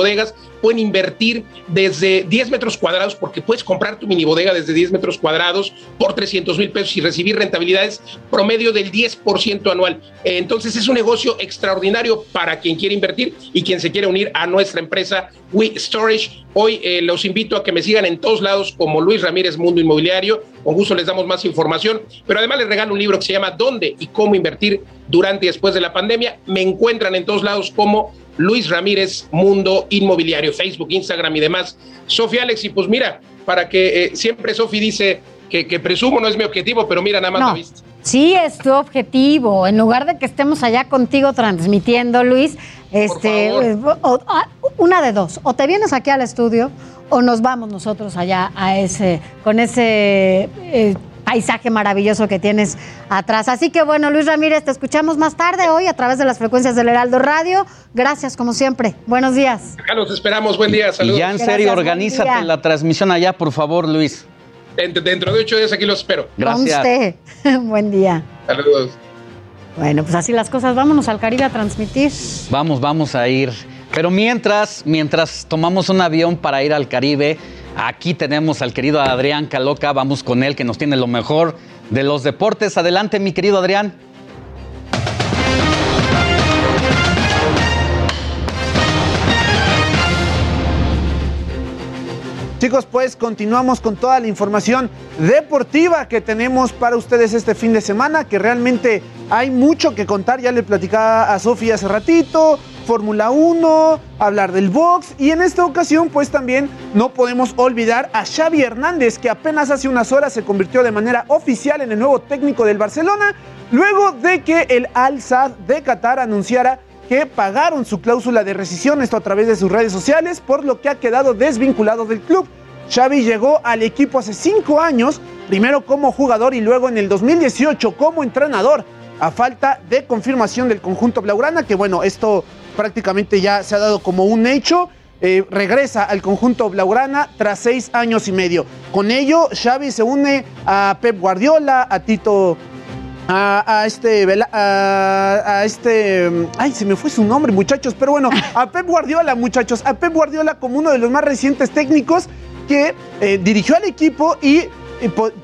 pueden invertir desde 10 metros cuadrados, porque puedes comprar tu mini bodega desde 10 metros cuadrados por 300 mil pesos y recibir rentabilidades promedio del 10% anual. Entonces es un negocio extraordinario para quien quiere invertir y quien se quiere unir a nuestra empresa We Storage. Hoy eh, los invito a que me sigan en todos lados como Luis Ramírez Mundo Inmobiliario. Con gusto les damos más información, pero además les regalo un libro que se llama ¿Dónde y cómo invertir durante y después de la pandemia? Me encuentran en todos lados como Luis Ramírez Mundo Inmobiliario, Facebook, Instagram y demás. Sofía Alex, y pues mira, para que eh, siempre Sofi dice que, que, presumo no es mi objetivo, pero mira, nada más no. lo viste. Sí, es tu objetivo. En lugar de que estemos allá contigo transmitiendo, Luis, este, o, o, una de dos. O te vienes aquí al estudio o nos vamos nosotros allá a ese, con ese eh, paisaje maravilloso que tienes atrás. Así que bueno, Luis Ramírez, te escuchamos más tarde hoy a través de las frecuencias del Heraldo Radio. Gracias, como siempre. Buenos días. Acá los esperamos. Buen día. Y Saludos. ya en Gracias, serio, organízate la transmisión allá, por favor, Luis. Dentro, dentro de ocho días aquí los espero. Gracias. Conste. [laughs] Buen día. Saludos. Bueno, pues así las cosas. Vámonos al Caribe a transmitir. Vamos, vamos a ir. Pero mientras, mientras tomamos un avión para ir al Caribe, aquí tenemos al querido Adrián Caloca. Vamos con él, que nos tiene lo mejor de los deportes. Adelante, mi querido Adrián. Chicos, pues continuamos con toda la información deportiva que tenemos para ustedes este fin de semana, que realmente hay mucho que contar. Ya le platicaba a Sofía hace ratito, Fórmula 1, hablar del box y en esta ocasión pues también no podemos olvidar a Xavi Hernández, que apenas hace unas horas se convirtió de manera oficial en el nuevo técnico del Barcelona, luego de que el Al Sadd de Qatar anunciara que pagaron su cláusula de rescisión, esto a través de sus redes sociales, por lo que ha quedado desvinculado del club. Xavi llegó al equipo hace cinco años, primero como jugador y luego en el 2018 como entrenador, a falta de confirmación del conjunto Blaugrana, que bueno, esto prácticamente ya se ha dado como un hecho. Eh, regresa al conjunto Blaugrana tras seis años y medio. Con ello, Xavi se une a Pep Guardiola, a Tito a, este a, este mm, ay se me fue su nombre muchachos pero bueno a Pep Guardiola muchachos a Pep Guardiola como uno de los más recientes técnicos que eh, dirigió al equipo y,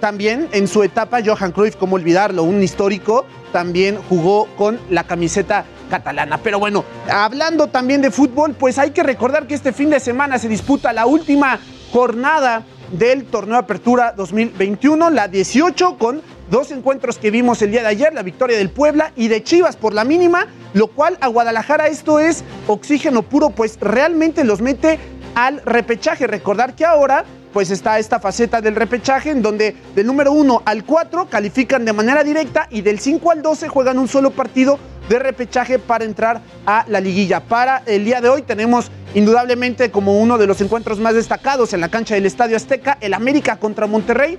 también en su etapa Johan Cruyff como olvidarlo un histórico también jugó con la camiseta catalana. Pero bueno hablando también de fútbol pues hay que recordar que este fin de semana se disputa la última jornada del torneo Apertura 2021, la 18 con dos encuentros que vimos el día de ayer, la victoria del Puebla y de Chivas por la mínima, lo cual a Guadalajara esto es oxígeno puro, pues realmente los mete al repechaje. Recordar que ahora pues está esta faceta del repechaje en donde del número 1 al 4 califican de manera directa y del 5 al 12 juegan un solo partido de repechaje para entrar a la liguilla. Para el día de hoy tenemos indudablemente como uno de los encuentros más destacados en la cancha del Estadio Azteca, el América contra Monterrey.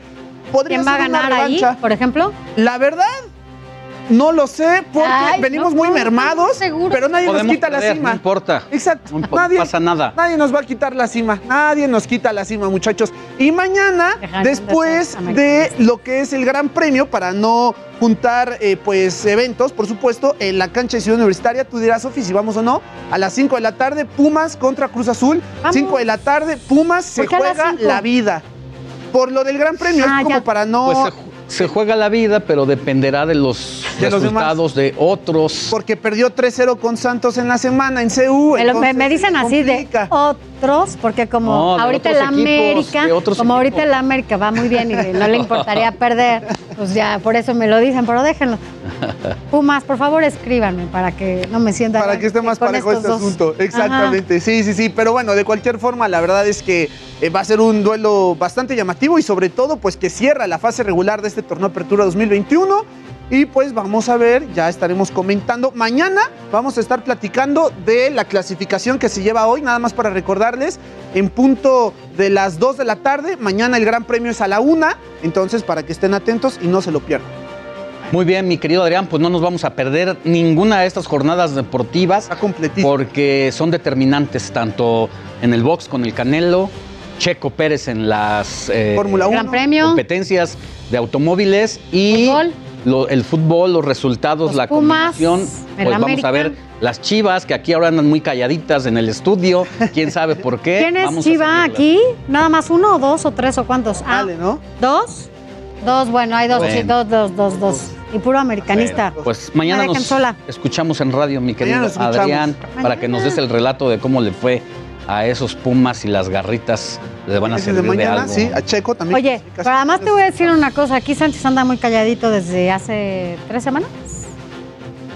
Podría ¿Quién va a ser ganar ahí, por ejemplo? La verdad, no lo sé porque Ay, venimos no muy mermados, seguro. pero nadie nos quita la cima. No importa. Exacto. No impo- nadie, pasa nada. Nadie nos va a quitar la cima. Nadie nos quita la cima, muchachos. Y mañana, después de lo que es el Gran Premio, para no juntar eh, pues eventos, por supuesto, en la cancha de Ciudad Universitaria, tú dirás, Sofi, si vamos o no, a las 5 de la tarde, Pumas contra Cruz Azul. 5 de la tarde, Pumas se ¿Por qué a las juega la vida. Por lo del Gran Premio, Ah, es como ya. para no... Pues se, ju- se juega la vida, pero dependerá de los De los resultados de otros. porque perdió 3-0 con Santos en la semana en CU. Me, dicen así de otros, porque como No, ahorita el América, como ahorita el América va muy bien y no le importaría [laughs] perder, pues ya por eso me lo dicen, pero déjenlo. Pumas, por favor, escríbanme para que no me sienta Para que esté más parejo estos este dos. asunto. Exactamente. Sí, sí, sí. Pero bueno, de cualquier forma, la verdad es que eh, va a ser un duelo bastante llamativo y sobre todo, pues que cierra la fase regular de este torneo Apertura 2021. Y pues vamos a ver, ya estaremos comentando. Mañana vamos a estar platicando de la clasificación que se lleva hoy, nada más para recordarles, en punto de las 2 de la tarde. Mañana el Gran Premio es a la 1, entonces para que estén atentos y no se lo pierdan. Muy bien, mi querido Adrián, pues no nos vamos a perder ninguna de estas jornadas deportivas. Porque son determinantes tanto en el box con el Canelo, Checo Pérez en las eh, Fórmula Gran Premio. competencias de automóviles y lo- el fútbol, los resultados, la Pumas, combinación. Pues vamos América. a ver las chivas, que aquí ahora andan muy calladitas en el estudio. ¿Quién sabe por qué? [laughs] ¿Quién es Vamos Chiva aquí? ¿Nada más uno o dos o tres o cuántos? Ah, ¿no? ¿Dos? Dos, bueno, hay dos, Bueno. sí, dos, dos, dos, dos. Y puro americanista. Bueno, pues mañana nos sola. escuchamos en radio, mi querido Mañana. Adrián, para que nos des el relato de cómo le fue a esos pumas y las garritas. Le van a de servir de, mañana, algo. sí, a Checo también. Oye, pero además te voy a decir una cosa. Aquí Sánchez anda muy calladito desde hace tres semanas.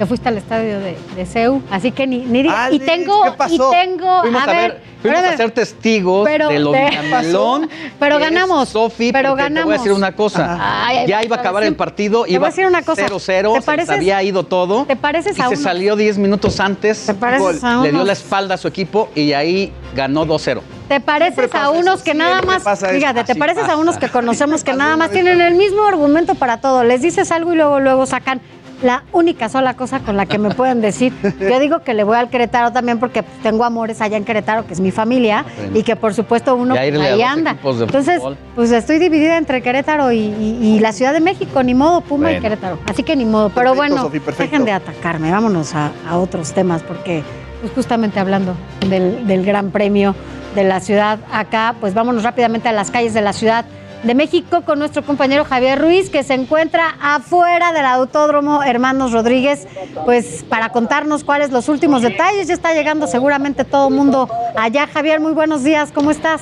Que fuiste al estadio de, de CEU. Así que ni, ni diga- y tengo, ¿qué pasó? y tengo, Fuimos a, ver, fuimos espérame. a ser testigos Pero de lo te- Villamelón. Pero ganamos. Sofi, pero ganamos. Te voy a decir una cosa. Ay, ya iba a acabar el partido, Te voy iba a decir una cosa. 0-0, ¿Te se había ido todo. ¿Te pareces y a se uno? salió 10 minutos antes. Te pareces a Le dio la espalda a su equipo y ahí ganó 2-0. te pareces a unos que nada más, fíjate, te pareces a unos que conocemos que nada más tienen el mismo argumento para todo. Les dices algo y luego, luego sacan la única sola cosa con la que me pueden decir. Yo digo que le voy al Querétaro también porque tengo amores allá en Querétaro, que es mi familia, y que por supuesto uno ahí anda. Entonces, fútbol. pues estoy dividida entre Querétaro y, y- y la Ciudad de México, ni modo, Puma y. Querétaro. Así que ni modo. Pero Perfecto, bueno, dejen de atacarme, vámonos a, a otros temas, porque pues justamente hablando del, del Gran Premio de la ciudad acá, pues vámonos rápidamente a las calles de la Ciudad de México con nuestro compañero Javier Ruiz, que se encuentra afuera del Autódromo Hermanos Rodríguez, pues para contarnos cuáles los últimos detalles. Ya está llegando seguramente todo el mundo allá. Javier, muy buenos días, ¿cómo estás?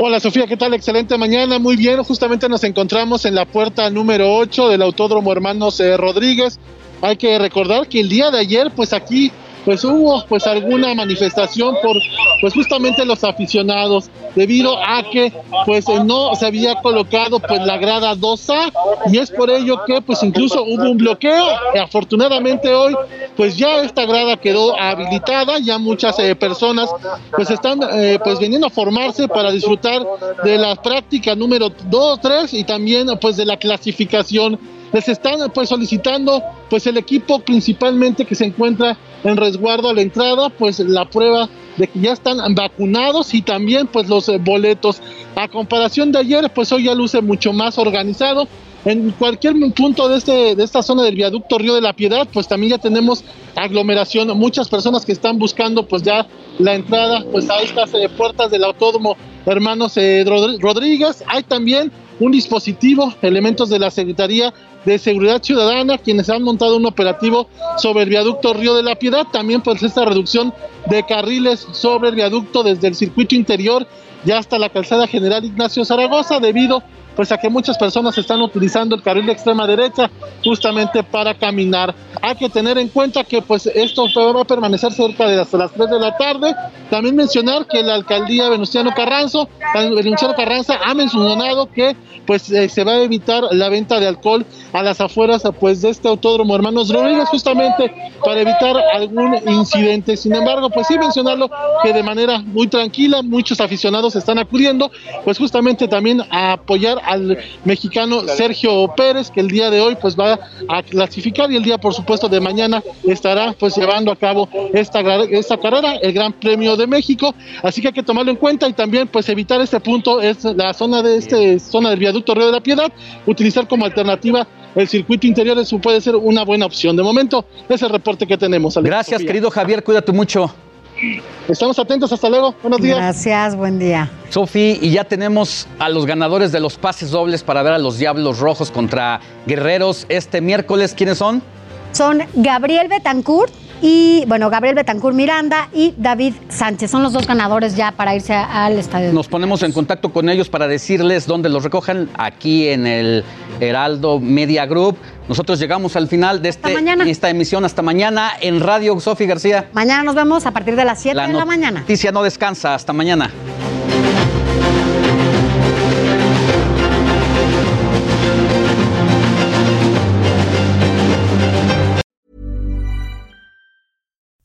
Hola Sofía, ¿qué tal? Excelente mañana, muy bien. Justamente nos encontramos en la puerta número 8 del Autódromo Hermanos eh, Rodríguez. Hay que recordar que el día de ayer, pues aquí, pues hubo pues alguna manifestación por pues justamente los aficionados debido a que pues eh, no se había colocado pues la grada 2A y es por ello que pues incluso hubo un bloqueo. Eh, Afortunadamente hoy pues ya esta grada quedó habilitada, ya muchas eh, personas pues están eh, pues viniendo a formarse para disfrutar de la práctica número 2, 3 y también pues de la clasificación. Les están pues solicitando pues el equipo principalmente que se encuentra en resguardo a la entrada, pues la prueba de que ya están vacunados y también pues los eh, boletos. A comparación de ayer, pues hoy ya luce mucho más organizado. En cualquier punto de, este, de esta zona del viaducto Río de la Piedad, pues también ya tenemos aglomeración, muchas personas que están buscando pues ya la entrada pues a estas eh, puertas del autódromo Hermanos eh, Rodríguez. Hay también un dispositivo, elementos de la Secretaría de Seguridad Ciudadana, quienes han montado un operativo sobre el viaducto Río de la Piedad, también pues esta reducción de carriles sobre el viaducto desde el circuito interior ya hasta la calzada general Ignacio Zaragoza, debido pues a que muchas personas están utilizando el carril de extrema derecha justamente para caminar. Hay que tener en cuenta que pues esto va a permanecer cerca de hasta las 3 de la tarde. También mencionar que la alcaldía Venustiano Carranzo, Venustiano Carranza ha mencionado que pues eh, se va a evitar la venta de alcohol a las afueras pues de este autódromo Hermanos Rodríguez justamente para evitar algún incidente. Sin embargo, pues sí mencionarlo que de manera muy tranquila muchos aficionados están acudiendo pues justamente también a apoyar al mexicano Sergio Pérez que el día de hoy pues va a clasificar y el día por supuesto de mañana estará pues llevando a cabo esta, esta carrera, el Gran Premio de México, así que hay que tomarlo en cuenta y también pues evitar este punto es la zona de este zona del viaducto Río de la Piedad, utilizar como alternativa el circuito interior, eso puede ser una buena opción. De momento, ese es el reporte que tenemos. Alex Gracias, Sofía. querido Javier, cuídate mucho. Estamos atentos, hasta luego. Buenos días. Gracias, buen día. Sofi, y ya tenemos a los ganadores de los pases dobles para ver a los Diablos Rojos contra Guerreros este miércoles. ¿Quiénes son? Son Gabriel Betancourt y, bueno, Gabriel Betancourt Miranda y David Sánchez. Son los dos ganadores ya para irse al estadio. Nos ponemos en contacto con ellos para decirles dónde los recojan aquí en el Heraldo Media Group. Nosotros llegamos al final de este, esta emisión. Hasta mañana en Radio Sofi García. Mañana nos vemos a partir de las 7 de la mañana. noticia no descansa. Hasta mañana.